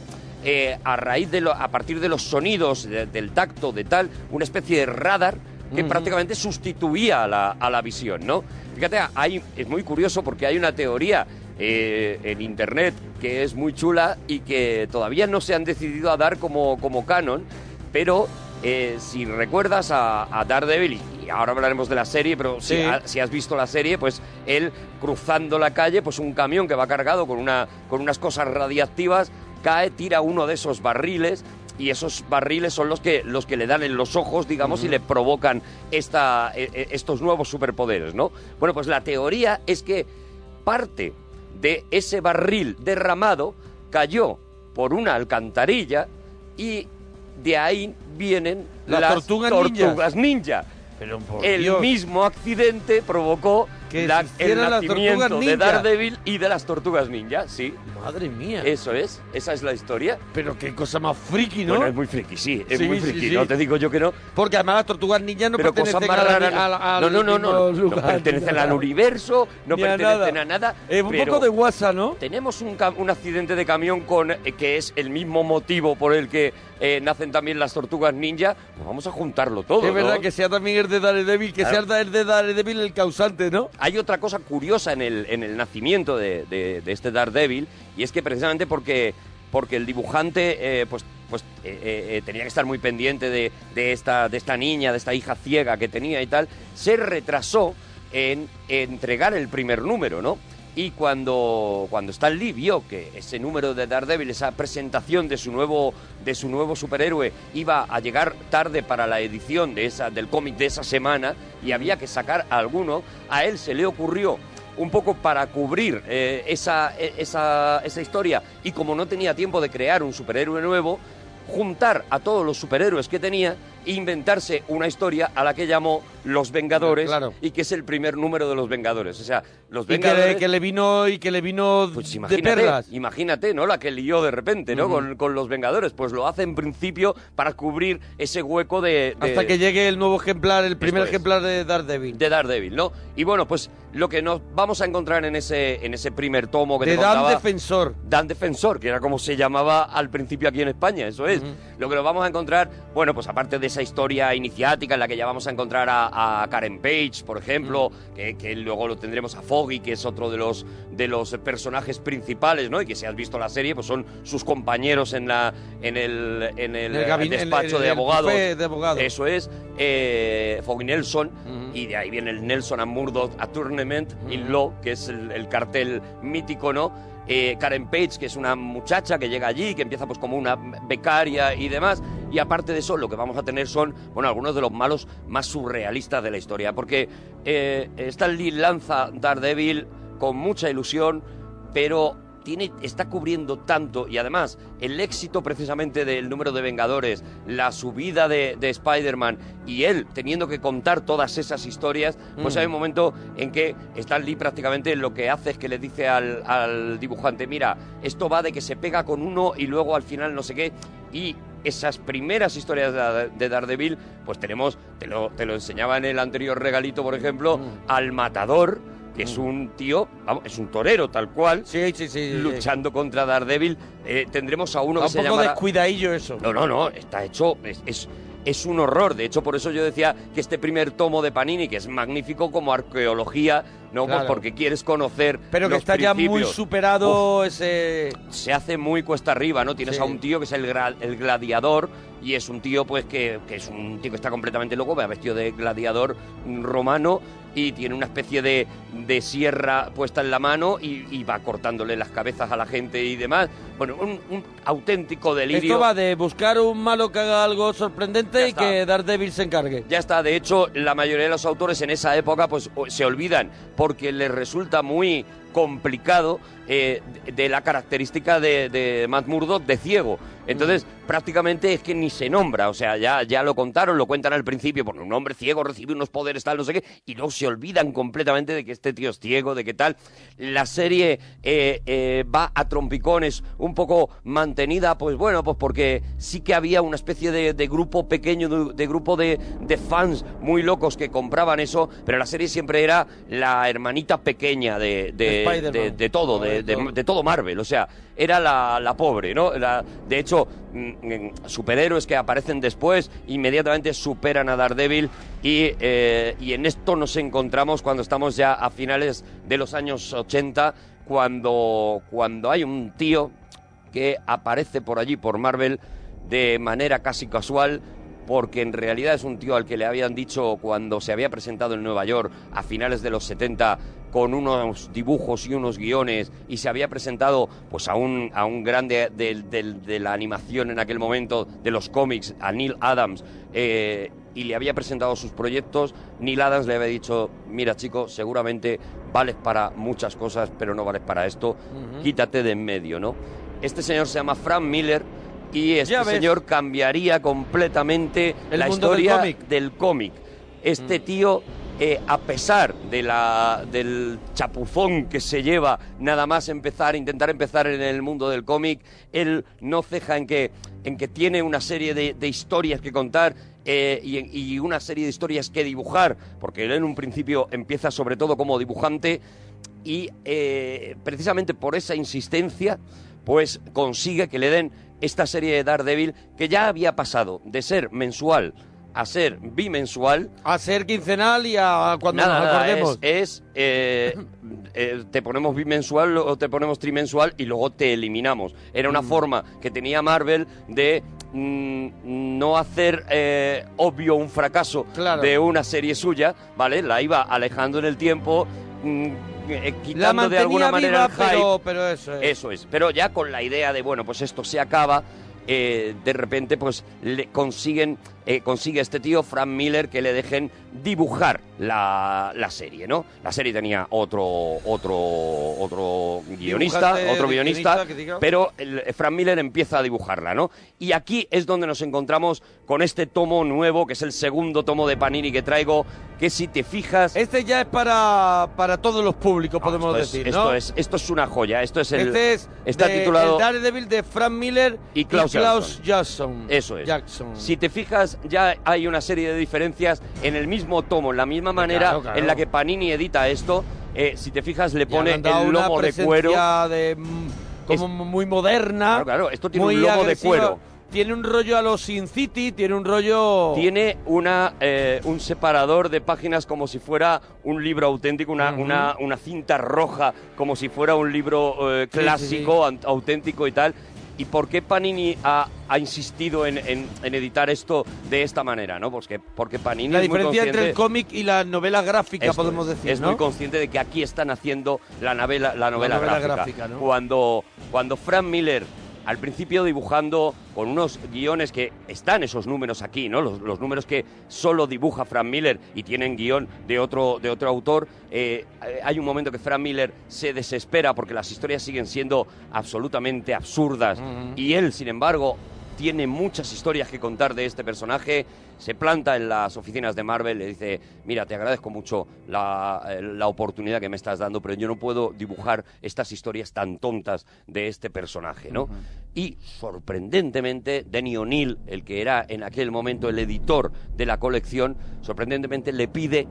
eh, a raíz de lo- a partir de los sonidos, de- del tacto, de tal, una especie de radar que prácticamente sustituía a la, a la visión, ¿no? Fíjate, hay, es muy curioso porque hay una teoría eh, en internet que es muy chula y que todavía no se han decidido a dar como, como canon, pero eh, si recuerdas a, a Daredevil, y ahora hablaremos de la serie, pero si, ha- si has visto la serie, pues él cruzando la calle, pues un camión que va cargado con, una, con unas cosas radiactivas, cae, tira uno de esos barriles y esos barriles son los que, los que le dan en los ojos, digamos, y le provocan esta, eh, eh, estos nuevos superpoderes, ¿no? Bueno, pues la teoría es que parte de ese barril derramado cayó por una alcantarilla y de ahí vienen Las las tortugas ninja. Pero por El Dios. mismo accidente provocó Que la- el nacimiento de ninja. Daredevil y de las tortugas ninja, sí. Madre mía. Eso es, esa es la historia. Pero qué cosa más friki, ¿no? Bueno, es muy friki, sí, es Sí, muy friki, sí. no te digo yo que no. Porque además las tortugas ninjas no pero pertenecen a la- a la- al no, no, no, no, no, pertenecen al universo, no a pertenecen a nada. Es un poco de WhatsApp, ¿no? Tenemos un accidente de camión con eh, que es el mismo motivo por el que eh, nacen también las tortugas ninja. Pues vamos a juntarlo todo. es verdad ¿no? que sea también el de Daredevil, que Claro. sea el de Daredevil el causante, ¿no? Hay otra cosa curiosa en el, en el nacimiento de, de- de este Daredevil, y es que precisamente porque, porque el dibujante eh, pues, pues, eh, eh, eh, tenía que estar muy pendiente de, de esta, de esta niña, de esta hija ciega que tenía y tal, se retrasó en entregar el primer número, ¿no? Y cuando, cuando Stan Lee vio que ese número de Daredevil, esa presentación de su nuevo, de su nuevo superhéroe, iba a llegar tarde para la edición de esa, del cómic de esa semana y había que sacar alguno, a él se le ocurrió un poco para cubrir eh, esa, e- esa, esa historia. Y como no tenía tiempo de crear un superhéroe nuevo, juntar a todos los superhéroes que tenía inventarse una historia a la que llamó Los Vengadores Claro. y que es el primer número de Los Vengadores. O sea, Los Y que Vengadores... le, que le vino y que le vino de Imagínate, perlas. imagínate, ¿no? La que lió de repente, ¿no? Con, con los Vengadores. Pues lo hace en principio para cubrir ese hueco de... de- Hasta que llegue el nuevo ejemplar, el primer es. ejemplar de Daredevil. de Daredevil, ¿no? Y bueno, pues lo que nos vamos a encontrar en ese, en ese primer tomo que De te Dan contaba... Defensor. Dan Defensor, que era como se llamaba al principio aquí en España, eso es. Lo que nos vamos a encontrar, bueno, pues aparte de esa historia iniciática en la que ya vamos a encontrar a, a Karen Page, por ejemplo, que, que luego lo tendremos a Foggy, que es otro de los, de los personajes principales, ¿no? Y que si has visto la serie, pues son sus compañeros en, la, en el, en el, el gabinete- despacho el- de el abogados. de abogados. Eso es. Eh, Foggy Nelson, y de ahí viene el Nelson and Murdoch a Tournament in Law, que es el, el cartel mítico, ¿no? Eh, Karen Page, que es una muchacha que llega allí, que empieza pues como una becaria y demás. Y aparte de eso, lo que vamos a tener son, bueno, algunos de los malos más surrealistas de la historia. Porque eh, Stan Lee lanza Daredevil con mucha ilusión, pero tiene, está cubriendo tanto y además el éxito precisamente del número de Vengadores, la subida de, de Spider-Man y él teniendo que contar todas esas historias, pues Mm. hay un momento en que Stan Lee prácticamente lo que hace es que le dice al, al dibujante, mira, esto va de que se pega con uno y luego al final no sé qué, y esas primeras historias de, de Daredevil, pues tenemos, te lo, te lo enseñaba en el anterior regalito, por ejemplo, Mm. al matador, que es un tío, vamos, es un torero tal cual, sí, luchando contra Daredevil. Eh, tendremos a uno que se un poco llamará- descuidadillo eso. No, no, no, está hecho, es, es, es un horror. De hecho, por eso yo decía que este primer tomo de Panini, que es magnífico como arqueología, ¿no? Pues porque quieres conocer Pero que los está ya muy superado ese... Se hace muy cuesta arriba, ¿no? Tienes Sí. a un tío que es el, gra- el gladiador y es un tío, pues, que, que es un tío que está completamente loco, va vestido de gladiador romano y tiene una especie de, de sierra puesta en la mano y, y va cortándole las cabezas a la gente y demás. Bueno, un, un auténtico delirio. Esto va de buscar un malo que haga algo sorprendente y que Daredevil se encargue. Ya está, de hecho, la mayoría de los autores en esa época pues se olvidan porque les resulta muy complicado eh, de- la característica de, de Matt Murdock de ciego. Entonces, prácticamente es que ni se nombra, o sea, ya, ya lo contaron, lo cuentan al principio, porque un hombre ciego recibe unos poderes tal, no sé qué, y luego se olvidan completamente de que este tío es ciego, de qué tal. La serie eh, eh, va a trompicones, un poco mantenida, pues bueno, pues porque sí que había una especie de, de grupo pequeño, de, de grupo de, de fans muy locos que compraban eso, pero la serie siempre era la hermanita pequeña de, de, de- de todo, de, de- de todo Marvel, o sea, era la, la pobre, ¿no? La- de hecho, mm, superhéroes que aparecen después inmediatamente superan a Daredevil y, eh, y en esto nos encontramos cuando estamos ya a finales de los años 80, cuando, cuando hay un tío que aparece por allí, por Marvel, de manera casi casual, porque en realidad es un tío al que le habían dicho cuando se había presentado en Nueva York a finales de los 70 con unos dibujos y unos guiones y se había presentado pues a un, a un grande del- de la animación en aquel momento, de los cómics, a Neil Adams, eh, y le había presentado sus proyectos, Neil Adams le había dicho, mira chico, seguramente vales para muchas cosas, pero no vales para esto, quítate de en medio, ¿no? Este señor se llama Frank Miller y este señor cambiaría completamente El la mundo del historia cómic. Mm. del cómic. Este tío, eh, a pesar de la, del chapuzón que se lleva nada más empezar, intentar empezar en el mundo del cómic, él no ceja en que, en que tiene una serie de, de historias que contar eh, y, y una serie de historias que dibujar, porque él en un principio empieza sobre todo como dibujante y eh, precisamente por esa insistencia, pues consigue que le den esta serie de Daredevil que ya había pasado de ser mensual a ser bimensual. A ser quincenal y a cuando Nada, nos nada, acordemos. es, es, eh, eh, te ponemos bimensual o te ponemos trimensual y luego te eliminamos. Era una Mm. forma que tenía Marvel de mm, no hacer eh, obvio un fracaso Claro. de una serie suya, ¿vale? La iba alejando en el tiempo, mm, eh, La quitando de alguna manera viva, el hype. pero, pero eso es. Eso es, pero ya con la idea de, bueno, pues esto se acaba, eh, de repente pues le consiguen, eh, consigue este tío, Frank Miller, que le dejen dibujar la, la serie, ¿no? La serie tenía otro, otro, otro guionista, otro guionista, pero el, Frank Miller empieza a dibujarla, ¿no? Y aquí es donde nos encontramos con este tomo nuevo, que es el segundo tomo de Panini que traigo, que si te fijas... Este ya es para, para todos los públicos, podemos esto es- decir, esto ¿no? es, esto es una joya, esto es el... este es está de- titulado... el Daredevil de Frank Miller y Klaus, Jackson. Jackson. Eso es. Jackson. Si te fijas, ya hay una serie de diferencias en el mismo tomo, en la misma manera Claro, claro. en la que Panini edita esto. eh, si te fijas, le pone el una lomo de cuero. de, mm, como muy moderna. Claro, claro, esto tiene un lomo de cuero. Tiene un rollo a los Sin City, tiene un rollo... Tiene una, eh, un separador de páginas como si fuera un libro auténtico, una, una, una cinta roja, como si fuera un libro eh, Sí, clásico, auténtico y tal. ¿Y por qué Panini ha, ha insistido en, en- en editar esto de esta manera? ¿no? Que, porque Panini La es muy diferencia entre el cómic y la novela gráfica, Esto podemos decir, es ¿no? muy consciente de que aquí están haciendo la novela, la novela, novela gráfica. gráfica, ¿no? Cuando, cuando Frank Miller, al principio dibujando con unos guiones que están esos números aquí, ¿no? Los, los números que solo dibuja Frank Miller y tienen guion de otro, de otro autor. eh, hay un momento que Frank Miller se desespera porque las historias siguen siendo absolutamente absurdas y él, sin embargo, tiene muchas historias que contar de este personaje. Se planta en las oficinas de Marvel, le dice, mira, te agradezco mucho la, eh, la oportunidad que me estás dando, pero yo no puedo dibujar estas historias tan tontas de este personaje, ¿no? Y sorprendentemente, Denny O'Neill, el que era en aquel momento el editor de la colección, sorprendentemente le pide,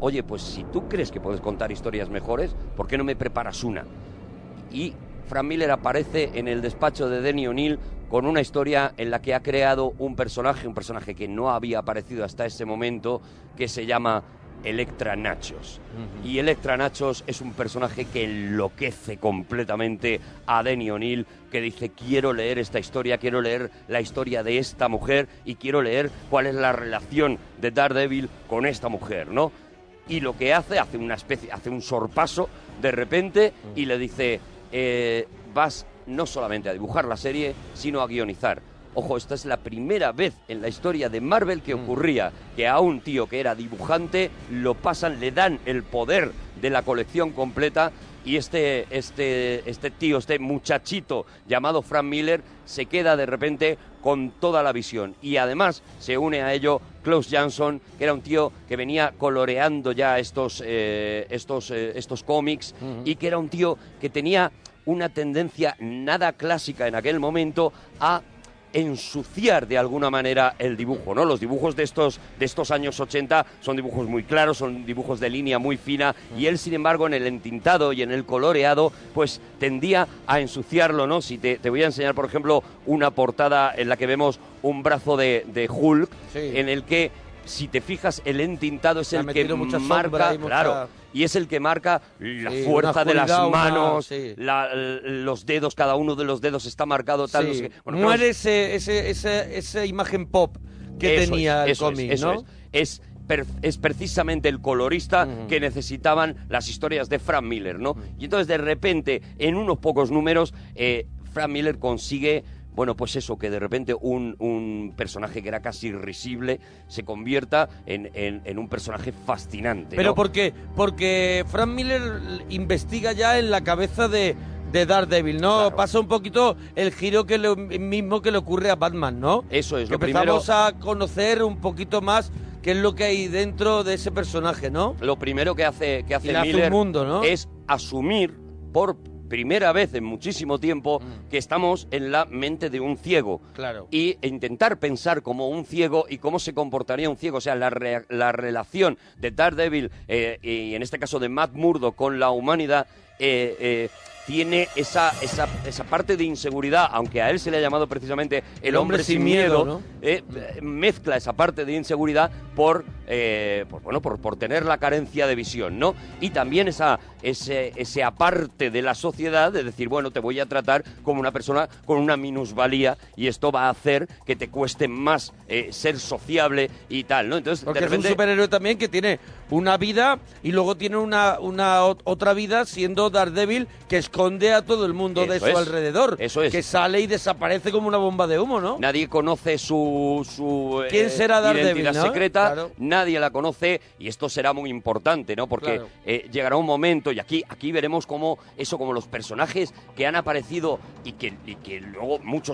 oye, pues si tú crees que puedes contar historias mejores, ¿por qué no me preparas una? y Frank Miller aparece en el despacho de Denny O'Neill con una historia en la que ha creado un personaje, un personaje que no había aparecido hasta ese momento, que se llama Electra Nachos. Y Electra Nachos es un personaje que enloquece completamente a Denny O'Neill, que dice, quiero leer esta historia, quiero leer la historia de esta mujer y quiero leer cuál es la relación de Daredevil con esta mujer, ¿no? y lo que hace, hace una especie, hace un sorpaso de repente y le dice, eh, vas no solamente a dibujar la serie, sino a guionizar. Ojo, esta es la primera vez en la historia de Marvel que ocurría que a un tío que era dibujante lo pasan, le dan el poder de la colección completa y este, este, este tío, este muchachito llamado Frank Miller se queda de repente con toda la visión. Y además se une a ello Klaus Jansson, que era un tío que venía coloreando ya estos, eh, estos, eh, estos cómics y que era un tío que tenía una tendencia nada clásica en aquel momento a ensuciar de alguna manera el dibujo, ¿no? Los dibujos de estos, de estos años 80 son dibujos muy claros, son dibujos de línea muy fina y él, sin embargo, en el entintado y en el coloreado, pues tendía a ensuciarlo, ¿no? Si te, te voy a enseñar, por ejemplo, una portada en la que vemos un brazo de, de Hulk, en el que, si te fijas, el entintado es el que sombra marca, mucha- claro, y es el que marca la Sí, fuerza de las una- manos, sí. la- los dedos, cada uno de los dedos está marcado tal. Sí. no sé. Bueno, Muere Klaus- ese, ese, ese- esa imagen pop que Eso tenía es, el es, cómic, eso ¿no? Es, Es es precisamente el colorista que necesitaban las historias de Frank Miller, ¿no? Y entonces de repente, en unos pocos números, eh, Frank Miller consigue bueno, pues eso, que de repente un, un personaje que era casi irrisible se convierta en, en- en un personaje fascinante. Pero ¿no? ¿por qué? Porque Frank Miller investiga ya en la cabeza de, de Daredevil, ¿no? Pasa un poquito el giro que lo mismo que le ocurre a Batman, ¿no? Eso es, que lo primero- empezamos a conocer un poquito más qué es lo que hay dentro de ese personaje, ¿no? Lo primero que hace, que hace le hace un Miller mundo, ¿no? es asumir por primera vez en muchísimo tiempo Mm. que estamos en la mente de un ciego. Claro. Y intentar pensar como un ciego y cómo se comportaría un ciego. O sea, la, relación de Daredevil eh, y en este caso de Matt Murdo con la humanidad eh, eh, tiene esa, esa, esa parte de inseguridad, aunque a él se le ha llamado precisamente el, hombre, sin miedo, ¿no? eh, mezcla esa parte de inseguridad por, eh, por, bueno, por, por tener la carencia de visión, ¿no? Y también esa, ese, ese aparte de la sociedad de decir, bueno, te voy a tratar como una persona con una minusvalía y esto va a hacer que te cueste más eh, ser sociable y tal, ¿no? Entonces, Porque de es un repente, superhéroe también que tiene una vida y luego tiene una, una ot- otra vida siendo Daredevil que esconde a todo el mundo de su es. alrededor. Eso es. Que sale y desaparece como una bomba de humo, ¿no? Nadie conoce su, su eh, ¿Quién será Daredevil, identidad no? secreta, Claro. nadie la conoce y esto será muy importante, ¿no? Porque Claro. eh, llegará un momento y aquí, aquí veremos cómo eso, como los personajes que han aparecido y que, y que luego muchos